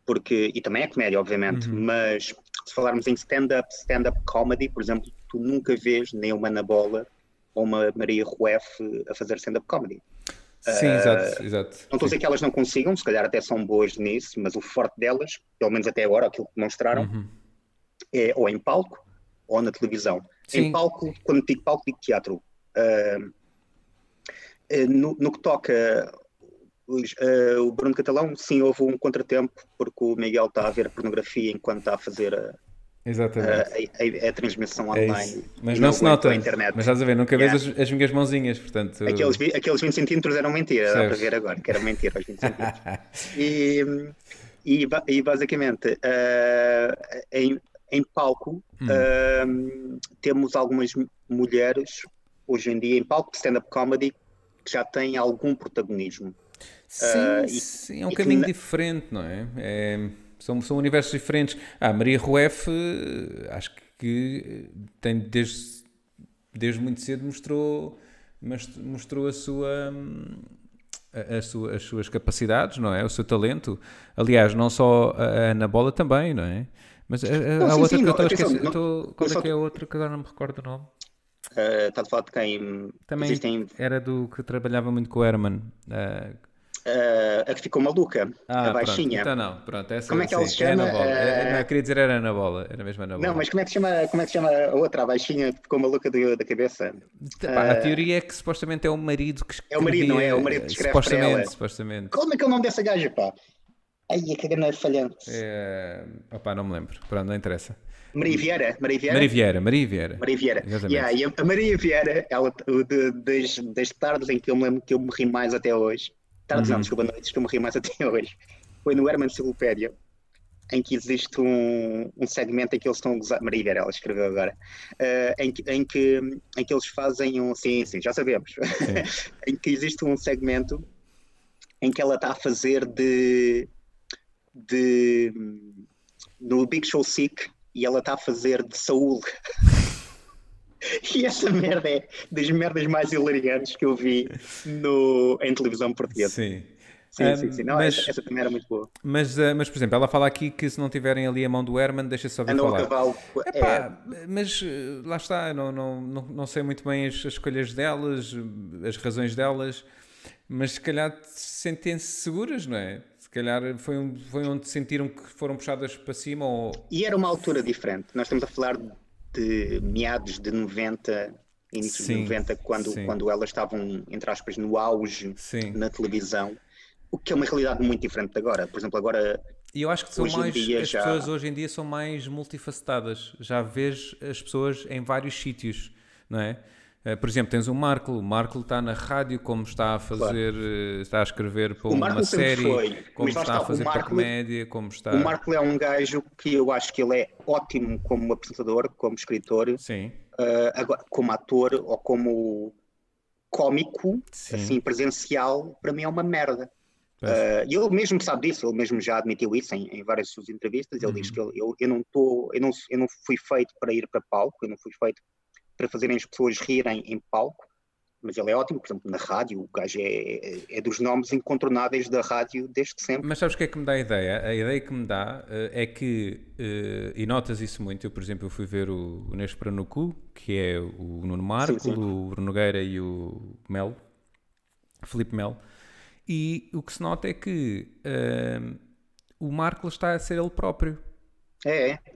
Porque, e também é comédia, obviamente, uhum. mas se falarmos em stand-up, stand-up comedy, por exemplo, tu nunca vês nem uma na bola ou uma Maria Rueff a fazer stand-up comedy. Sim, uh, exato, exato. Não estou a dizer que elas não consigam, se calhar até são boas nisso, mas o forte delas, pelo menos até agora, aquilo que demonstraram, uhum é ou em palco ou na televisão. Sim. Em palco, quando digo palco, digo teatro. Uh, no, no, que toca uh, o Bruno Catalão, sim, houve um contratempo, porque o Miguel está a ver pornografia enquanto está a fazer a. A, a, a, transmissão é online. Mas não, não se nota. Internet. Mas estás a ver, nunca yeah. vês as, as, minhas mãozinhas, portanto. Aqueles, aqueles 20 centímetros eram mentira, dá para ver agora, que eram mentira os 20 centímetros. e, e, e basicamente, uh, em, em palco, hum. uh, temos algumas mulheres, hoje em dia, em palco de stand-up comedy, que já têm algum protagonismo. Sim, uh, sim é um caminho que... diferente, não é? é? são, são universos diferentes. Ah, Maria Rueff, acho que tem desde, desde muito cedo mostrou, mostrou a sua. A, a sua, as suas capacidades, não é? O seu talento. Aliás, não só a Ana Bola também, não é? Mas a, a, não, a sim, outra sim, que eu estou a esquecer. Tô, qual é que é a outra que agora não me recordo o nome? Uh, está a falar de quem? Também Existem... era do que trabalhava muito com o Herman. Uh, Uh, a que ficou maluca, ah, a baixinha. Pronto, então não, pronto, essa, como é que ela se chama? É uh... Não, eu queria dizer era Ana Bola, era mesmo Ana Bola. Não, mas como é que se chama, como é que se chama a outra, a baixinha que ficou maluca do, da cabeça? Uh... A teoria é que supostamente é o marido que escrevia. É o marido, não é? É o marido que escreve supostamente. Supostamente. Como é que é o nome dessa gaja, pá? Ai, a cagana é falhante. É... Opá, não me lembro. Pronto, não interessa. Maria Vieira. Maria Vieira. Maria Vieira. Maria Vieira. Maria Vieira. Yeah, e a Maria Vieira, ela, de, das, das tardes em que eu me lembro que eu me ri mais até hoje, tardes uhum. não, desculpa, noites que eu me ri mais até hoje, foi no Herman Enciclopédia, em que existe um, um segmento em que eles estão a gozar, Maria Vieira, ela escreveu agora, uh, em, que, em, que, em que eles fazem um, sim, sim, já sabemos, em que existe um segmento em que ela está a fazer de de no Big Show Sick e ela está a fazer de Saúl. e essa merda é das merdas mais hilariantes que eu vi no, em televisão portuguesa. Sim. Sim, um, sim, sim. Não, mas, essa, essa, também era muito boa. Mas, uh, mas, por exemplo, ela fala aqui que se não tiverem ali a mão do Herman, deixa só ver falar. Cavalo, Epá, é... Mas uh, lá está, não, não, não, não sei muito bem as, as, escolhas delas, as razões delas, mas se calhar sentem-se seguras, não é? Calhar foi, um, foi onde sentiram que foram puxadas para cima ou... E era uma altura diferente. Nós estamos a falar de meados de 90, início sim, de 90, quando, quando elas estavam, entre aspas, no auge sim. na televisão. O que é uma realidade muito diferente de agora. Por exemplo, agora e eu acho que são mais, as já... pessoas hoje em dia são mais multifacetadas. Já vês as pessoas em vários sítios, não é? Eh, por exemplo, tens o Marco, o Marco está na rádio, como está a fazer, claro. Eh, está a escrever para uma série, foi, como está, está, a fazer Marco, para comédia, como está. O Marco é um gajo que eu acho que ele é ótimo como apresentador, como escritor. Sim. Uh, agora, como ator ou como cómico, Sim. assim, presencial, para mim é uma merda. Uh, e ele mesmo sabe disso, ele mesmo já admitiu isso em, em várias suas entrevistas. Ele diz que ele, eu, eu, não tô, eu, não, eu não fui feito para ir para palco, eu não fui feito para fazerem as pessoas rirem em palco, mas ele é ótimo, por exemplo, na rádio, o gajo é, é dos nomes incontornáveis da rádio desde sempre. Mas sabes o que é que me dá a ideia? A ideia que me dá uh, é que, uh, e notas isso muito, eu, por exemplo, eu fui ver o, o Neste para no Cu, que é o Nuno Marco, sim, sim. o Bruno Nogueira e o Melo, Felipe Melo, e o que se nota é que uh, o Marco está a ser ele próprio. É, é.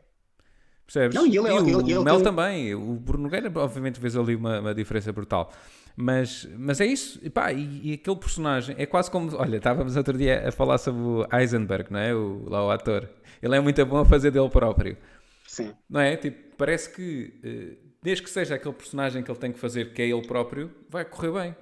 Percebes? Não, e ele, é, e o, ele, ele, o Mel ele... também. O Bruno Nogueira, obviamente, vês ali uma, uma diferença brutal. Mas, mas é isso, e, pá, e, e, aquele personagem é quase como. Olha, estávamos outro dia a falar sobre o Heisenberg, não é? O, lá o ator. Ele é muito bom a fazer dele próprio. Sim. Não é? Tipo, parece que, eh, desde que seja aquele personagem que ele tem que fazer, que é ele próprio, vai correr bem.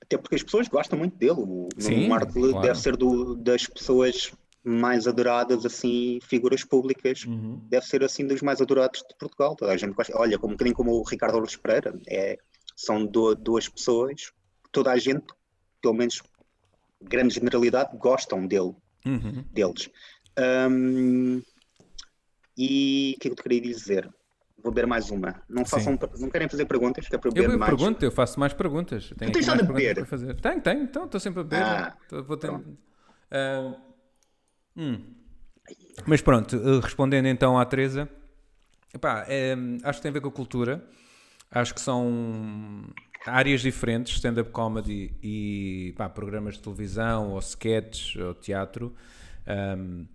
Até porque as pessoas gostam muito dele. O Sim, Marco claro. deve ser do, das pessoas mais adoradas, assim, figuras públicas. Uhum. Deve ser, assim, dos mais adorados de Portugal. Toda a gente gosta. Olha, como, um bocadinho como o Ricardo Alves Pereira. É são do, duas pessoas, toda a gente, pelo menos grande generalidade, gostam dele, uhum. deles. Um, e o que é que eu te queria dizer? Vou beber mais uma. Não, façam, não querem fazer perguntas? Que é para beber eu mais. pergunto, eu faço mais perguntas. Tenho tu tens nada a beber? Para fazer. Tenho, tenho. Então, estou sempre a beber. Ah, vou ter... Uh, hum. Mas pronto, respondendo então à Teresa, epá, é, acho que tem a ver com a cultura. Acho que são áreas diferentes, stand-up comedy e pá, programas de televisão, ou sketches, ou teatro. Um,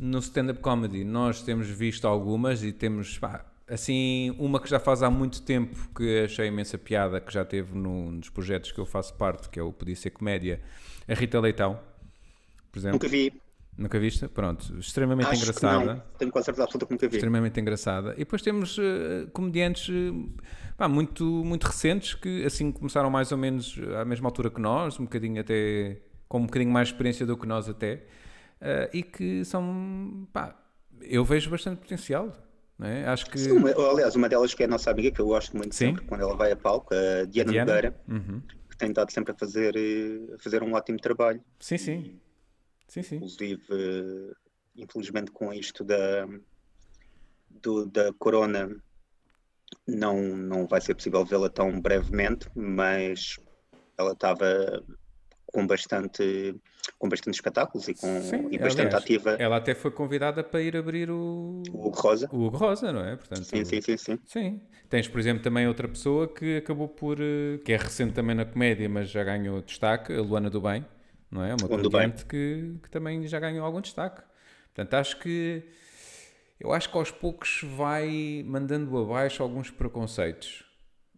no stand-up comedy nós temos visto algumas e temos, pá, assim, uma que já faz há muito tempo que achei imensa piada, que já teve num dos projetos que eu faço parte, que é o Podia Ser Comédia, a Rita Leitão, por exemplo. Nunca vi. Nunca viste? Pronto, extremamente Acho engraçada. Tenho quase certeza absoluta que nunca vi. Extremamente engraçada. E depois temos uh, comediantes uh, pá, muito, muito recentes que assim começaram mais ou menos à mesma altura que nós, um bocadinho até com um bocadinho mais experiência do que nós até, uh, e que são pá, eu vejo bastante potencial. É? Acho que... Sim, aliás, uma delas que é a nossa amiga, que eu gosto muito Sim. sempre, quando ela vai a palco, a Diana, Diana? Nogueira, uhum. que tem estado sempre a fazer, a fazer um ótimo trabalho. Sim, sim. Sim, sim. Inclusive, infelizmente, com isto da, do, da Corona, não, não vai ser possível vê-la tão brevemente, mas ela estava com bastante com bastante espetáculos e com Sim, e bastante aliás, ativa. Ela até foi convidada para ir abrir o o Hugo Rosa. O Hugo Rosa, não é? Portanto, sim, sim, sim, sim. Sim. Tens, por exemplo, também outra pessoa que acabou por eh, que é recente também na comédia, mas já ganhou destaque, a Luana do Bem não é? Uma comediante que, que também já ganhou algum destaque. Portanto, acho que eu acho que aos poucos vai mandando abaixo alguns preconceitos.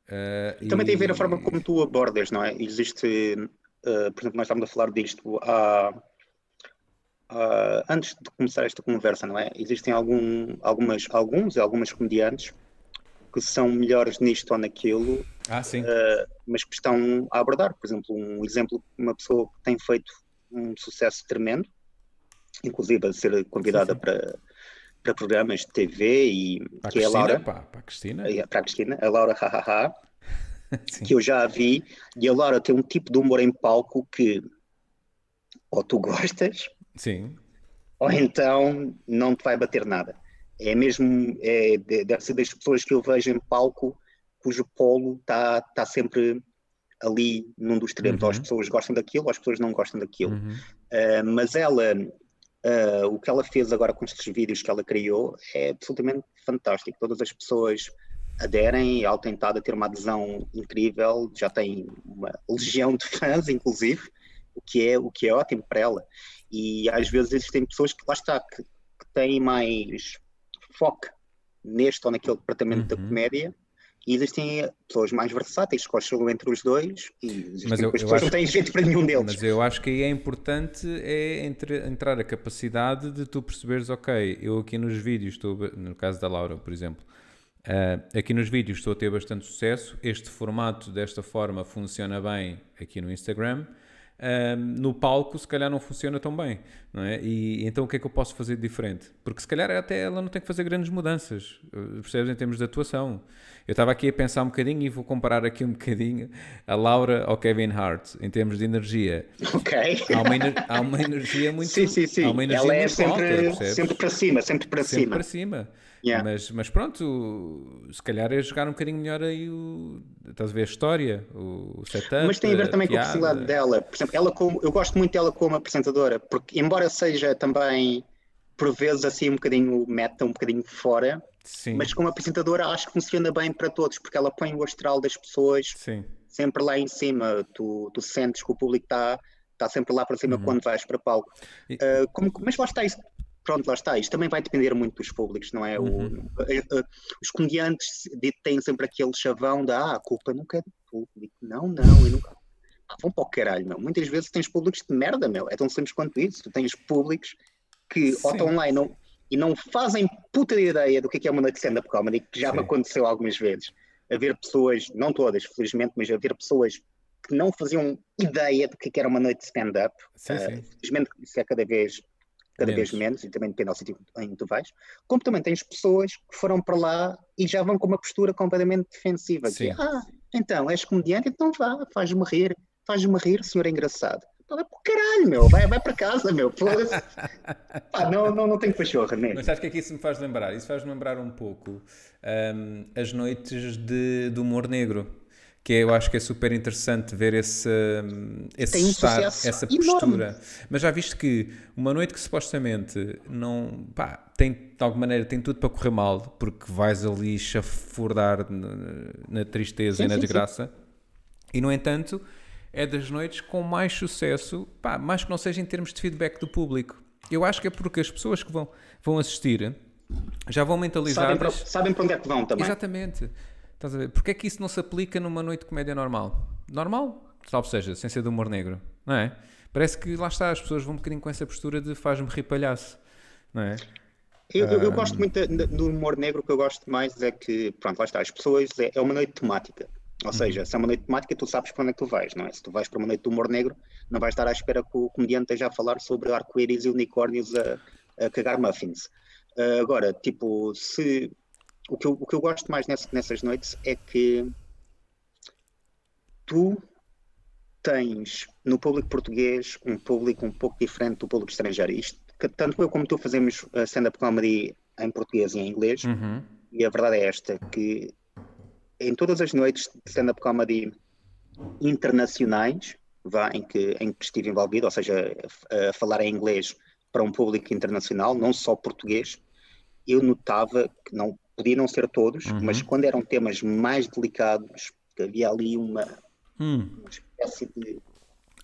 Uh, também e... tem a ver a forma como tu abordas, não é? Existe, uh, por exemplo, nós estamos a falar disto há, uh, antes de começar esta conversa, não é? Existem algum, algumas, alguns e algumas comediantes que são melhores nisto ou naquilo, ah. Uh, mas que estão a abordar. Por exemplo, um exemplo de uma pessoa que tem feito um sucesso tremendo, inclusive a ser convidada sim, sim. Para, para programas de TV e para que a é a Laura. Pá, para a Cristina. Para a Cristina, a Laura Hahaha, que eu já a vi, e a Laura tem um tipo de humor em palco que ou tu gostas, sim. ou então não te vai bater nada é mesmo, é, deve ser das pessoas que eu vejo em palco cujo polo está tá sempre ali num dos extremos. Uhum. Ou as pessoas gostam daquilo, ou as pessoas não gostam daquilo. Uhum. Uh, mas ela, uh, o que ela fez agora com estes vídeos que ela criou é absolutamente fantástico. Todas as pessoas aderem, ela tem estado a ter uma adesão incrível, já tem uma legião de fãs, inclusive, o que é, o que é ótimo para ela. E às vezes existem pessoas que lá está, que, que têm mais foco neste ou naquele departamento uhum. da comédia e existem pessoas mais versáteis que oscilam entre os dois e mas eu, pessoas eu acho, não têm jeito para nenhum deles. Mas eu acho que aí é importante é entre, entrar a capacidade de tu perceberes, ok, eu aqui nos vídeos estou, no caso da Laura, por exemplo, uh, aqui nos vídeos estou a ter bastante sucesso, este formato desta forma funciona bem aqui no Instagram, um, no palco se calhar não funciona tão bem, não é? E então o que é que eu posso fazer de diferente? Porque se calhar até ela não tem que fazer grandes mudanças, eh, percebes, em termos de atuação. Eu estava aqui a pensar um bocadinho e vou comparar aqui um bocadinho a Laura ao Kevin Hart, em termos de energia. Ok. Há uma, há uma energia muito Sim, sim, sim. ela é sempre, alta, sempre para cima, sempre para sempre cima. para cima. Yeah. Mas, mas pronto, se calhar é jogar um bocadinho melhor aí o. Estás a ver a história, o setup. Mas tem a ver também a com a personalidade dela. Por exemplo, ela como, eu gosto muito dela como apresentadora, porque embora seja também por vezes assim um bocadinho meta, um bocadinho fora, Sim. mas como apresentadora acho que funciona bem para todos, porque ela põe o astral das pessoas Sim. sempre lá em cima. Tu, tu sentes que o público está está sempre lá para cima uhum. quando vais para palco. E... Uh, como, mas lá está, isso pronto, lá está. Isto também vai depender muito dos públicos, não é? Uhum. O, eh, eh, os comediantes têm sempre aquele chavão da ah, a culpa nunca é do público. Não, não, eu nunca. Ah, vão para o caralho, meu. Muitas vezes tens públicos de merda, meu. É tão simples quanto isso. Tu tens públicos que Sim. ou estão lá e não, e não fazem puta de ideia do que é, é uma noite de stand-up comedy, que já Sim. me aconteceu algumas vezes. Haver pessoas, não todas, felizmente, mas haver pessoas que não faziam ideia do que é era uma noite de stand-up. Uh, felizmente isso é cada vez cada menos. vez menos, e também depende do sítio em que tu vais, como também tens pessoas que foram para lá e já vão com uma postura completamente defensiva. Que, ah, então, és comediante, então vá, faz-me rir, faz-me rir, senhor é engraçado. Vai para caralho, meu, vai, vai para casa, meu. Pá, não, não, não tenho pachorra mesmo. Mas sabes o que é que isso me faz lembrar? Isso faz lembrar um pouco um, as noites de, de humor negro que eu acho que é super interessante ver esse, esse um estar, essa postura. Enorme. Mas já viste que uma noite que supostamente não pá, tem de alguma maneira tem tudo para correr mal, porque vais ali chafurdar na, na tristeza sim, e na sim, desgraça, sim. e no entanto é das noites com mais sucesso, pá, mais que não seja em termos de feedback do público. Eu acho que é porque as pessoas que vão, vão assistir já vão mentalizadas. Sabem para, sabem para onde é que vão também. Exatamente. Estás a ver? Porquê é que isso não se aplica numa noite de comédia normal? Normal, salvo seja, sem ser de humor negro, não é? Parece que lá está, as pessoas vão um bocadinho com essa postura de faz-me rir palhaço, não é? Eu, eu, eu gosto muito do humor negro, o que eu gosto mais é que, pronto, lá está, as pessoas, é, é uma noite temática. Ou uhum. seja, se é uma noite temática, tu sabes para onde é que tu vais, não é? Se tu vais para uma noite de humor negro, não vais estar à espera que o comediante esteja a falar sobre arco-íris e unicórnios a, a cagar muffins. Uh, agora, tipo, se o que eu, o que eu gosto mais nessas, nessas noites é que tu tens no público português um público um pouco diferente do público estrangeiro. Isto, tanto eu como tu fazemos stand-up comedy em português e em inglês, uhum. e a verdade é esta, que em todas as noites de stand-up comedy internacionais, vá, em, que, em que estive envolvido, ou seja, a, a falar em inglês para um público internacional, não só português, eu notava que não podia não ser todos, uhum. mas quando eram temas mais delicados, havia ali uma, hum. uma espécie de.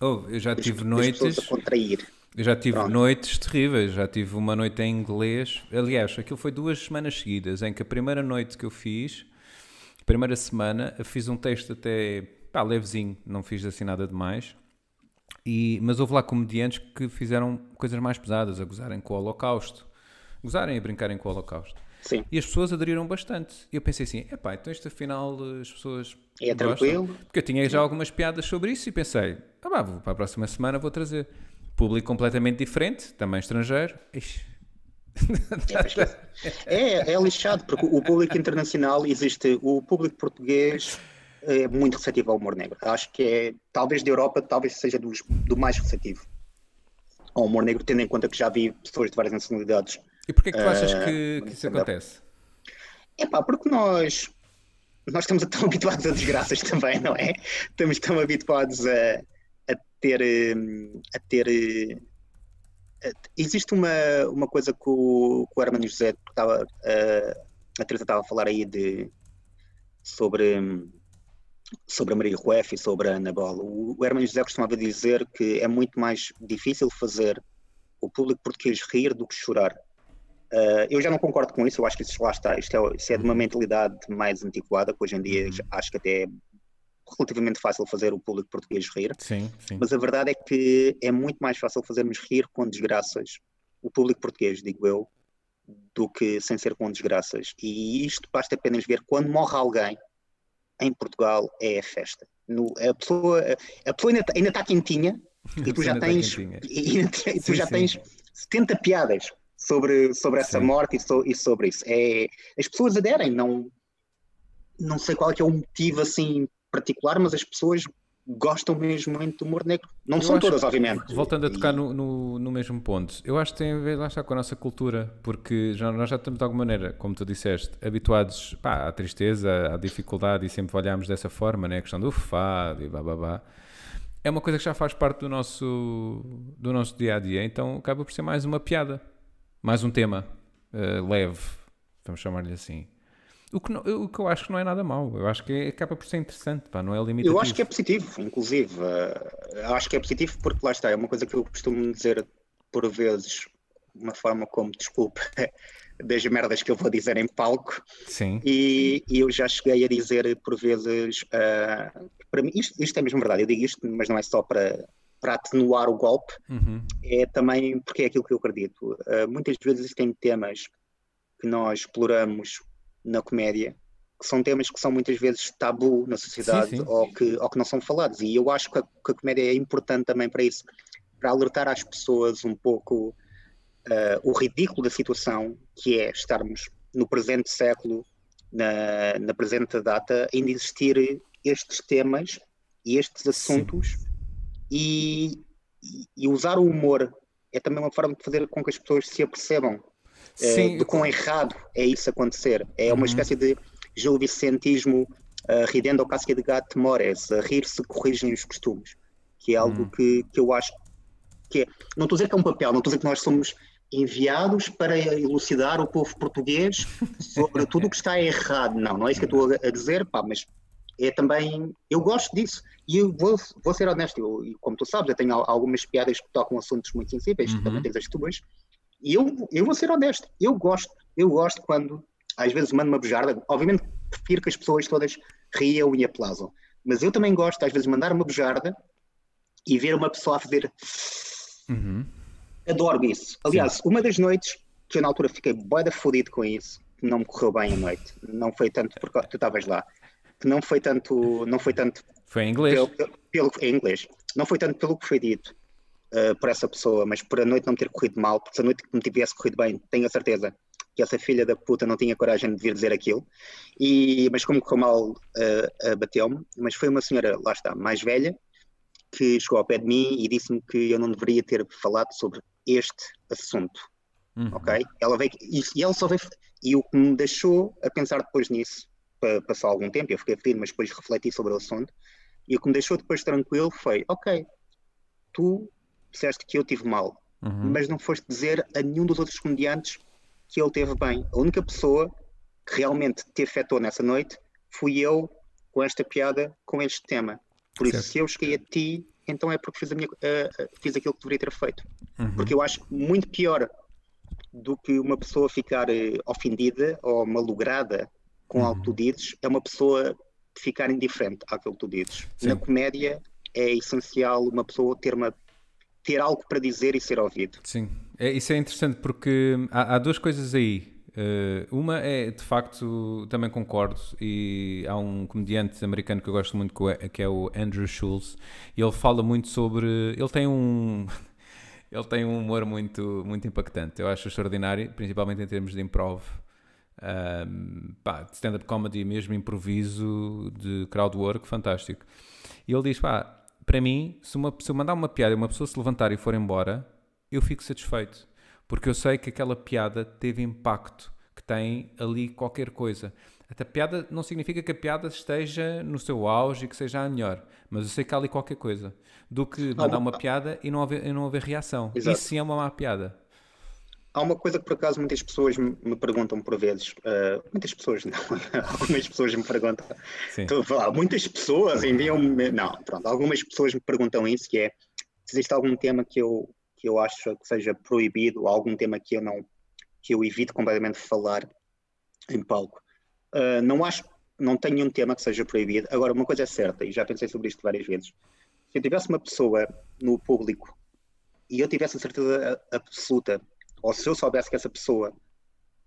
Oh, eu já tive noites. A contrair. Eu já tive Pronto. noites terríveis, já tive uma noite em inglês. Aliás, aquilo foi duas semanas seguidas, em que a primeira noite que eu fiz, primeira semana, eu fiz um texto até pá, levezinho, não fiz assim nada demais. E, mas houve lá comediantes que fizeram coisas mais pesadas, a gozarem com o Holocausto. Gozarem e brincarem com o Holocausto. Sim. E as pessoas aderiram bastante. E eu pensei assim, epá, então isto afinal as pessoas É gostam. tranquilo. Porque eu tinha já algumas piadas sobre isso e pensei, ah pá, para a próxima semana vou trazer. Público completamente diferente, também estrangeiro. Ixi. É, é lixado, porque o público internacional existe, o público português é muito receptivo ao humor negro. Acho que é, talvez da Europa, talvez seja dos, do mais receptivo ao humor negro, tendo em conta que já vi pessoas de várias nacionalidades e porquê que tu achas uh, que, que isso acontece? É pá, porque nós, nós estamos tão habituados a desgraças também, não é? Estamos tão habituados a, a ter. A ter a, existe uma, uma coisa que o, que o Hermano José estava. A, a Teresa estava a falar aí de. sobre sobre a Maria Rueff e sobre a Ana Bola. O, o Hermano José costumava dizer que é muito mais difícil fazer o público português rir do que chorar. Uh, eu já não concordo com isso, eu acho que isso lá está. Isto é, isso é de uma uhum. mentalidade mais antiquada, que hoje em dia uhum. acho que até é relativamente fácil fazer o público português rir. Sim, sim. Mas a verdade é que é muito mais fácil fazermos rir com desgraças, o público português, digo eu, do que sem ser com desgraças. E isto basta apenas ver quando morre alguém em Portugal é a festa. No, a pessoa, a pessoa ainda, está, ainda está quentinha, e tu já tens, e, e, tu sim, já sim. tens 70 piadas sobre, sobre essa sim. morte e, so, e, sobre isso. É, as pessoas aderem, não, não sei qual é, é o motivo assim particular, mas as pessoas gostam mesmo muito do humor negro. Não eu são todas, obviamente. Voltando a tocar e... no, no, no, mesmo ponto, eu acho que tem a ver lá está com a nossa cultura, porque já, nós já estamos de alguma maneira, como tu disseste, habituados pá, à tristeza, à dificuldade e sempre olhamos dessa forma, né? a questão do fado e blá. É uma coisa que já faz parte do nosso, do nosso dia a dia, então acaba por ser mais uma piada, mais um tema uh, leve, vamos chamar-lhe assim. O que, não, o que eu acho que não é nada mau. Eu acho que é, acaba por ser interessante, pá, não é limitativo. Eu acho que é positivo, inclusive. Uh, acho que é positivo porque lá está, é uma coisa que eu costumo dizer por vezes, uma forma como desculpa das merdas que eu vou dizer em palco. Sim. E, e eu já cheguei a dizer por vezes, uh, para mim, isto, isto, é mesmo verdade, eu digo isto, mas não é só para, para atenuar o golpe, uhum. é também porque é aquilo que eu acredito. Uh, muitas vezes existem temas que nós exploramos na comédia, que são temas que são muitas vezes tabu na sociedade sim, sim. Ou, que, ou que não são falados. E eu acho que a, que a, comédia é importante também para isso, para alertar às pessoas um pouco uh, o ridículo da situação, que é estarmos no presente século, na, na presente data, ainda existir estes temas e estes assuntos e, e usar o humor é também uma forma de fazer com que as pessoas se apercebam Sim. de quão errado é isso acontecer. É uma uhum. espécie de Gil Vicentismo uh, ridendo ao casca de gato mores, a rir se corrigem os costumes, que é algo uhum. que, que eu acho que é, não estou a dizer que é um papel, não estou a dizer que nós somos enviados para elucidar o povo português sobre tudo o que está errado. Não, não é isso que eu estou a dizer, pá, mas é também, eu gosto disso e eu vou, vou ser honesto, eu, como tu sabes, eu tenho algumas piadas que tocam assuntos muito sensíveis, uhum. também tens as tuas, e eu, eu vou ser honesto, eu gosto, eu gosto quando às vezes mando uma bujarda, obviamente prefiro que as pessoas todas riam e aplaudam, mas eu também gosto às vezes mandar uma bujarda e ver uma pessoa a fazer uhum. adoro isso. Aliás, Sim. uma das noites que eu na altura fiquei boeda fodido com isso, não me correu bem a noite, não foi tanto porque tu estavas lá, que não foi tanto, não foi tanto foi em inglês. Pelo, pelo, em inglês. Não foi tanto pelo que foi dito, uh, por essa pessoa, mas por a noite não me ter corrido mal, porque se a noite me tivesse corrido bem, tenho a certeza que essa filha da puta não tinha coragem de vir dizer aquilo. E, mas como correu mal, uh, uh, bateu-me. Mas foi uma senhora, lá está, mais velha, que chegou ao pé de mim e disse-me que eu não deveria ter falado sobre este assunto. Uhum. Ok? Ela veio, e, e ela só veio, e o que me deixou a pensar depois nisso, passou algum tempo, eu fiquei fedido, mas depois refleti sobre o assunto, e o que me deixou depois tranquilo foi: ok, tu disseste que eu tive mal, uhum. mas não foste dizer a nenhum dos outros comediantes que ele teve bem. A única pessoa que realmente te afetou nessa noite fui eu com esta piada, com este tema. Por certo. isso, se eu cheguei a ti, então é porque fiz, a minha, uh, fiz aquilo que deveria ter feito. Uhum. Porque eu acho muito pior do que uma pessoa ficar uh, ofendida ou malograda com uhum. algo que tu dizes, é uma pessoa ficar indiferente àquilo que tu dizes. Sim. Na comédia é essencial uma pessoa ter uma ter algo para dizer e ser ouvido. Sim, é, isso é interessante porque há, há duas coisas aí. Uh, uma é, de facto, também concordo, e há um comediante americano que eu gosto muito, que é o Andrew Schultz, e ele fala muito sobre. Ele tem um. ele tem um humor muito, muito impactante, eu acho extraordinário, principalmente em termos de improv. Um, pá, stand-up comedy mesmo, improviso, de crowd work, fantástico. E ele diz: pá, para mim, se, uma, se eu mandar uma piada e uma pessoa se levantar e for embora, eu fico satisfeito. Porque eu sei que aquela piada teve impacto, que tem ali qualquer coisa. Até a piada não significa que a piada esteja no seu auge e que seja a melhor, mas eu sei que há ali qualquer coisa. Do que mandar uma piada e não haver, e não haver reação. Exato. Isso sim é uma má piada. Há uma coisa que por acaso muitas pessoas me perguntam por vezes, uh, muitas pessoas não, algumas pessoas me perguntam, estou a falar, muitas pessoas enviam-me, não, pronto, algumas pessoas me perguntam isso, que é se existe algum tema que eu, que eu acho que seja proibido, ou algum tema que eu não, que eu evito completamente falar em palco. Uh, não acho, não tenho nenhum tema que seja proibido, agora uma coisa é certa, e já pensei sobre isto várias vezes, se eu tivesse uma pessoa no público e eu tivesse a certeza absoluta ou se eu soubesse que essa pessoa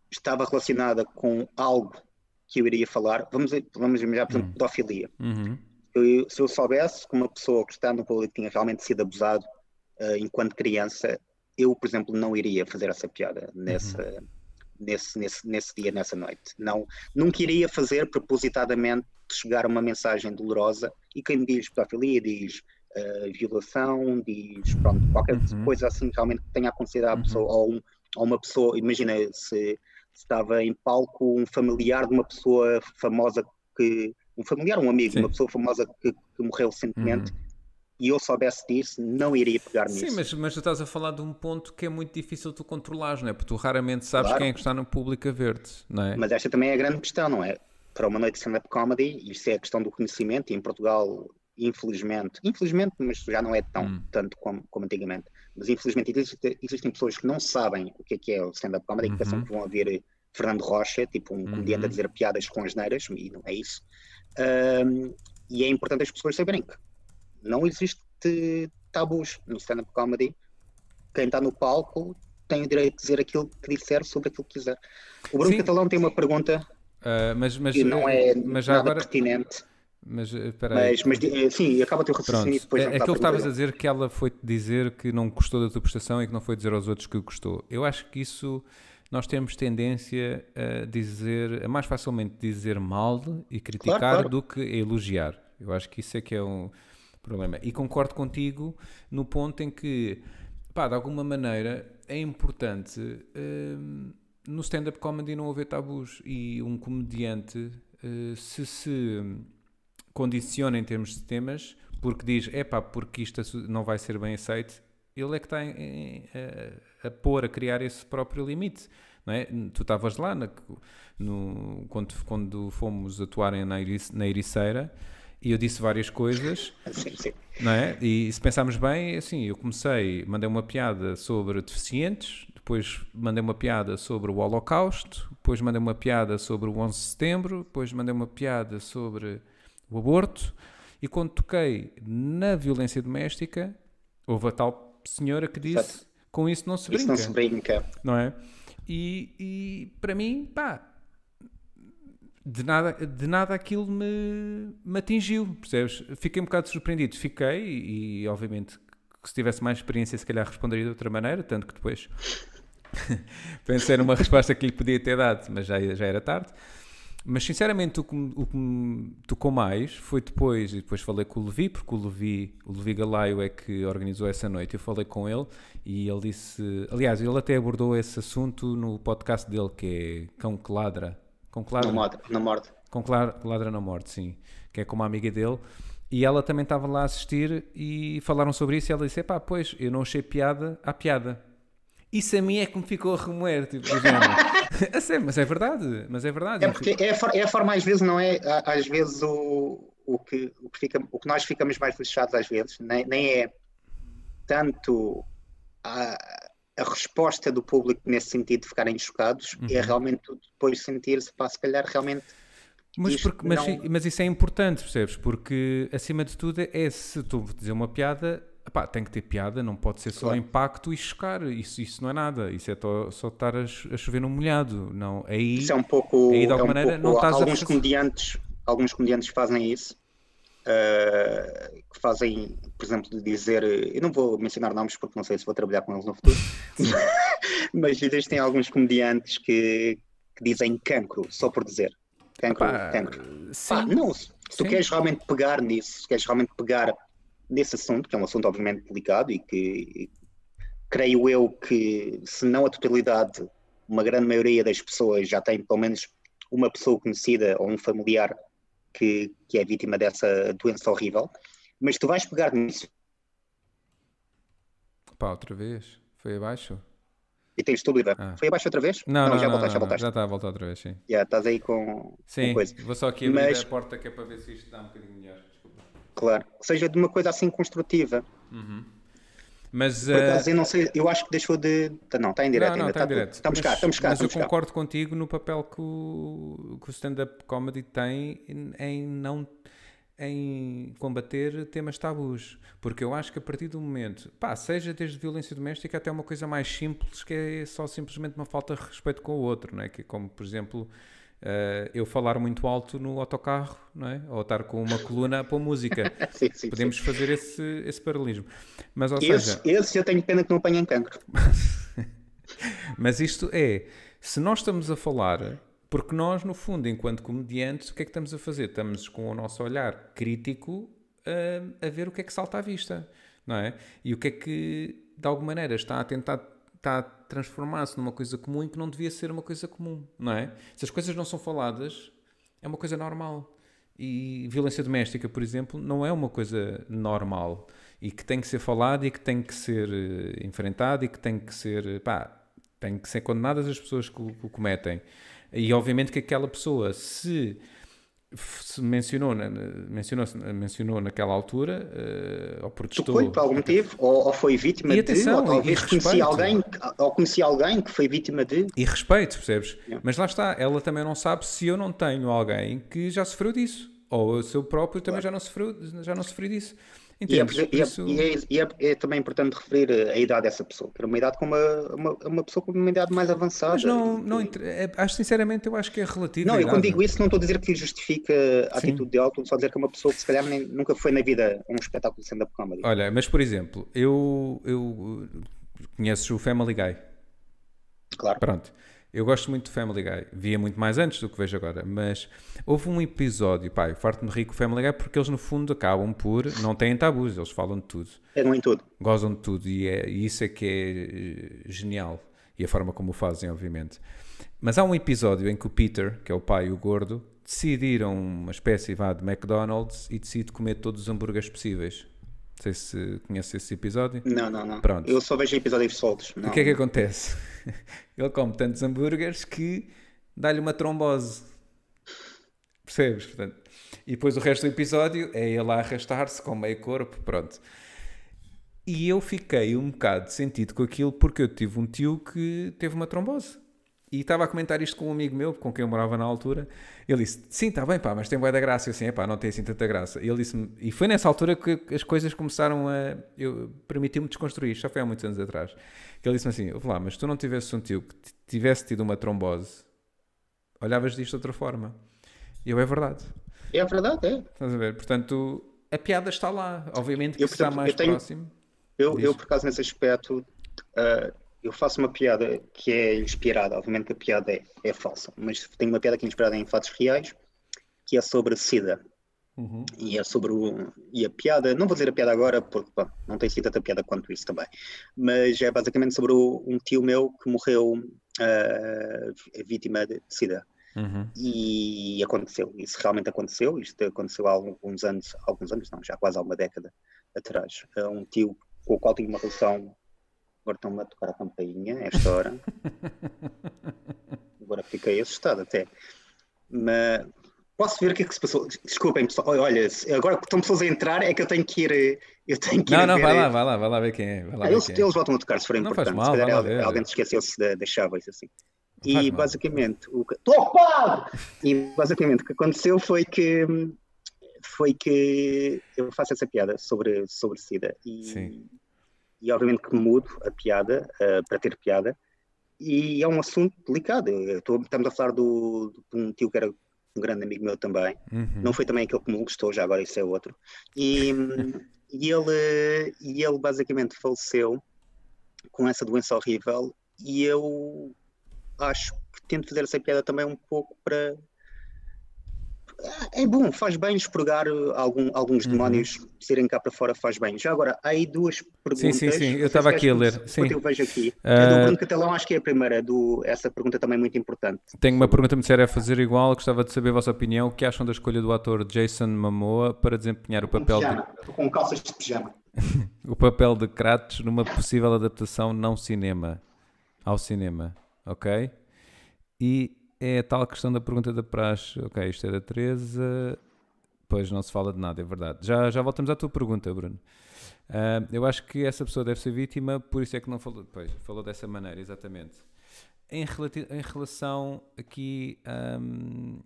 estava relacionada com algo que eu iria falar, vamos, vamos imaginar, por exemplo, uhum. pedofilia. Uhum. Eu, se eu soubesse que uma pessoa que está no público tinha realmente sido abusado uh, enquanto criança, eu, por exemplo, não iria fazer essa piada nessa, uhum. nesse, nesse, nesse dia, nessa noite. Não, nunca iria fazer propositadamente chegar uma mensagem dolorosa e quem diz pedofilia diz uh, violação, diz pronto, qualquer uhum. coisa assim realmente que tenha acontecido à uhum. pessoa ou, um, ou uma pessoa, imagina se, se estava em palco um familiar de uma pessoa famosa que um familiar, um amigo, Sim. uma pessoa famosa que, que morreu recentemente. Uhum e eu soubesse disso, não iria pegar nisso. Sim, mas, mas tu estás a falar de um ponto que é muito difícil tu controlares, não é? Porque tu raramente sabes claro. quem é que está no público a ver-te, não é? Mas esta também é a grande questão, não é? Para uma noite de stand-up comedy, isso é a questão do conhecimento, e em Portugal, infelizmente, infelizmente, mas já não é tão hum. tanto como, como antigamente, mas infelizmente existem, existem pessoas que não sabem o que é que é o stand-up comedy, uhum. que pensam que vão ouvir Fernando Rocha, tipo um uhum. comediante a dizer piadas com as neiras, e não é isso. Um, e é importante as pessoas saberem que não existe tabus no stand-up comedy. Quem está no palco tem o direito de dizer aquilo que disser sobre aquilo que quiser. O Bruno sim, Catalão tem uma pergunta uh, mas, mas, que não é mas nada agora... pertinente. Mas, eh, mas, mas, eh, sim, acaba o teu raciocínio depois. É, aquilo que estavas a dizer que ela foi dizer que não gostou da tua prestação e que não foi dizer aos outros que gostou. Eu acho que isso nós temos tendência a dizer, a mais facilmente dizer mal e criticar claro, claro. do que elogiar. Eu acho que isso é que é um problema. E concordo contigo no ponto em que, pá, de alguma maneira é importante hum, no stand-up comedy não haver tabus e um comediante uh, se se condiciona em termos de temas porque diz, é pá, porque isto não vai ser bem aceito, ele é que está em, em, a, a pôr, a criar esse próprio limite. Não é? Tu estavas lá na, no, quando, quando fomos atuar na, na Ericeira e eu disse várias coisas, sim, sim. não é? E se pensarmos bem, assim, eu comecei, mandei uma piada sobre deficientes, depois mandei uma piada sobre o Holocausto, depois mandei uma piada sobre o 11 de Setembro, depois mandei uma piada sobre o aborto, e quando toquei na violência doméstica, houve a tal senhora que disse, Exato. com isso não se brinca. Isso não se brinca. Não é? E, e para mim, pá, de nada, de nada aquilo me, me atingiu, percebes? Fiquei um bocado surpreendido, fiquei e, e obviamente que se tivesse mais experiência se calhar responderia de outra maneira, tanto que depois pensei numa resposta que lhe podia ter dado, mas já, já era tarde. Mas sinceramente o que, o que me tocou mais foi depois, e depois falei com o Levi, porque o Levi, o Levi Galaio é que organizou essa noite, eu falei com ele e ele disse, aliás, ele até abordou esse assunto no podcast dele, que é Cão que Ladra, com Clara, não morde, não morde. Com Clara, Ladra não morde, sim. Que é com uma amiga dele. E ela também estava lá a assistir e falaram sobre isso. E ela disse: pá, pois, eu não achei piada à piada. Isso a mim é que me ficou a remoer, tipo, mas é verdade, mas é verdade. É porque é a, é a forma, às vezes, não é? Às vezes o, o, que, o, que, fica, o que nós ficamos mais fechados, às vezes, nem, nem é tanto a, a resposta do público nesse sentido de ficarem chocados é uhum. é realmente depois sentir-se, pá, se calhar realmente. Mas, porque, mas, não... mas, isso é importante, percebes? Porque acima de tudo é se tu dizer uma piada, pá, tem que ter piada, não pode ser só claro. impacto e chocar. Isso, isso não é nada. Isso é só estar a, a, chover no molhado. Não, aí, isso é um pouco. Aí, de alguma é um maneira, pouco, não estás alguns a comediantes Alguns comediantes fazem isso uh, que fazem, por exemplo, de dizer, eu não vou mencionar nomes porque não sei se vou trabalhar com eles no futuro, mas existem alguns comediantes que, que, dizem cancro, só por dizer. Cancro, Epá, cancro. Pá, não, se tu sim. queres realmente pegar nisso, se queres realmente pegar nesse assunto, que é um assunto obviamente delicado e que creio eu que, se não a totalidade, uma grande maioria das pessoas já tem pelo menos uma pessoa conhecida ou um familiar que, que é vítima dessa doença horrível, mas tu vais pegar nisso. Pá, outra vez? Foi abaixo? E tens tudo, Ivan. Ah. Foi abaixo outra vez? Não, não, não já voltaste, já voltaste. Já está a voltar outra vez, sim. Já estás aí com, sim, com coisa. vou só aqui abrir mas... a porta que é para ver se isto dá um bocadinho melhor. Claro, que seja de uma coisa assim construtiva. Uhum. Mas, Por acaso, uh... eu não sei, eu acho que deixou de. Não, está em direto não, não, ainda. Está, está direto. Estamos mas, cá, estamos cá. Mas estamos eu concordo cá. contigo no papel que o, que o stand-up comedy tem em não em combater temas tabus, porque eu acho que a partir do momento, pá, seja desde violência doméstica até uma coisa mais simples, que é só simplesmente uma falta de respeito com o outro, não é? Que é como, por exemplo, uh, eu falar muito alto no autocarro, não é? Ou estar com uma coluna para música. sim, sim, Podemos sim. fazer esse, esse paralelismo. Mas, ou Esse, seja, esse eu tenho pena que não apanhem cancro. mas isto é, se nós estamos a falar, porque nós, no fundo, enquanto comediantes, o que é que estamos a fazer? Estamos com o nosso olhar crítico a, a ver o que é que salta à vista, não é? E o que é que, de alguma maneira, está a tentar está a transformar-se numa coisa comum e que não devia ser uma coisa comum, não é? Se as coisas não são faladas, é uma coisa normal. E violência doméstica, por exemplo, não é uma coisa normal e que tem que ser falada e que tem que ser eh, enfrentada e que tem que ser, pá, tem que ser condenadas as pessoas que o, que o cometem. E obviamente que aquela pessoa, se mencionou, na- mencionou, mencionou naquela altura, eh, ou protestou. Foi por algum motivo, ou, ou foi vítima E de, atenção, ou talvez conhecia alguém, ou conhecia alguém que foi vítima de. E respeito, percebes? Yeah. Mas lá está, ela também não sabe se eu não tenho alguém que já sofreu disso. Ou eu seu próprio também já não sofreu, já não sofri disso. E, é, e é- isso- e é- e é- é também importante referir a idade dessa pessoa, que era uma idade com uma, uma, uma pessoa com uma idade mais avançada. Mas não, não é- acho sinceramente, eu acho que é relativo. Não, eu quando digo isso não estou a dizer que justifica a Sim. atitude dela, estou só a dizer que é uma pessoa que se calhar nem- nunca foi na vida um espetáculo de stand-up comedy. Olha, mas por exemplo, eu, eu uh, conheces o Family Guy. Claro. Pronto. Eu gosto muito do Family Guy. Via muito mais antes do que vejo agora. Mas houve um episódio, eu farto-me rir com o Family Guy porque eles no fundo acabam por. Não têm tabus, eles falam de tudo. Pegam em tudo. gozam de tudo e, é, e isso é que é eh, genial e a forma como o fazem, obviamente. Mas há um episódio em que o Peter, que é o pai e o gordo, decidiram uma espécie vá, de McDonald's e decide comer todos os hambúrgueres possíveis. Não sei se conhece esse episódio. Não, não, não. Pronto. Eu só vejo episódios soltos. Não. O que é que acontece? Ele come tantos hambúrgueres que dá-lhe uma trombose. Percebes? Portanto, e depois o resto do episódio é ele a arrastar-se com meio corpo, pronto. E eu fiquei um bocado sentido com aquilo porque eu tive um tio que teve uma trombose. E estava a comentar isto com um amigo meu, com quem eu morava na altura. Ele disse: Sim, está bem, pá, mas tem bué da graça. Eu assim, é pá, não tem assim tanta graça. E ele disse e foi nessa altura que as coisas começaram a. Permitiu-me desconstruir, já foi há muitos anos atrás. Que ele disse-me assim: Ouve lá, mas tu não tivesses um tio que tivesse tido uma trombose, olhavas disto de outra forma. E eu, é verdade. É verdade, é. Estás a ver? Portanto, a piada está lá. Obviamente que Eu, se está portanto, mais eu tenho- próximo. Eu, eu, por acaso, nesse aspecto, ah, eu faço uma piada que é inspirada, obviamente a piada é, é falsa, mas tenho uma piada que é inspirada em fatos reais, que é sobre SIDA. Uhum. E é sobre o. E a piada, não vou dizer a piada agora, porque pá, não tem sido tanta piada quanto isso também, mas é basicamente sobre o- um tio meu que morreu ah, vítima de SIDA. Uhum. E aconteceu, isso realmente aconteceu, isto aconteceu há alguns anos, alguns anos não, já quase há uma década atrás. Um tio com o qual tinha uma relação, agora estão-me a tocar a campainha, a esta hora. Agora fiquei assustado até. Mas posso ver o que é que se passou? Desculpem, pessoal, olha, agora que estão pessoas a entrar, é que eu tenho que ir, eu tenho que ir Não, não, vai lá, vai lá, vai lá ver quem é. Lá ah, eles, quem é. eles voltam a tocar se for Não faz importante. mal, se calhar alguém, se esqueceu-se da, da chave, isso assim. Não E mal. basicamente o que estou ocupado! E basicamente o que aconteceu foi que foi que eu faço essa piada sobre, sobre SIDA e, Sim. E obviamente que mudo a piada ah, para ter piada e é um assunto delicado. Estou- estamos a falar do, de um tio que era um grande amigo meu também. Uhum. Não foi também aquele que me gostou, já agora isso é outro. E, e, ele, e ele basicamente faleceu com essa doença horrível e eu acho que tento fazer essa piada também um pouco para. É bom, faz bem expurgar algum, alguns Uhum. demónios serem cá para fora, faz bem. Já agora, há aí duas perguntas. sim, sim, eu sei se estava aqui a ler, sim. Eu vejo aqui. Ah, A do Bruno Catalão, acho que é a primeira. Do, essa pergunta também é muito importante. Tenho uma pergunta muito séria a fazer igual. Gostava de saber a vossa opinião. O que acham da escolha do ator Jason Momoa para desempenhar o papel de, Pijama, com calças de pijama. o papel de Kratos numa possível adaptação não cinema ao cinema, ok? E é a tal questão da pergunta da praxe. Ok, isto é da Teresa. Pois não se fala de nada, é verdade. Já, já voltamos à tua pergunta, Bruno. Ah, eu acho que essa pessoa deve ser vítima, por isso é que não falou. Pois, falou dessa maneira, exatamente. Em, em relação aqui, ahm,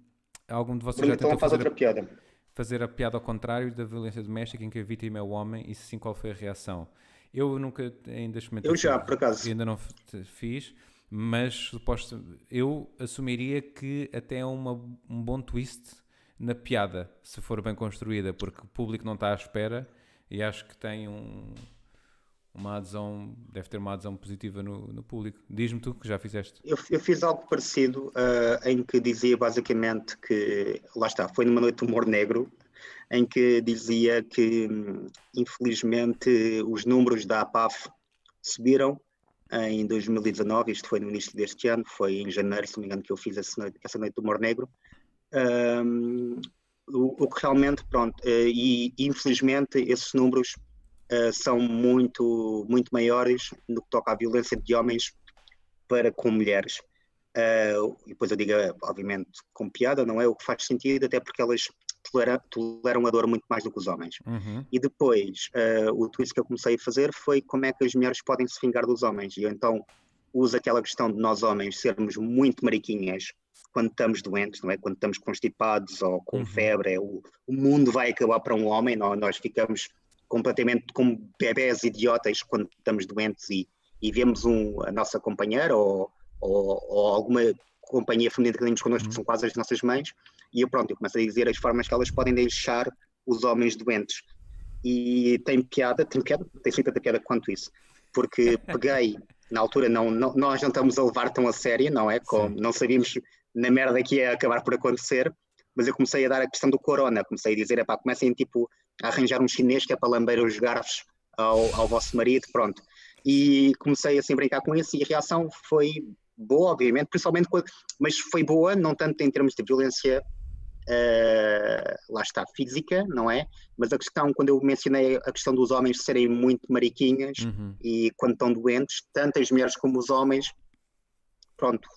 algum de vocês Bruno já tentou Catalão faz fazer outra piada. fazer a piada ao contrário da violência doméstica em que a vítima é o homem e se sim, qual foi a reação? Eu nunca ainda experimentei. Eu já, por acaso. Ainda não fiz, mas suposto, eu assumiria que até é uma, um bom twist na piada, se for bem construída, porque o público não está à espera e acho que tem um, uma adesão, deve ter uma adesão positiva no, no público. Diz-me tu que já fizeste. Eu, eu fiz algo parecido uh, em que dizia basicamente que, lá está, foi numa noite de humor negro, em que dizia que infelizmente os números da APAF subiram em 2019, isto foi no início deste ano, foi em janeiro, se não me engano, que eu fiz essa noite, essa noite do humor negro. Um, o, o, que realmente, pronto, uh, e infelizmente esses números uh, são muito, muito maiores no que toca à violência de homens para com mulheres. Uh, e depois eu digo, obviamente, com piada, não é o que faz sentido, até porque elas toleram, toleram a dor muito mais do que os homens. Uhum. E depois, uh, o twist que eu comecei a fazer foi como é que as mulheres podem se vingar dos homens. E eu então uso aquela questão de nós homens sermos muito mariquinhas quando estamos doentes, não é? Quando estamos constipados ou com uhum. febre, é o, o, mundo vai acabar para um homem, não? nós ficamos completamente como bebés idiotas quando estamos doentes e, e vemos um, a nossa companheira ou, ou, ou alguma companhia feminina que temos connosco, que uhum. são quase as nossas mães, e eu pronto, eu começo a dizer as formas que elas podem deixar os homens doentes. E tem piada, tem piada, tem tanta piada quanto isso, porque peguei, na altura não, não, nós não estamos a levar tão a sério, não é? Como, não sabíamos na merda que ia acabar por acontecer, mas eu comecei a dar a questão do corona, comecei a dizer, é pá, comecem tipo a arranjar um chinês que é para lamber os garfos ao, ao vosso marido, pronto. E comecei assim a brincar com isso e a reação foi boa, obviamente, principalmente quando, mas foi boa, não tanto em termos de violência Uh, lá está, física, não é? Mas a questão, quando eu mencionei a questão dos homens serem muito mariquinhas uhum. e quando estão doentes, tanto as mulheres como os homens, pronto,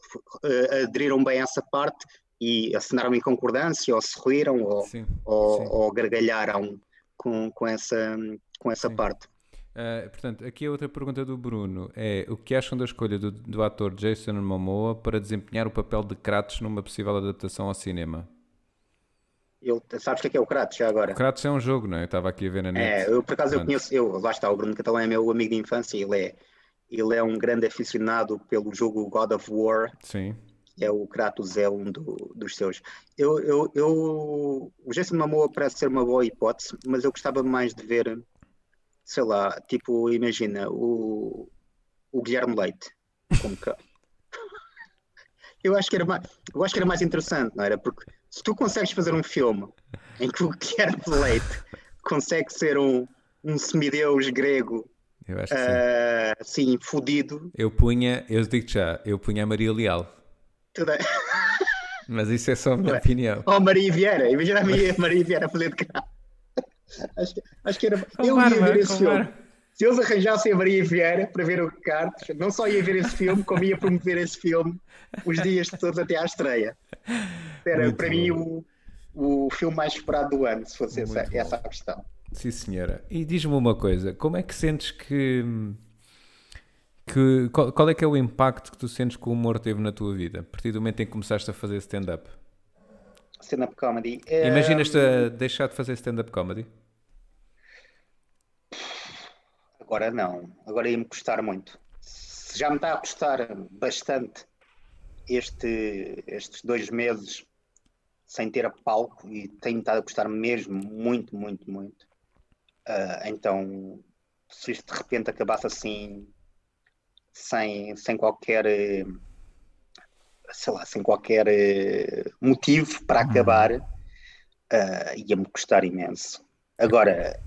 uh, aderiram bem a essa parte e assinaram em concordância, ou se riram, ou, sim, ou, sim. ou gargalharam com, com essa, com essa sim. parte. Uh, portanto, aqui a outra pergunta do Bruno é o que acham da escolha do, do ator Jason Momoa para desempenhar o papel de Kratos numa possível adaptação ao cinema? Ele, sabes o que é, que é o Kratos já agora? O Kratos é um jogo, não é? Eu estava aqui a ver na net. É, eu por acaso eu conheço, eu, lá está, o Bruno Catalão é meu amigo de infância, ele é, ele é um grande aficionado pelo jogo God of War. Sim. É o Kratos é um do, dos seus. Eu, eu, eu, o Jason Momoa parece ser uma boa hipótese, mas eu gostava mais de ver, sei lá, tipo, imagina, o, o Guilherme Leite como que eu acho que era mais, eu acho que era mais interessante, não era? Porque se tu consegues fazer um filme em que o Guilherme Leite consegue ser um, um semideus grego eu acho que uh, assim, fodido. Eu punha, eu digo já, eu punha a Maria Leal. Tudo é. Mas isso é só a minha Ué. opinião. Oh, Maria Vieira, imagina a Maria, Maria Vieira a fazer de cá. Acho, acho que era. eu ia ver esse filme. Se eles arranjassem a Maria Vieira para ver o Cartes, não só ia ver esse filme, como ia promover esse filme os dias todos até à estreia. Era Muito para bom. mim o, o filme mais esperado do ano, se fosse essa, essa, a questão. Sim, senhora. E diz-me uma coisa: como é que sentes que. que qual, qual, é que é o impacto que tu sentes que o humor teve na tua vida, a partir do momento em que começaste a fazer stand-up? Stand-up comedy. Imaginas-te a deixar de fazer stand-up comedy? Agora não, agora ia-me custar muito. Já me está a custar bastante este, estes dois meses sem ter a palco e tem estado a custar mesmo muito, muito, muito. Uh, então, se isto de repente acabasse assim, sem, sem qualquer, sei lá, sem qualquer motivo para uhum. acabar, uh, ia-me custar imenso. Agora,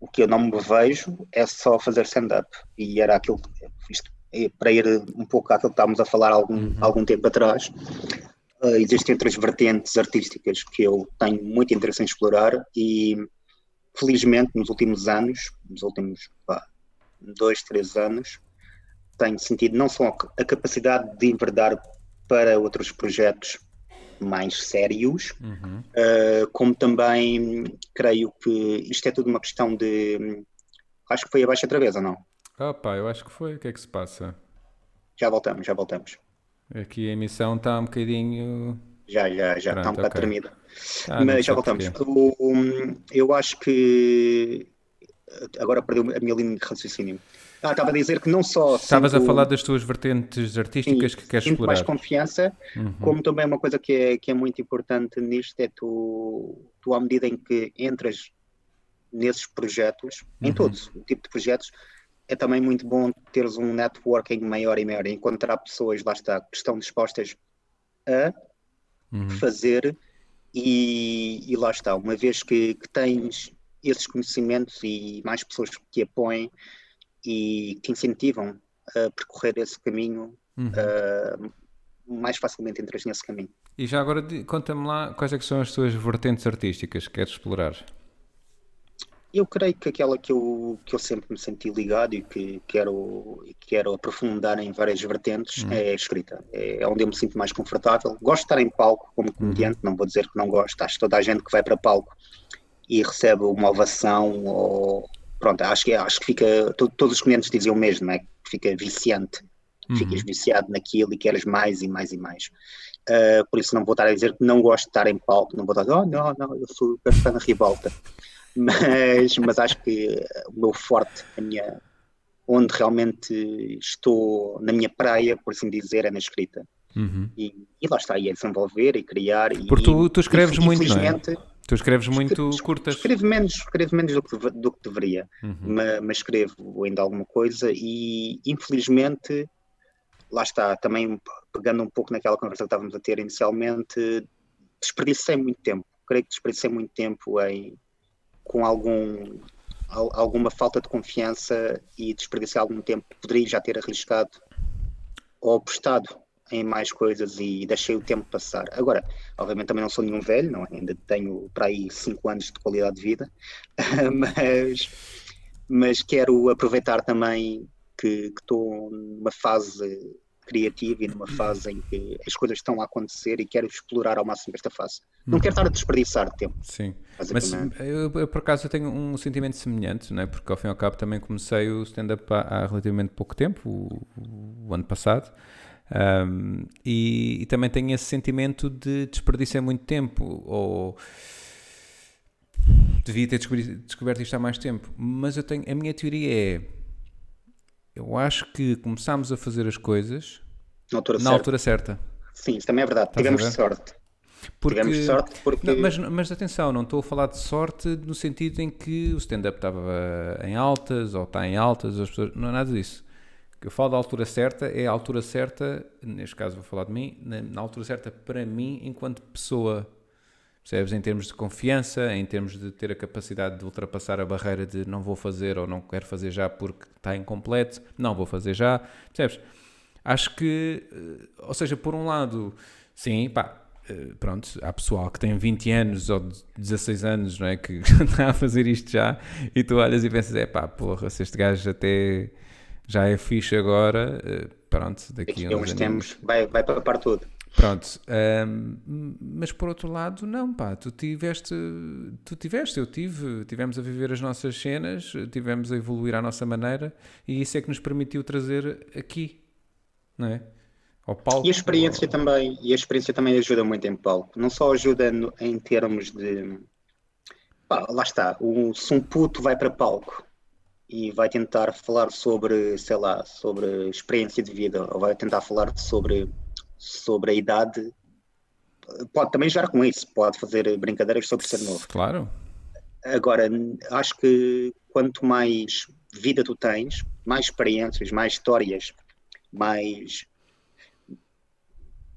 o que eu não me vejo é só fazer stand-up. E era aquilo, isto, para ir um pouco àquilo que estávamos a falar algum, uhum. algum tempo atrás, uh, existem outras vertentes artísticas que eu tenho muito interesse em explorar e felizmente nos últimos anos, nos últimos pá, dois, três anos, tenho sentido não só a capacidade de enverdar para outros projetos mais sérios, uhum. uh, como também creio que isto é tudo uma questão de. Acho que foi abaixo outra vez, ou não? Ah, pá, eu acho que foi. O que é que se passa? Já voltamos, já voltamos. Aqui a emissão está um bocadinho. Já, já, já, Pronto, está um bocado okay. tremida. Ah, Mas já voltamos. O, eu acho que. Agora perdi a minha linha de raciocínio. Ah, estava a dizer que não só. Estavas sinto, a falar das tuas vertentes artísticas sim, que queres explorar. mais confiança, uhum. como também uma coisa que é, que é muito importante nisto é tu, tu, à medida em que entras nesses projetos, uhum. em todos o tipo de projetos, é também muito bom teres um networking maior e maior, encontrar pessoas, lá está, que estão dispostas a uhum. fazer e, e, lá está, uma vez que, que, tens esses conhecimentos e mais pessoas que te apoiem e que incentivam a percorrer esse caminho, uhum. uh, mais facilmente entras nesse caminho. E já agora conta-me lá quais é que são as tuas vertentes artísticas que queres explorar? Eu creio que aquela que eu, que eu sempre me senti ligado e que quero, quero aprofundar em várias vertentes uhum. é a escrita. É, é onde eu me sinto mais confortável. Gosto de estar em palco como comediante, uhum. não vou dizer que não gosto. Acho que toda a gente que vai para palco e recebe uma ovação ou pronto, acho que, acho que fica, todos os comediantes diziam o mesmo, é? que fica viciante. Uhum. Ficas viciado naquilo e queres mais e mais e mais. Uh, por isso não vou estar a dizer que não gosto de estar em palco, não vou estar a dizer, oh não, não, eu sou fã da ribalta mas, mas acho que o meu forte, a minha, onde realmente estou na minha praia, por assim dizer, é na escrita. Uhum. E, e, lá está, e é desenvolver e criar. Porque tu, tu escreves e, muito, não é? Tu escreves muito escrevo, curtas. Escrevo menos, escrevo menos do, que, do que deveria, uhum. mas, mas, escrevo ainda alguma coisa e infelizmente, lá está, também pegando um pouco naquela conversa que estávamos a ter inicialmente, desperdicei muito tempo. Creio que desperdicei muito tempo em com algum, alguma falta de confiança e desperdiciar algum tempo, poderia já ter arriscado ou apostado em mais coisas e deixei o tempo passar. Agora, obviamente também não sou nenhum velho, não, é? ainda tenho para aí 5 anos de qualidade de vida, mas, mas quero aproveitar também que estou numa fase criativa e numa fase em que as coisas estão a acontecer e quero explorar ao máximo esta fase. Não quero estar a desperdiçar tempo. Sim, mas eu, eu, por acaso eu tenho um sentimento semelhante, não é? porque ao fim e ao cabo também comecei o stand-up há, há, relativamente pouco tempo, o, o ano passado, um, e, e, também tenho esse sentimento de desperdício muito tempo, ou devia ter descoberto, isto há mais tempo, mas eu tenho, a minha teoria é eu acho que começámos a fazer as coisas na altura, na certa. altura certa. Sim, isso também é verdade. Estás Tivemos sorte. Porque, Tivemos sorte porque. Não, mas, mas atenção, não estou a falar de sorte no sentido em que o stand-up estava em altas ou está em altas, as pessoas. Não é nada disso. Eu falo da altura certa é a altura certa, neste caso vou falar de mim, na, na altura certa para mim enquanto pessoa Percebes? Em termos de confiança, em termos de ter a capacidade de ultrapassar a barreira de não vou fazer ou não quero fazer já porque está incompleto, não vou fazer já. Percebes? Acho que, eh, ou seja, por um lado, sim, pá, eh, pronto, há pessoal que tem 20 anos ou 16 anos, não é? Que está a fazer isto já e tu olhas e pensas, é pá, porra, se este gajo até já é fixe agora, eh, pronto, daqui a uns tempos vai, vai papar tudo. Pronto, um, mas por outro lado, não, pá, tu tiveste, tu tiveste, eu tive, tivemos a viver as nossas cenas, tivemos a evoluir à nossa maneira e isso é que nos permitiu trazer aqui, não é? Ao palco. E a experiência também, e a experiência também ajuda muito em palco, não só ajuda no, em termos de, pá, lá está, o, se um puto vai para palco e vai tentar falar sobre, sei lá, sobre experiência de vida, ou vai tentar falar sobre sobre a idade, pode também jogar com isso, pode fazer brincadeiras sobre ser novo. Claro. Agora, acho que quanto mais vida tu tens, mais experiências, mais histórias, mais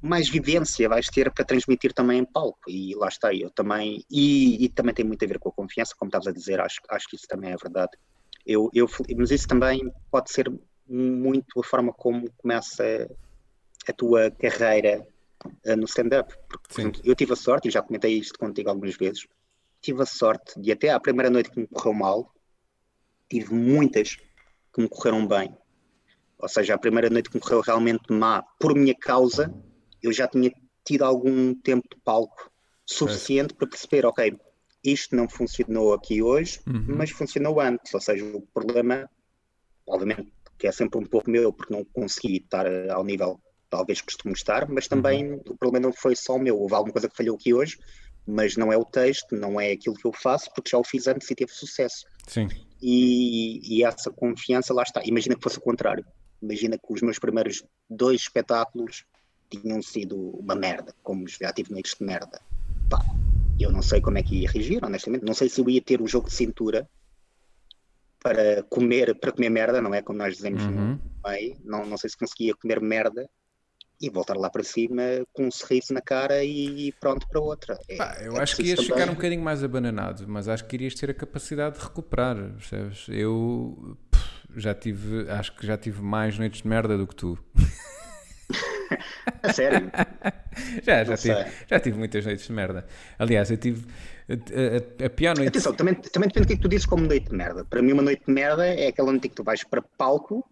mais vivência vais ter para transmitir também em palco e lá está eu também e, e também tem muito a ver com a confiança como estavas a dizer acho, acho que isso também é verdade eu, eu mas isso também pode ser muito a forma como começa a tua carreira uh, no stand-up. eu tive a sorte, e já comentei isto contigo algumas vezes, tive a sorte de até à primeira noite que me correu mal, tive muitas que me correram bem. Ou seja, a primeira noite que me correu realmente má por minha causa, eu já tinha tido algum tempo de palco suficiente é. para perceber, ok, isto não funcionou aqui hoje, uhum. mas funcionou antes. Ou seja, o problema, obviamente, que é sempre um pouco meu, porque não consegui estar ao nível talvez costumo estar, mas também uhum. o problema não foi só o meu. Houve alguma coisa que falhou aqui hoje, mas não é o texto, não é aquilo que eu faço, porque já o fiz antes e teve sucesso. Sim. e, e essa confiança lá está. Imagina que fosse o contrário. Imagina que os meus primeiros dois espetáculos tinham sido uma merda, como já tive noites de merda. Eu não sei como é que ia reagir, honestamente. Não sei se eu ia ter o jogo de cintura para comer, para comer merda, não é? Como nós dizemos Uhum. no meio. Não, não sei se conseguia comer merda e voltar lá para cima com um sorriso na cara e pronto para outra. É- Pá, eu é acho que ias também- ficar um bocadinho mais abananado, mas acho que irias ter a capacidade de recuperar, percebes? Eu pff, já tive, acho que já tive mais noites de merda do que tu. A sério. Já, já tive, já tive muitas noites de merda. Aliás, eu tive a, a- a pior noite. Atenção, também, também depende do que é que tu dizes como noite de merda. Para mim, uma noite de merda é aquela noite em que tu vais para palco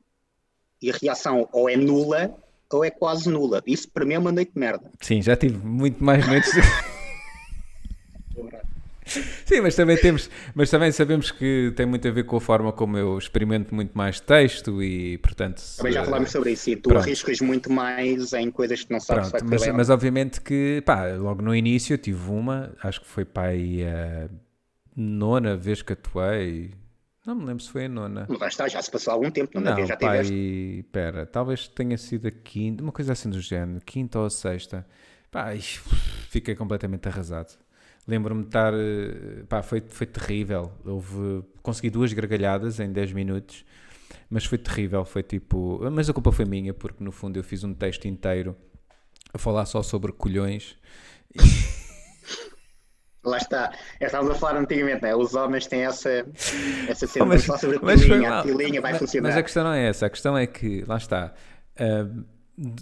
e a reação ou é nula ou é quase nula. Isso para mim é uma noite de merda. Sim, já tive muito mais noites. Sim, mas também temos, mas também sabemos que tem muito a ver com a forma como eu experimento muito mais texto e, portanto, Também já se- falámos sobre isso e tu Pronto. arriscas muito mais em coisas que não sabes Pronto, mas, mas obviamente que, pá, logo no início eu tive uma, acho que foi pá, aí a nona vez que atuei. Não me lembro se foi a nona. Mas já está, já se passou algum tempo, não, Não, não já pá, tiveste. e, pera, talvez tenha sido a quinta, uma coisa assim do género, quinta ou sexta. Pá, fiquei completamente arrasado. Lembro-me de estar, eh, pá, foi, foi terrível. Houve, consegui duas gargalhadas em 10 minutos, mas foi terrível. Foi tipo, mas a culpa foi minha, porque no fundo eu fiz um texto inteiro a falar só sobre colhões. Lá está. É, Estávamos a falar antigamente, né? os homens têm essa, essa cena. Mas- Vamos falar sobre a pilinha, a pilinha vai mas, funcionar. Mas a questão não é essa, a questão é que, lá está, ah,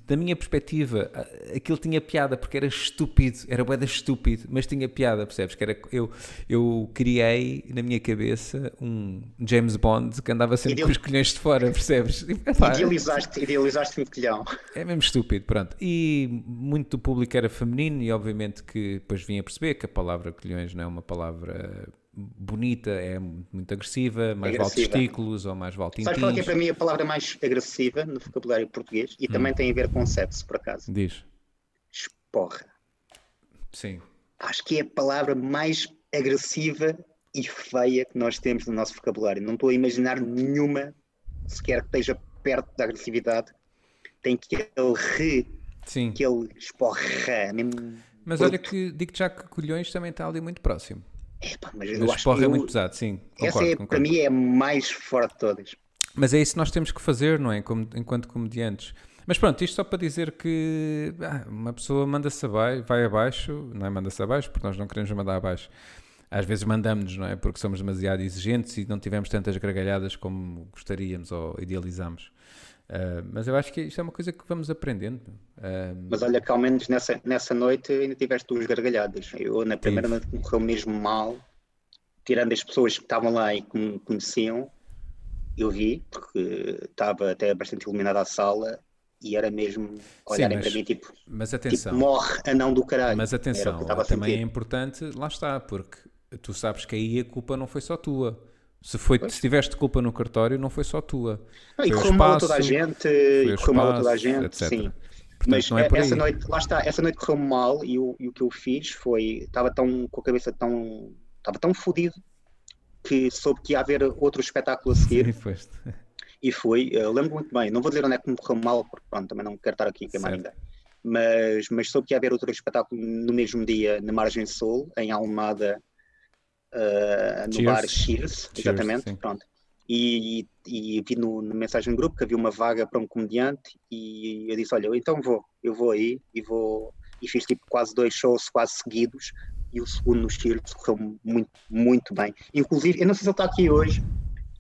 da minha perspectiva, aquilo tinha piada porque era estúpido, era boeda estúpido, mas tinha piada, percebes? Que era, eu, eu criei na minha cabeça um James Bond que andava sempre Ideal- com os colhões de fora, percebes? Idealizaste, idealizaste um colhão. é mesmo estúpido, pronto. E muito do público era feminino e obviamente que depois vinha a perceber que a palavra colhões não é uma palavra bonita, é muito agressiva, mais vale Agressiva. testículos ou mais vale Sabes qual é que é tintins. para mim a palavra mais agressiva no vocabulário português? E Hum. também tem a ver com sexo, por acaso. Diz. Esporra. Sim. Acho que é a palavra mais agressiva e feia que nós temos no nosso vocabulário. Não estou a imaginar nenhuma sequer que esteja perto da agressividade. Tem aquele re, Sim. aquele esporra. Mesmo... Mas olha que digo-te já que colhões também está ali muito próximo. Epá, mas eu Mas acho que é eu- muito pesado, sim. essa Concordo, é, concordo. para mim é a mais forte de todas. Mas é isso que nós temos que fazer, não é? Como- enquanto comediantes. Mas pronto, isto só para dizer que ah, uma pessoa manda-se abaixo, vai abaixo, não é? Manda-se abaixo, porque nós não queremos mandar abaixo. Às vezes mandamos-nos, não é? Porque somos demasiado exigentes e não tivemos tantas gargalhadas como gostaríamos ou idealizamos. Ah, mas eu acho que isto é uma coisa que vamos aprendendo. Ah, Mas olha que ao menos nessa, nessa noite ainda tiveste duas gargalhadas. Eu na primeira noite me correu mesmo mal, tirando as pessoas que estavam lá e que me conheciam, eu vi, porque estava até bastante iluminada a sala e era mesmo olharem mas- para mim tipo, mas tipo atenção. morre anão do caralho. Mas atenção, também é sentir. importante, lá está, porque tu sabes que aí a culpa não foi só tua. Se, foi, se tiveste culpa no cartório, não foi só tua. Não, e Foi o correu mal a toda a gente, foi e correu mal a toda a gente, etc. sim. Portanto, Mas não é por essa noite, lá está, essa noite correu mal e o, e o que eu fiz foi, estava tão com a cabeça tão, estava tão fodido que soube que ia haver outro espetáculo a seguir Sim, e. Eu lembro muito bem, não vou dizer onde é que me correu mal, porque pronto, também não quero estar aqui a queimar Certo. ninguém. Mas, mas soube que ia haver outro espetáculo no mesmo dia na Margem Sul, em Almada, ah, no Cheers. bar Cheers, exatamente. sim. pronto. E, e, e vi no, mensagem do grupo que havia uma vaga para um comediante e eu disse, olha, eu então vou, eu vou aí e vou e fiz tipo quase dois shows quase seguidos e o segundo no Cheers correu muito, muito bem. Inclusive, eu não sei se ele está aqui hoje,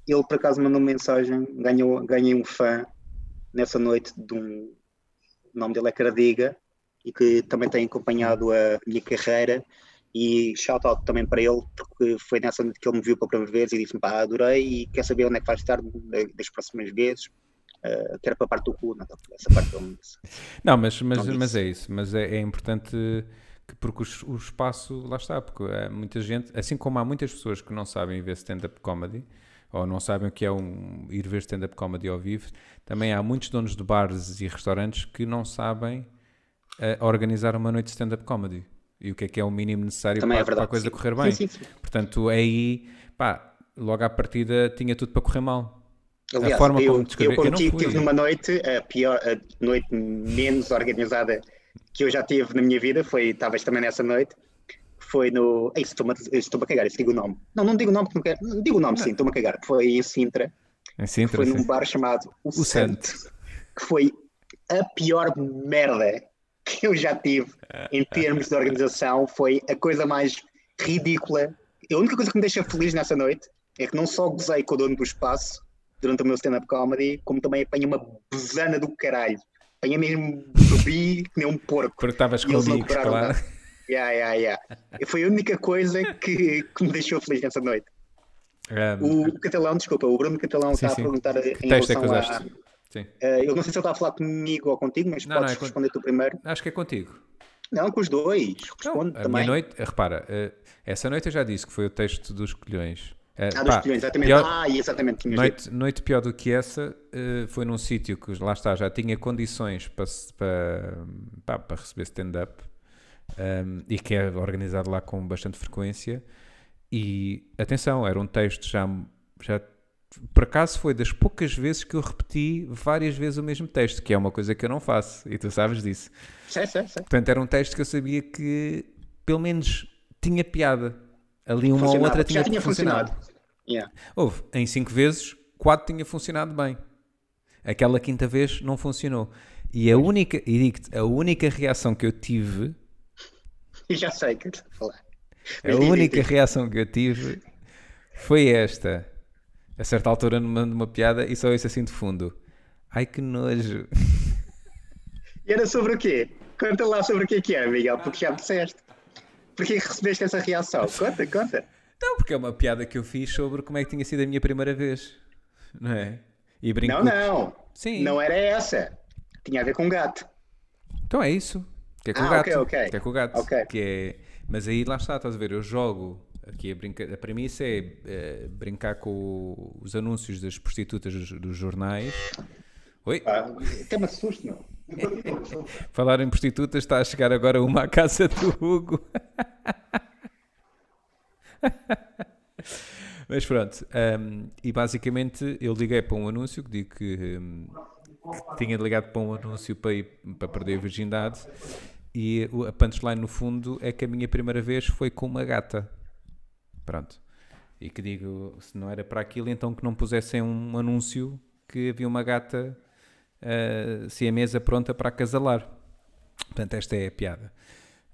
ele por acaso mandou uma mensagem, ganhou, ganhei um fã nessa noite de um o nome dele é Caradiga e que também tem acompanhado a minha carreira e shout out também para ele porque foi nessa noite que ele me viu pela primeira vez e disse-me pá, adorei e quer saber onde é que vais estar da- das próximas vezes uh, que era para a parte do cu, não, essa parte ele me disse. Não, mas, mas, Não mas é isso. Mas é, é importante que, porque o, o espaço, lá está, porque há muita gente, assim como há muitas pessoas que não sabem ver stand-up comedy, ou não sabem o que é um, ir ver stand-up comedy ao vivo, também há muitos donos de bares e restaurantes que não sabem eh, organizar uma noite de stand-up comedy. E o que é que é o mínimo necessário Também para, é verdade, para a coisa sim. correr bem. Sim, sim. Portanto, é aí, pá, logo à partida tinha tudo para correr mal. Aliás, a forma eu, como descrevi, eu contigo tive numa noite, a pior, a noite menos organizada que eu já tive na minha vida, foi, estavas também nessa noite, foi no. Ei, estou-me a, estou a cagar, isso digo o nome. Não, não digo o nome, porque não quero. não, Digo o nome, sim, estou-me a cagar. Foi em Sintra, Em Sintra, foi sim. num bar chamado O, O Santo, Santo. que foi a pior merda que eu já tive em termos de organização. Foi a coisa mais ridícula. A única coisa que me deixa feliz nessa noite é que não só gozei com o dono do espaço durante o meu stand-up comedy, como também apanhei uma besana do caralho. Apanhei mesmo, bebi que nem um porco. Porque estavas comigo, cobraram claro. nada. Yeah, yeah, yeah. E Foi a única coisa que, que me deixou feliz nessa noite. Um, O Catalão, desculpa, o Bruno Catalão Sim, está sim. a perguntar em texto é relação a... Sim. Eh, eu não sei se ele está a falar comigo ou contigo, mas Não, podes não, é responder tu primeiro. Acho que é contigo. Não, com os dois. Não, Responde a também. minha noite, repara, eh, essa noite eu já disse que foi o texto dos colhões. Eh, Ah, pá, dos colhões, exatamente. pior- Ah, exatamente. Noite, noite pior do que essa eh, foi num sítio que lá está, já tinha condições para, para, pá, para receber stand-up ehm, e que é organizado lá com bastante frequência. E atenção, era um texto já, já por acaso foi das poucas vezes que eu repeti várias vezes o mesmo texto, que é uma coisa que eu não faço e tu sabes disso. Sei, sei, sei. Portanto, era um texto que eu sabia que pelo menos tinha piada. Ali uma ou outra tinha, Já tinha funcionado. funcionado. Yeah. Houve, em cinco vezes, quatro tinha funcionado bem. Aquela quinta vez não funcionou. E a única, e digo-te, a única reação que eu tive, E já sei o que estás a falar. a Mas diz, única diz, diz. reação que eu tive foi esta. A certa altura me mando uma piada e só isso assim de fundo. Ai que nojo. E era sobre o quê? Conta lá sobre o que é que era, Miguel, porque já me disseste. Porquê que recebeste essa reação? Conta, conta. Não, porque é uma piada que eu fiz sobre como é que tinha sido a minha primeira vez. Não é? E brinco. Não, não. Sim. Não era essa. Tinha a ver com gato. Então é isso. Que é com Ah, o gato. ok, ok. Que é com o gato. Ok. Que é... Mas aí lá está, estás a ver? Eu jogo. Aqui a, brinca... a premissa é eh, brincar com os anúncios das prostitutas dos, dos jornais. Oi? Ah, até me assusto, meu. Falar em prostitutas, está a chegar agora uma à casa do Hugo. Mas pronto, hum, e basicamente eu liguei para um anúncio que digo que, hum, que tinha ligado para um anúncio para, ir, para perder a virgindade e a punchline no fundo é que a minha primeira vez foi com uma gata. Pronto. E que digo, se não era para aquilo, então que não pusessem um anúncio que havia uma gata uh, se a mesa pronta para acasalar. Portanto, esta é a piada.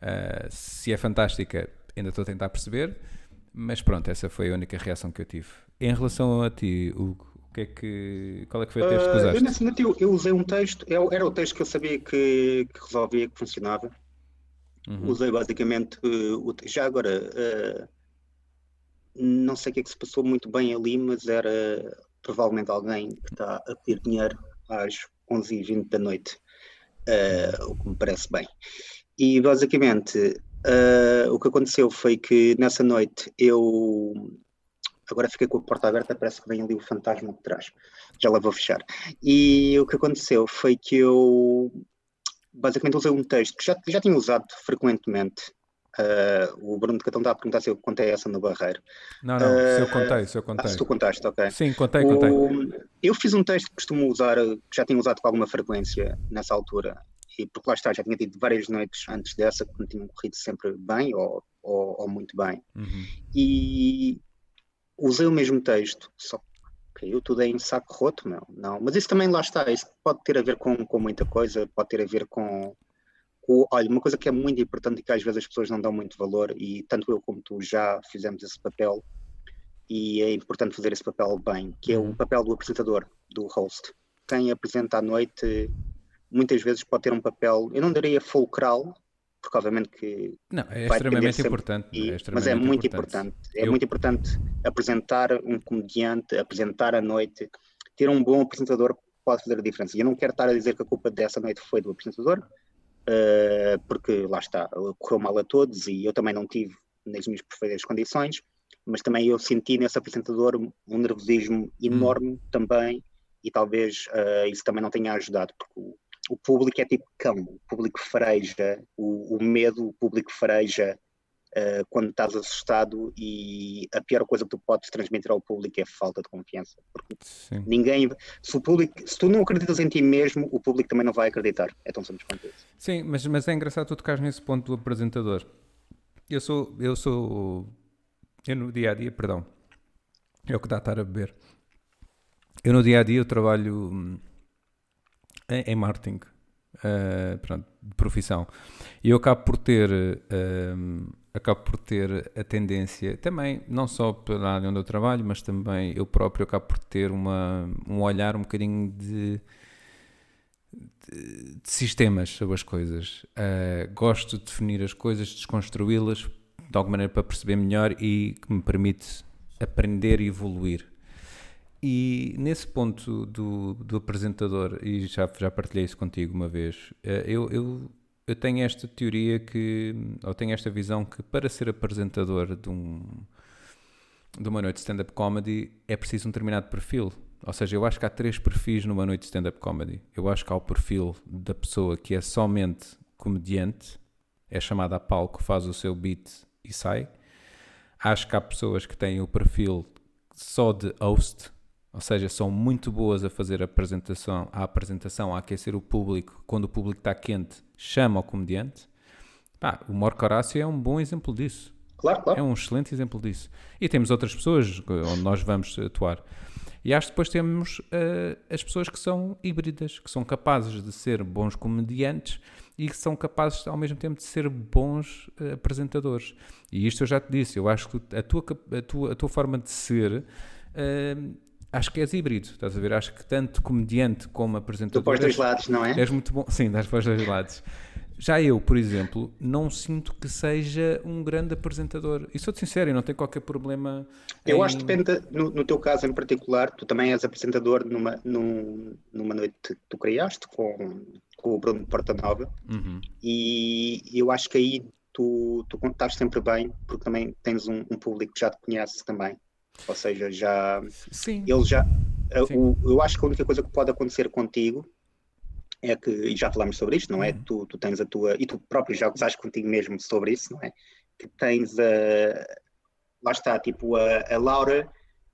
Uh, se é fantástica, ainda estou a tentar perceber, mas pronto, essa foi a única reação que eu tive. Em relação a ti, Hugo, o que é que, qual é que foi o texto que Ah, eu, usaste? nesse momento eu, eu usei um texto, eu- era o texto que eu sabia que, que resolvia, que funcionava. Uhum. Usei basicamente uh, te- já agora uh, não sei o que é que se passou muito bem ali, mas era provavelmente alguém que está a pedir dinheiro às 11h20 da noite, uh, o que me parece bem. E basicamente uh, o que aconteceu foi que nessa noite eu agora fiquei com a porta aberta, parece que vem ali o fantasma de trás. Já lá vou fechar. E o que aconteceu foi que eu basicamente usei um texto que já, já tinha usado frequentemente. Uh, o Bruno de Catão está a perguntar se eu contei essa no Barreiro. Não, não, se eu Ah, contei, se eu Ah, contei. se tu contaste, ok. Sim, contei, contei. O- eu fiz um texto que costumo usar, que já tinha usado com alguma frequência nessa altura, e porque lá está, já tinha tido várias noites antes dessa que me tinham corrido sempre bem ou, ou, ou muito bem. Uhum. E usei o mesmo texto, só que caiu tudo em saco roto, meu. Não, mas isso também lá está, isso pode ter a ver com, com muita coisa, pode ter a ver com. Olha, uma coisa que é muito importante e que às vezes as pessoas não dão muito valor, e tanto eu como tu já fizemos esse papel, e é importante fazer esse papel bem, que é o Uhum. papel do apresentador, do host. Quem apresenta à noite muitas vezes pode ter um papel, eu não diria fulcral, porque obviamente que Não, é extremamente sempre importante. e- é mas é extremamente muito importante. É Eu- muito importante apresentar um comediante, apresentar a noite, ter um bom apresentador pode fazer a diferença. E eu não quero estar a dizer que a culpa dessa noite foi do apresentador, eh, porque lá está, correu mal a todos e eu também não tive nas minhas perfeitas condições, mas também eu senti nesse apresentador um nervosismo enorme também e talvez eh, isso também não tenha ajudado, porque o, o público é tipo cão, o público fareja, o, o medo, o público fareja uh, quando estás assustado e a pior coisa que tu podes transmitir ao público é falta de confiança. Porque Sim. ninguém, se o público, se tu não acreditas em ti mesmo, o público também não vai acreditar. É tão simples quanto isso. Sim, mas, mas é engraçado tu tocares nesse ponto do apresentador. Eu sou, eu sou, eu no dia a dia, perdão, é o que dá a estar a beber. Eu no dia a dia eu trabalho hum, em, em marketing, uh, pronto, de profissão. E eu acabo por ter, uh, acabo por ter a tendência, também, não só pela área onde eu trabalho, mas também eu próprio acabo por ter uma, um olhar um bocadinho de, de, de sistemas sobre as coisas. Uh, gosto de definir as coisas, desconstruí-las de alguma maneira para perceber melhor e que me permite aprender e evoluir. E nesse ponto do, do apresentador, e já, já partilhei isso contigo uma vez, eh, eu, eu, eu tenho esta teoria que, ou tenho esta visão que para ser apresentador de, um, de uma noite de stand-up comedy é preciso um determinado perfil. Ou seja, eu acho que há três perfis numa noite de stand-up comedy. Eu acho que há o perfil da pessoa que é somente comediante, é chamada a palco, faz o seu beat e sai. Acho que há pessoas que têm o perfil só de host, ou seja, são muito boas a fazer a apresentação, a apresentação, a aquecer o público. Quando o público está quente, chama o comediante. Pá, o Marco Horácio é um bom exemplo disso. Claro, claro. É um excelente exemplo disso. E temos outras pessoas onde nós vamos atuar. E acho que depois temos uh, as pessoas que são híbridas, que são capazes de ser bons comediantes e que são capazes ao mesmo tempo de ser bons uh, apresentadores. E isto eu já te disse, eu acho que a tua, a tua, a tua forma de ser. Uh, acho que és híbrido, estás a ver? Acho que tanto comediante como apresentador. Tu para os dois lados, não é? És muito bom. Sim, dás para os dois lados. Já eu, por exemplo, não sinto que seja um grande apresentador. E sou-te sincero, e não tenho qualquer problema. Eu em... acho que depende, no, no, teu caso em particular, tu também és apresentador numa, num, numa noite que tu criaste com, com o Bruno Portanova. Uhum. E eu acho que aí tu, tu estás sempre bem, porque também tens um, um público que já te conhece também. Ou seja, já. Sim. Ele já. Sim. O, eu acho que a única coisa que pode acontecer contigo é que, e já falamos sobre isto, não é? Uhum. Tu, tu tens a tua. E tu próprio já usaste contigo mesmo sobre isso, não é? Que tens a. Lá está, tipo, a, a Laura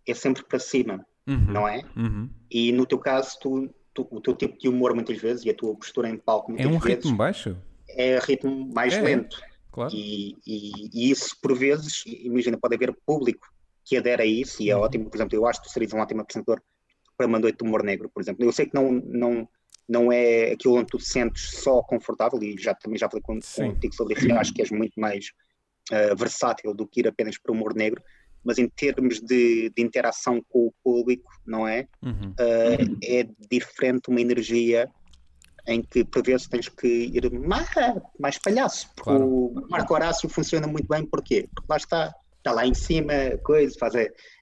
é sempre para cima, uhum. não é? Uhum. E no teu caso, tu, tu, o teu tipo de humor muitas vezes e a tua postura em palco muitas vezes. É um vezes, ritmo baixo? É ritmo mais é, lento. Claro. E, e, e, isso, por vezes, imagina, pode haver público que adere a isso e é uhum. ótimo. Por exemplo, eu acho que tu serias um ótimo apresentador para uma noite de humor negro, por exemplo. Eu sei que não, não, não é aquilo onde tu te sentes só confortável e já também já falei contigo sobre isso. acho que és muito mais uh, versátil do que ir apenas para o humor negro. Mas em termos de, de interação com o público, não é? Uhum. Uh, é diferente uma energia em que por vezes tens que ir mais, mais palhaço. Claro. O Marco Horácio funciona muito bem, porquê? Porque lá está, lá em cima, coisa, faz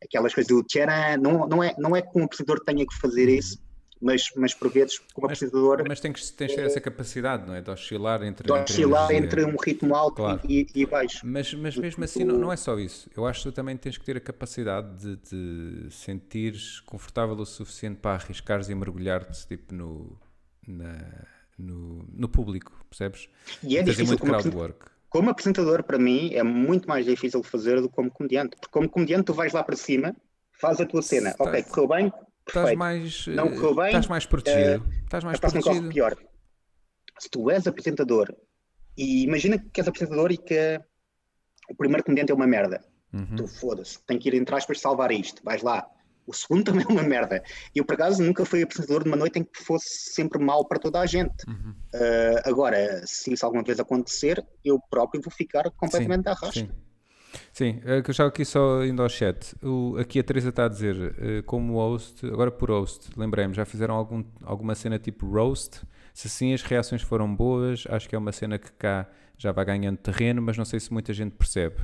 aquelas coisas do tcharam, não, não, é, não é que um apresentador tenha que fazer isso, mas, mas por vezes, como mas, apresentador. Mas tem que tens ter essa capacidade, não é? De oscilar entre. De oscilar entre, entre um ritmo alto claro. e, e, baixo. Mas, mas mesmo assim, não, não, é só isso. Eu acho que tu também tens que ter a capacidade de, de sentires confortável o suficiente para arriscares e mergulhar-te tipo, no, na, no, no público, percebes? E é Fazer difícil muito crowdwork como apresentador, para mim, é muito mais difícil fazer do que como comediante. Porque como comediante, tu vais lá para cima, faz a tua cena. Ok, correu bem, Estás mais, não correu bem, estás mais protegido. Uh, estás mais protegido. pior. Se tu és apresentador, e imagina que és apresentador e que o primeiro comediante é uma merda. Uhum. Tu foda-se, tem que ir entre aspas salvar isto. Vais lá, o segundo também é uma merda. Eu, por acaso, nunca fui apresentador de uma noite em que fosse sempre mal para toda a gente. Uhum. Uh, agora, se isso alguma vez acontecer, eu próprio vou ficar completamente sim, rasca. Sim. Sim, é eu estava aqui só indo ao chat. O, aqui a Teresa está a dizer, uh, como host, agora por host, lembrei-me, já fizeram algum, alguma cena tipo roast? Se sim, as reações foram boas, acho que é uma cena que cá já vai ganhando terreno, mas não sei se muita gente percebe.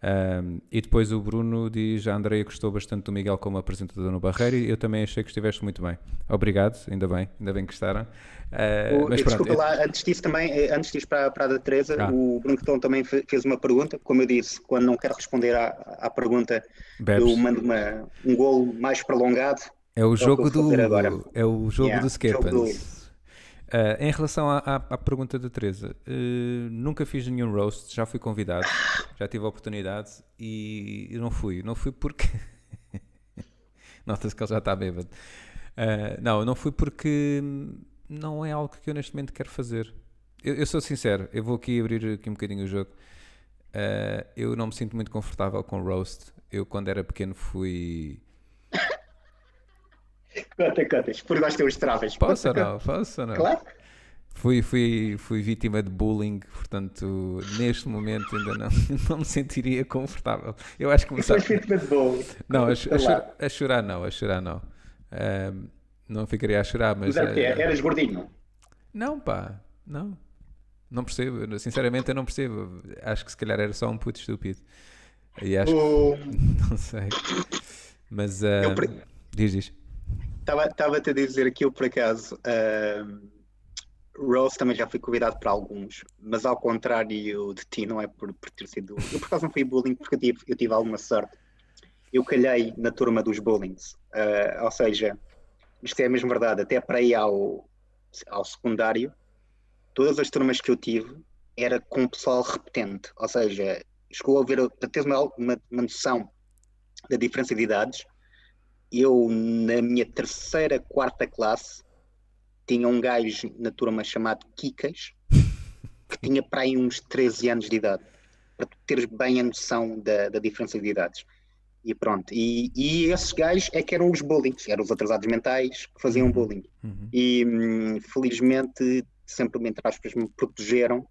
Um, e depois o Bruno diz: A Andreia gostou bastante do Miguel como apresentador no Barreiro e eu também achei que estiveste muito bem. Obrigado, ainda bem, ainda bem que gostaram. Uh, o, mas desculpa pronto, lá, antes disso também, eh, antes disso para, para a da Teresa, ah. o Bruno Cotão também fez uma pergunta. Como eu disse, quando não quero responder à, à pergunta, Bebes. eu mando uma, um golo mais prolongado. É o é jogo do. É o jogo yeah, do Scarpans. Uh, em relação à, à, à, pergunta da Teresa, uh, nunca fiz nenhum roast, já fui convidado, já tive a oportunidade e não fui. Não fui porque. Nota-se que ele já está bêbado. Uh, não, não fui porque não é algo que eu neste momento quero fazer. Eu, eu sou sincero, eu vou aqui abrir aqui um bocadinho o jogo. eu não me sinto muito confortável com roast. Eu, quando era pequeno, fui Conta, conta. Por nós temos travas. Posso ou não? Posso ou não? Claro. Fui, fui, fui vítima de bullying, portanto, neste momento ainda não, não me sentiria confortável. Eu acho que começar... Foi vítima de bullying. Não, a, a, chorar, a, chorar não, a chorar não. Um, não ficaria a chorar, mas... Mas era, uh, eras gordinho? Não, pá, não. Não percebo, sinceramente eu não percebo. Acho que se calhar era só um puto estúpido. E acho que... Não sei. Mas... Uh, pre... Diz, diz. Estava-te a dizer que eu, por acaso, uh, Rose também já fui convidado para alguns, mas ao contrário de ti, não é por, por ter sido. Eu, por acaso, não fui bullying porque eu tive, eu tive alguma sorte. Eu calhei na turma dos bullings. Uh, ou seja, isto é a mesma verdade, até para ir ao, ao secundário, todas as turmas que eu tive era com pessoal repetente. Ou seja, chegou a ver, para teres uma, uma, uma noção da diferença de idades eu, na minha terceira, quarta classe, tinha um gajo na turma chamado Kikas, que tinha para aí uns 13 anos de idade, para tu teres bem a noção da, da diferença de idades. E pronto, e, e esses gajos é que eram os bullying, eram os atrasados mentais que faziam uhum. bullying. Uhum. E hum, felizmente, sempre, entre aspas, me protegeram.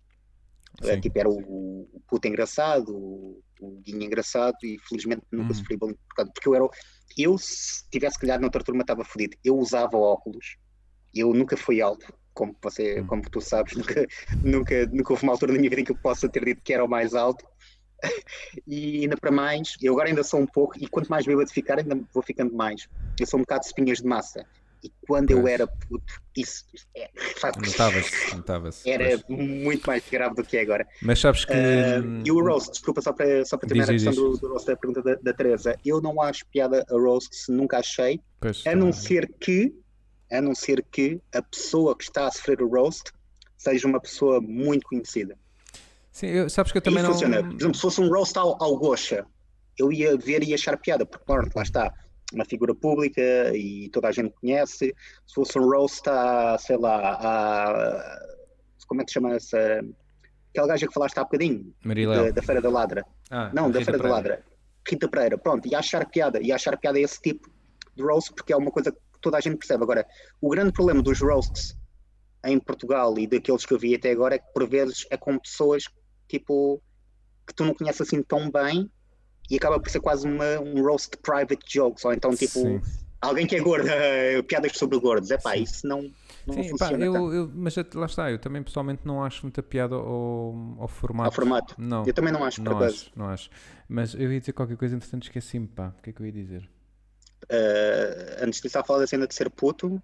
É, tipo, era o, o puto engraçado, o, o guinho engraçado, e felizmente nunca uhum. sofri bullying, porque eu era eu, se tivesse calhado noutra turma, estava fodido. Eu usava óculos, eu nunca fui alto, como, você, hum. como tu sabes, nunca, nunca, nunca houve uma altura na minha vida em que eu possa ter dito que era o mais alto. e ainda para mais, eu agora ainda sou um pouco, e quanto mais bêbado ficar, ainda vou ficando mais. Eu sou um bocado de espinhas de massa. E quando eu era puto, isso, é, notava-se, Era pois. muito mais grave do que é agora. Mas sabes que. Uh, e o Roast, desculpa, só para, só para terminar diz, a questão diz. do, do Roast da pergunta da, da Teresa. Eu não acho piada a Roast, se nunca achei, pois, a não ser que, a não ser que a pessoa que está a sofrer o Roast seja uma pessoa muito conhecida. Sim, eu, sabes que eu também Aí não. Funciona. Por exemplo, se fosse um Roast ao, ao Gosha, eu ia ver e achar piada, porque, pronto, lá está uma figura pública e toda a gente conhece. Se fosse um roast a, sei lá, a, como é que se chama essa? Aquela gaja que falaste há bocadinho, da, da, Feira da Ladra. Ah, Não, da Rita Feira Pereira. da Ladra. Rita Pereira, pronto, e achar piada, e achar piada a esse tipo de roast, porque é uma coisa que toda a gente percebe. Agora, o grande problema dos roasts em Portugal e daqueles que eu vi até agora é que por vezes é com pessoas tipo que tu não conheces assim tão bem e acaba por ser quase uma, um roast private jokes, ou então tipo Sim. alguém que é gordo, piadas sobre gordos, é pá, isso não, não Sim, funciona. Pá, eu, eu, mas lá está, eu também pessoalmente não acho muita piada ao, ao formato. Ao formato? Não. Eu também não acho, não acho, não acho. Mas eu ia dizer qualquer coisa, entretanto esqueci-me, pá, o que é que eu ia dizer? Uh, antes de estar a falar da cena de ser puto,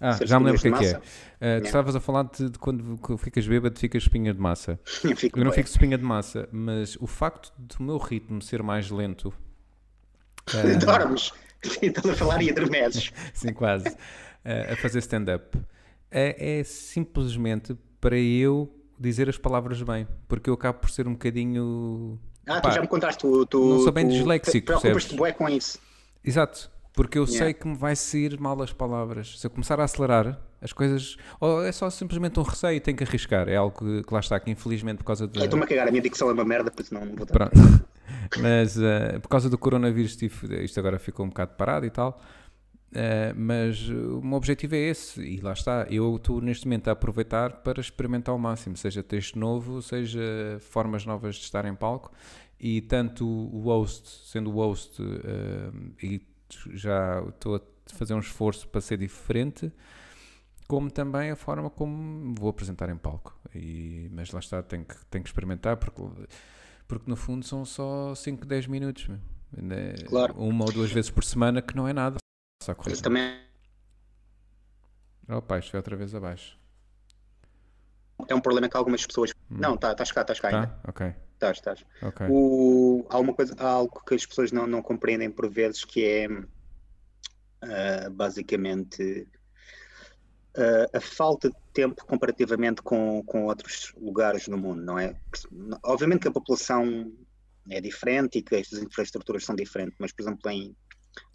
ah, já me lembro o que é que é. Uh, tu estavas a falar de, de quando ficas bêbado, ficas espinha de massa. eu, fico eu não fico espinha de massa, mas o facto do meu ritmo ser mais lento. Uh... Dormes. Estás a falar e adormeces. Sim, quase. Uh, a fazer stand-up. É, é, simplesmente para eu dizer as palavras bem, porque eu acabo por ser um bocadinho. Ah, Pá, tu já me contaste, tu, tu não sou bem tu, disléxico. Preocupas-te bué com isso. Exato. Porque eu yeah. sei que me vai sair mal as palavras. Se eu começar a acelerar, as coisas. Ou é só simplesmente um receio, tenho que arriscar. É algo que, que lá está, que infelizmente por causa de. Estou-me a cagar, a minha dicção é uma merda, por isso não, não vou Pronto. mas uh, por causa do coronavírus, isto agora ficou um bocado parado e tal. Uh, mas o meu objetivo é esse, e lá está. Eu estou neste momento a aproveitar para experimentar ao máximo, seja texto novo, seja formas novas de estar em palco. E tanto o host, sendo o host uh, e já estou a fazer um esforço para ser diferente, como também a forma como vou apresentar em palco. E, mas lá está, tenho que, tenho que experimentar, porque, porque no fundo são só 5, 10 minutos. É claro. Uma ou duas vezes por semana, que não é nada. Só Isso também. Pai, isto foi outra vez abaixo. É um problema que algumas pessoas. Hum. Não, estás tá, cá, estás cá tá? ainda. Ok. Estás, estás. Okay. O, há, uma coisa, há algo que as pessoas não, não compreendem por vezes que é uh, basicamente uh, a falta de tempo comparativamente com, com outros lugares no mundo, não é? Obviamente que a população é diferente e que as infraestruturas são diferentes, mas, por exemplo, em,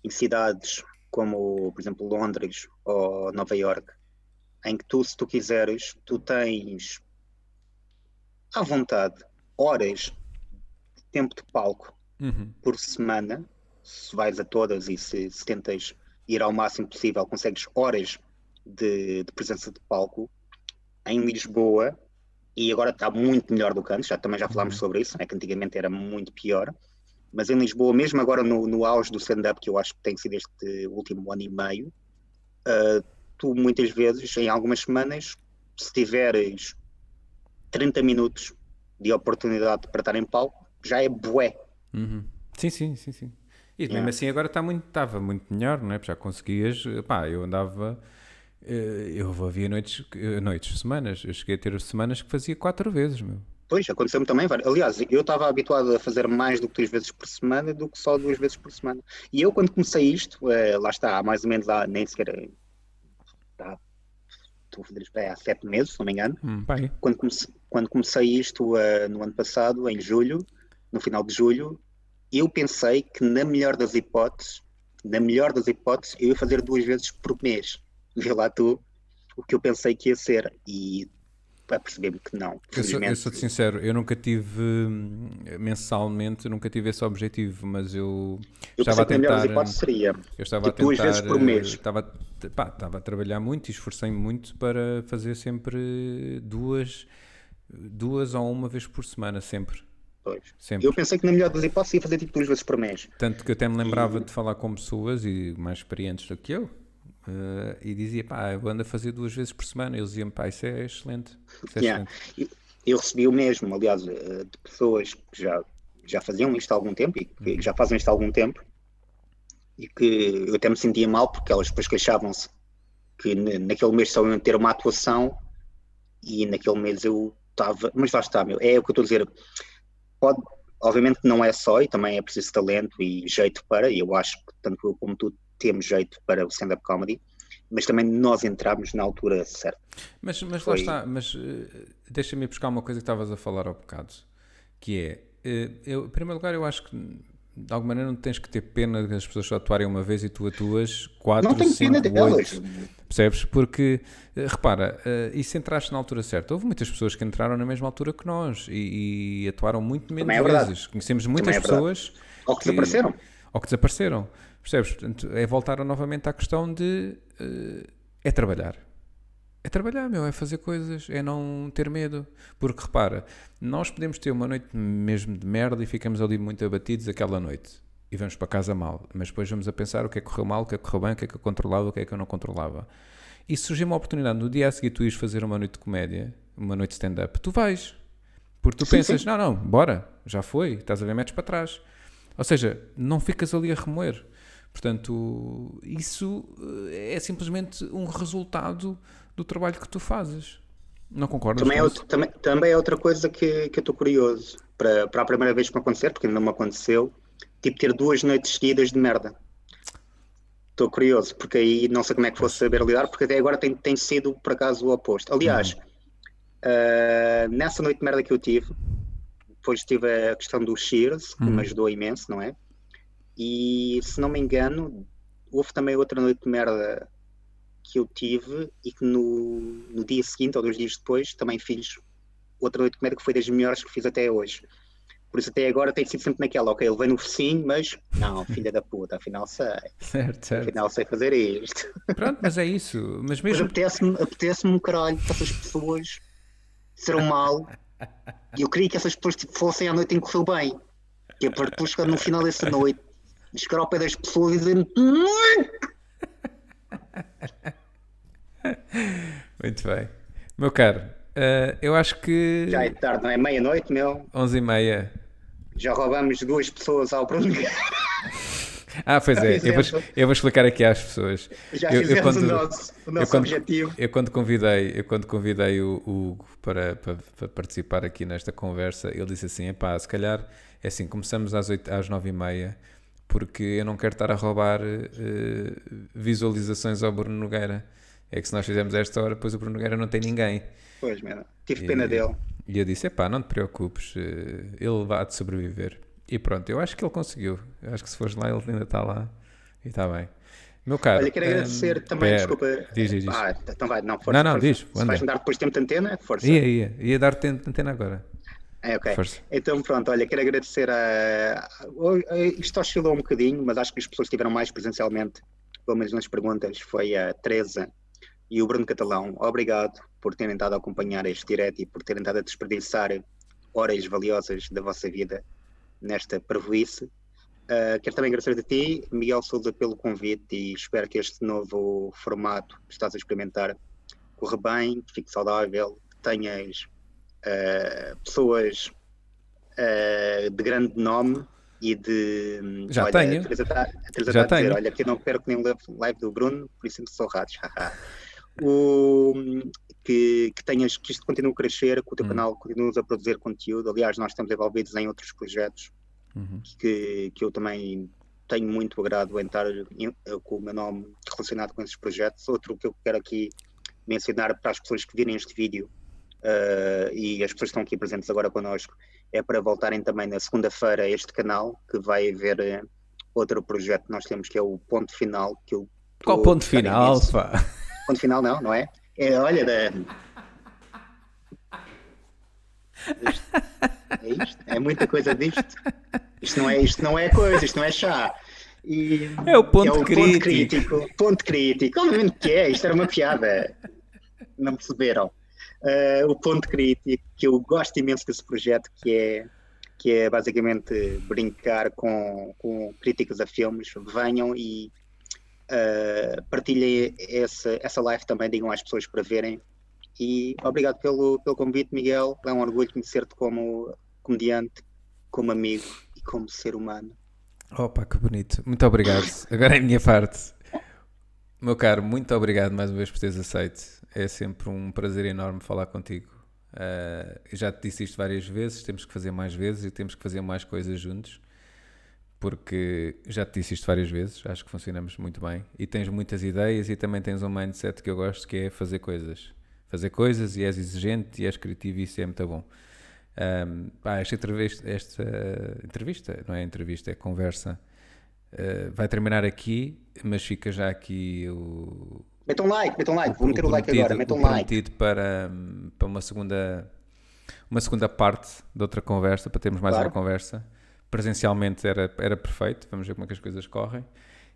em cidades como, por exemplo, Londres ou Nova York, em que tu, se tu quiseres, tu tens à vontade horas de tempo de palco uhum. por semana, se vais a todas e se, se tentas ir ao máximo possível, consegues horas de, de presença de palco em Lisboa e agora está muito melhor do que antes, já, também já falámos uhum. sobre isso, né, que antigamente era muito pior, mas em Lisboa, mesmo agora no, no auge do stand-up, que eu acho que tem sido este último ano e meio, uh, tu muitas vezes, em algumas semanas, se tiveres 30 minutos de oportunidade para estar em palco, já é bué. Uhum. Sim, sim, sim, sim. E mesmo yeah. assim agora está muito, estava muito melhor, não é? Já conseguias, pá, eu andava, eh, eu havia noites, eh, noites, semanas, eu cheguei a ter semanas que fazia quatro vezes, meu. Pois, aconteceu-me também. Aliás, eu estava habituado a fazer mais do que três vezes por semana do que só duas vezes por semana. E eu, quando comecei isto, é, lá está, mais ou menos, há, nem sequer. Estou a fazer isto há sete meses, se não me engano. Hum, quando, comecei, quando comecei isto uh, no ano passado, em julho, no final de julho, eu pensei que, na melhor das hipóteses, na melhor das hipóteses, eu ia fazer duas vezes por mês. Vê lá tu o que eu pensei que ia ser. E a perceber-me que não. Eu sou, eu sou sincero, eu nunca tive mensalmente, nunca tive esse objetivo, mas eu, eu estava a tentar. Que a seria eu estava tipo, a tentar. Duas vezes por mês. Estava, pá, estava a trabalhar muito e esforcei-me muito para fazer sempre duas, duas ou uma vez por semana. Sempre. Eu pensei que na melhor das hipóteses ia fazer tipo duas vezes por mês. Tanto que eu até me lembrava e... de falar com pessoas e mais experientes do que eu, Uh, e dizia, pá, eu ando a fazer duas vezes por semana. Eles diziam, pá, isso é excelente. Isso é yeah. excelente. Eu, recebi o mesmo, aliás, eh, de pessoas que já, já faziam isto há algum tempo e que uhum. já fazem isto há algum tempo e que eu até me sentia mal porque elas depois queixavam-se que naquele mês só iam ter uma atuação e naquele mês eu estava. Mas lá está, meu, é o que eu estou a dizer. Pode, obviamente não é só e também é preciso talento e jeito para, e eu acho que tanto eu como tu temos jeito para o stand-up comedy, mas também nós entramos na altura certa. Mas, mas Foi... lá está, mas uh, deixa-me buscar uma coisa que estavas a falar ao bocado, que é, uh, eu, em primeiro lugar, eu acho que de alguma maneira não tens que ter pena de as pessoas só atuarem uma vez e tu atuas quatro, não cinco, oito. Percebes? Porque, uh, repara, e se entraste na altura certa? Houve muitas pessoas que entraram na mesma altura que nós e, e atuaram muito menos é vezes. Conhecemos muitas é pessoas. Ou que, que desapareceram. Ou que desapareceram. Percebes? Portanto, é voltar novamente à questão de uh, é trabalhar. É trabalhar, meu, é fazer coisas, é não ter medo. Porque repara, nós podemos ter uma noite mesmo de merda e ficamos ali muito abatidos aquela noite. E vamos para casa mal. Mas depois vamos a pensar o que é que correu mal, o que é que correu bem, o que é que eu controlava, o que é que eu não controlava. E se surgir uma oportunidade no dia a seguir tu ires fazer uma noite de comédia, uma noite de stand-up, tu vais. Porque tu sim, pensas, sim. não, não, bora, já foi, estás a ver, metes para trás. Ou seja, não ficas ali a remoer. Portanto, isso eh, é simplesmente um resultado do trabalho que tu fazes. Não concordas? Também, é, outro, também, também é outra coisa que, que eu estou curioso para, para a primeira vez que me acontecer, porque ainda não me aconteceu, tipo ter duas noites seguidas de merda. Estou curioso, porque aí não sei como é que fosse saber lidar, porque até agora tem, tem sido por acaso o oposto. Aliás, uhum. uh, nessa noite de merda que eu tive, depois tive a questão do Shears, que uhum. me ajudou imenso, não é? E se não me engano, houve também outra noite de merda que eu tive e que no, no dia seguinte ou dois dias depois também fiz outra noite de merda que foi das melhores que fiz até hoje. Por isso até agora tem sido sempre naquela, ok, ele vem no focinho, mas não, filha da puta, afinal sei. Certo, certo. Afinal sei fazer isto. Pronto, mas é isso. Mas mesmo. Apetece-me apetece um caralho que essas pessoas serão mal. E eu queria que essas pessoas tipo, fossem à noite em que correu bem. Que é para depois no final dessa noite de chegar ao pé das pessoas e dizer Muito bem. Meu caro, uh, eu acho que. Já é tarde, não é? Meia-noite, meu. Onze e meia. Já roubamos duas pessoas ao Bruno Ah, pois é, eu vou, eu vou, explicar aqui às pessoas. Já eu, eu quando, o nosso, o nosso eu quando, objetivo. Eu quando convidei, eu quando convidei o, o Hugo para, para, para, participar aqui nesta conversa, ele disse assim: pá, se calhar é assim, começamos às, 8, às 9 e meia porque eu não quero estar a roubar uh, visualizações ao Bruno Nogueira. É que se nós fizermos esta hora, depois o Bruno Nogueira não tem ninguém. Pois, mesmo. Tive pena dele. E eu disse: epá, não te preocupes, eh, ele vai de sobreviver. E pronto, eu acho que ele conseguiu. Eu acho que se fores lá, ele ainda está lá e está bem. Meu caro. Olha, quero agradecer hum, também, pera, desculpa. Diz, diz. Ah, então vai, não, força. Não, não, força. diz, Se vais-me dar depois tempo de antena, força. Ia, ia, ia dar-te antena agora. É, ok. Força. Então, pronto, olha, quero agradecer a. Isto oscilou um bocadinho, mas acho que as pessoas que estiveram mais presencialmente, pelo menos nas perguntas, foi a Teresa e o Bruno Catalão. Obrigado por terem estado a acompanhar este direto e por terem estado a desperdiçar horas valiosas da vossa vida nesta prejuízo. Uh, quero também agradecer a ti, Miguel Souza, pelo convite e espero que este novo formato que estás a experimentar corra bem, que fique saudável, que tenhas pessoas uh, de grande nome e de. Já olha, tenho. Já está a dizer: tenho. olha, que eu não perco nenhum live do Bruno, por isso me sou ratos. haha." o, que, que tenhas que isto continue a crescer, que o teu Hum. canal continue a produzir conteúdo. Aliás, nós estamos envolvidos em outros projetos Uhum. que, que eu também tenho muito agrado em estar em- com o meu nome relacionado com esses projetos. Outro que eu quero aqui mencionar para as pessoas que virem este vídeo eh, e as pessoas que estão aqui presentes agora connosco é para voltarem também na segunda-feira a este canal que vai haver eh, outro projeto que nós temos que é o Ponto Final que eu Qual ponto final, pá? Ponto Final não, não é? É, olha, da... É isto, é muita coisa disto. Isto não é, isto não é coisa, isto não é chá. E- É o ponto ponto crítico. crítico. Ponto crítico. Obviamente que é, isto era uma piada. Não perceberam? Eh, o ponto crítico, que eu gosto imenso desse projeto, que é, que é basicamente brincar com, com críticas a filmes. Venham e eh, partilhem essa, essa live também, digam às pessoas para verem. E obrigado pelo, pelo convite, Miguel. É um orgulho conhecer-te como comediante, como amigo e como ser humano. Opa, que bonito. Muito obrigado. Agora é a minha parte. Meu caro, muito obrigado mais uma vez por teres aceito. É sempre um prazer enorme falar contigo. Eu já te disse isto várias vezes, temos que fazer mais vezes e temos que fazer mais coisas juntos. Porque já te disse isto várias vezes, acho que funcionamos muito bem. E tens muitas ideias e também tens um mindset que eu gosto, que é fazer coisas. Fazer coisas e és exigente e és criativo e isso é muito bom. Um, pá, esta, entrevista, esta entrevista, não é entrevista, é conversa, uh, vai terminar aqui, mas fica já aqui o. Metam um like, metam um like. Vou meter o like agora, metam um like. prometido para, para uma segunda uma segunda parte de outra conversa, para termos mais Claro. uma conversa. Presencialmente era, era perfeito, vamos ver como é que as coisas correm.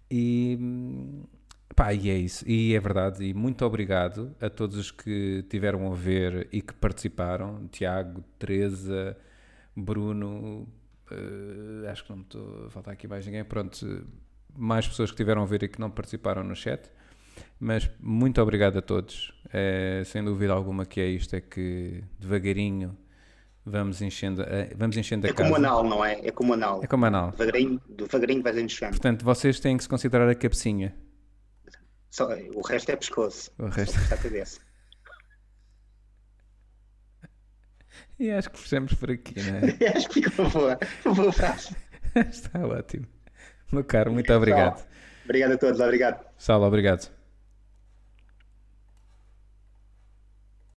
E, pá, e é isso. E é verdade. E muito obrigado a todos os que tiveram a ver e que participaram. Tiago, Teresa, Bruno, eh, acho que não me estou a faltar aqui mais ninguém. Pronto, mais pessoas que tiveram a ver e que não participaram no chat. Mas muito obrigado a todos. Eh, sem dúvida alguma que é isto, é que devagarinho vamos enchendo, vamos enchendo a É casa. anal, não é? É como anal. É como anal. Devagarinho, devagarinho vais enchendo. Portanto, vocês têm que se considerar a cabecinha. Só, o resto é pescoço. O resto- está a cabeça. E acho que fechamos por aqui, não é? Acho que ficou boa. Boa frase. Está ótimo. Meu caro, muito obrigado. Obrigado a todos, obrigado. Saulo, obrigado.